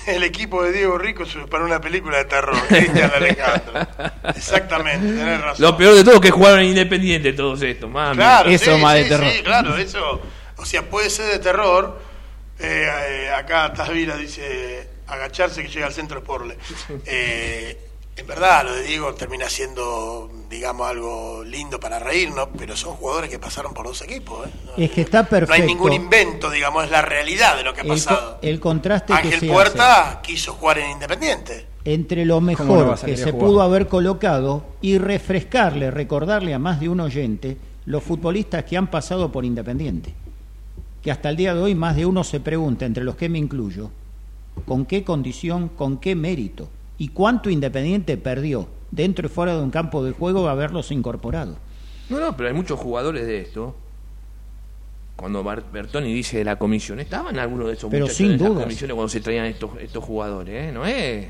el equipo de Diego Rico es para una película de terror. Cristian Alejandro. Exactamente, tenés razón. Lo peor de todo es que jugaron en Independiente todos estos, mami. Claro, Eso sí, más de terror. sí, claro, eso. O sea, puede ser de terror. Eh, eh, acá Tasvira dice agacharse que llega al centro Sporle. Eh, en verdad, lo de Diego termina siendo, digamos, algo lindo para reírnos, pero son jugadores que pasaron por dos equipos. ¿eh? No, Es que está no perfecto. hay ningún invento, digamos, es la realidad de lo que ha pasado. el contraste que Ángel se Puerta quiso jugar en Independiente. entre lo ¿Cómo no mejor que se jugar? pudo haber colocado y refrescarle, recordarle a más de un oyente los futbolistas que han pasado por Independiente. Que hasta el día de hoy más de uno se pregunta, entre los que me incluyo, con qué condición, con qué mérito y cuánto Independiente perdió dentro y fuera de un campo de juego haberlos incorporado. No, no, pero hay muchos jugadores de esto. Cuando Bertoni dice de la comisión, estaban algunos de esos Pero muchachos sin dudas. comisiones cuando se traían estos, estos jugadores, ¿eh? No es.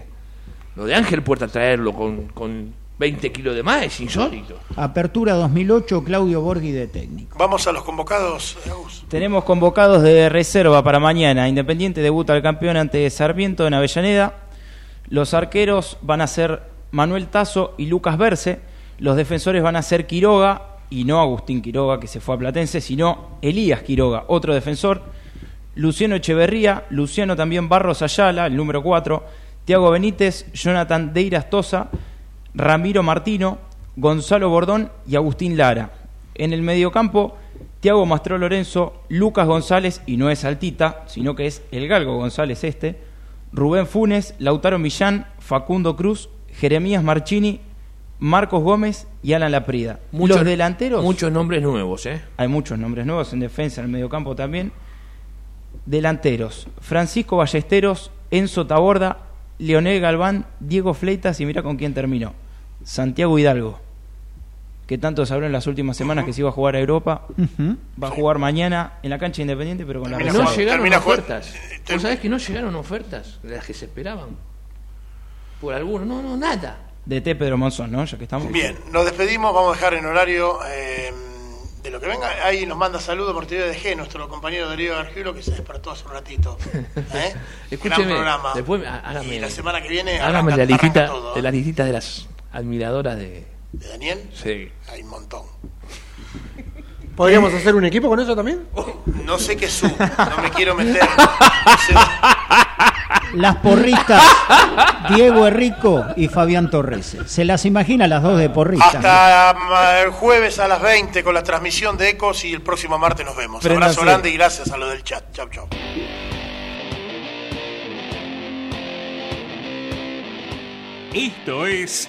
Lo de Ángel Puerta traerlo con, con 20 kilos de más es insólito. Apertura 2008, Claudio Borghi de técnico. Vamos a los convocados, Agus. Tenemos convocados de reserva para mañana. Independiente debuta al campeón ante Sarmiento en Avellaneda. Los arqueros van a ser Manuel Tazo y Lucas Berce. Los defensores van a ser Quiroga y no Agustín Quiroga, que se fue a Platense, sino Elías Quiroga, otro defensor. Luciano Echeverría, Luciano también Barros Ayala, el número 4. Tiago Benítez, Jonathan Deiras Tosa, Ramiro Martino, Gonzalo Bordón y Agustín Lara. En el mediocampo, Tiago Mastro Lorenzo, Lucas González, y no es Altita, sino que es el Galgo González este, Rubén Funes, Lautaro Millán, Facundo Cruz, Jeremías Marchini, Marcos Gómez y Alan Laprida. Muchos- Los delanteros, Muchos nombres nuevos, ¿eh? hay muchos nombres nuevos en defensa, en el mediocampo también. Delanteros, Francisco Ballesteros, Enzo Taborda, Leonel Galván, Diego Fleitas y mira con quién terminó. Santiago Hidalgo, que tanto se habló en las últimas semanas que se iba a jugar a Europa. Va a jugar mañana en la cancha independiente, pero con la No llegaron termina ofertas. ter- ¿Vos sabés que no llegaron ofertas de las que se esperaban? Por algunos, no, no, nada. De T. Pedro Monzón, ¿no? Ya que estamos. Bien, nos despedimos, vamos a dejar en horario eh, de lo que venga. Ahí nos manda saludos por TV de G, nuestro compañero Darío Argiulo, que se despertó hace un ratito. ¿Eh? Escúcheme, Gran programa. después hágame, y la semana que viene hágame arranca- la listita, todo, de las listitas de las admiradoras de... ¿De Daniel? Sí. Hay un montón. ¿Podríamos hacer un equipo con eso también? No sé qué su, no me quiero meter. Las porristas, Diego Errico y Fabián Torres. ¿Se las imagina las dos de porristas? Hasta mm, el jueves a las 20 con la transmisión de Ecos y el próximo martes nos vemos. Préndase. Abrazo grande y gracias a lo del chat. Chau, chau. Esto es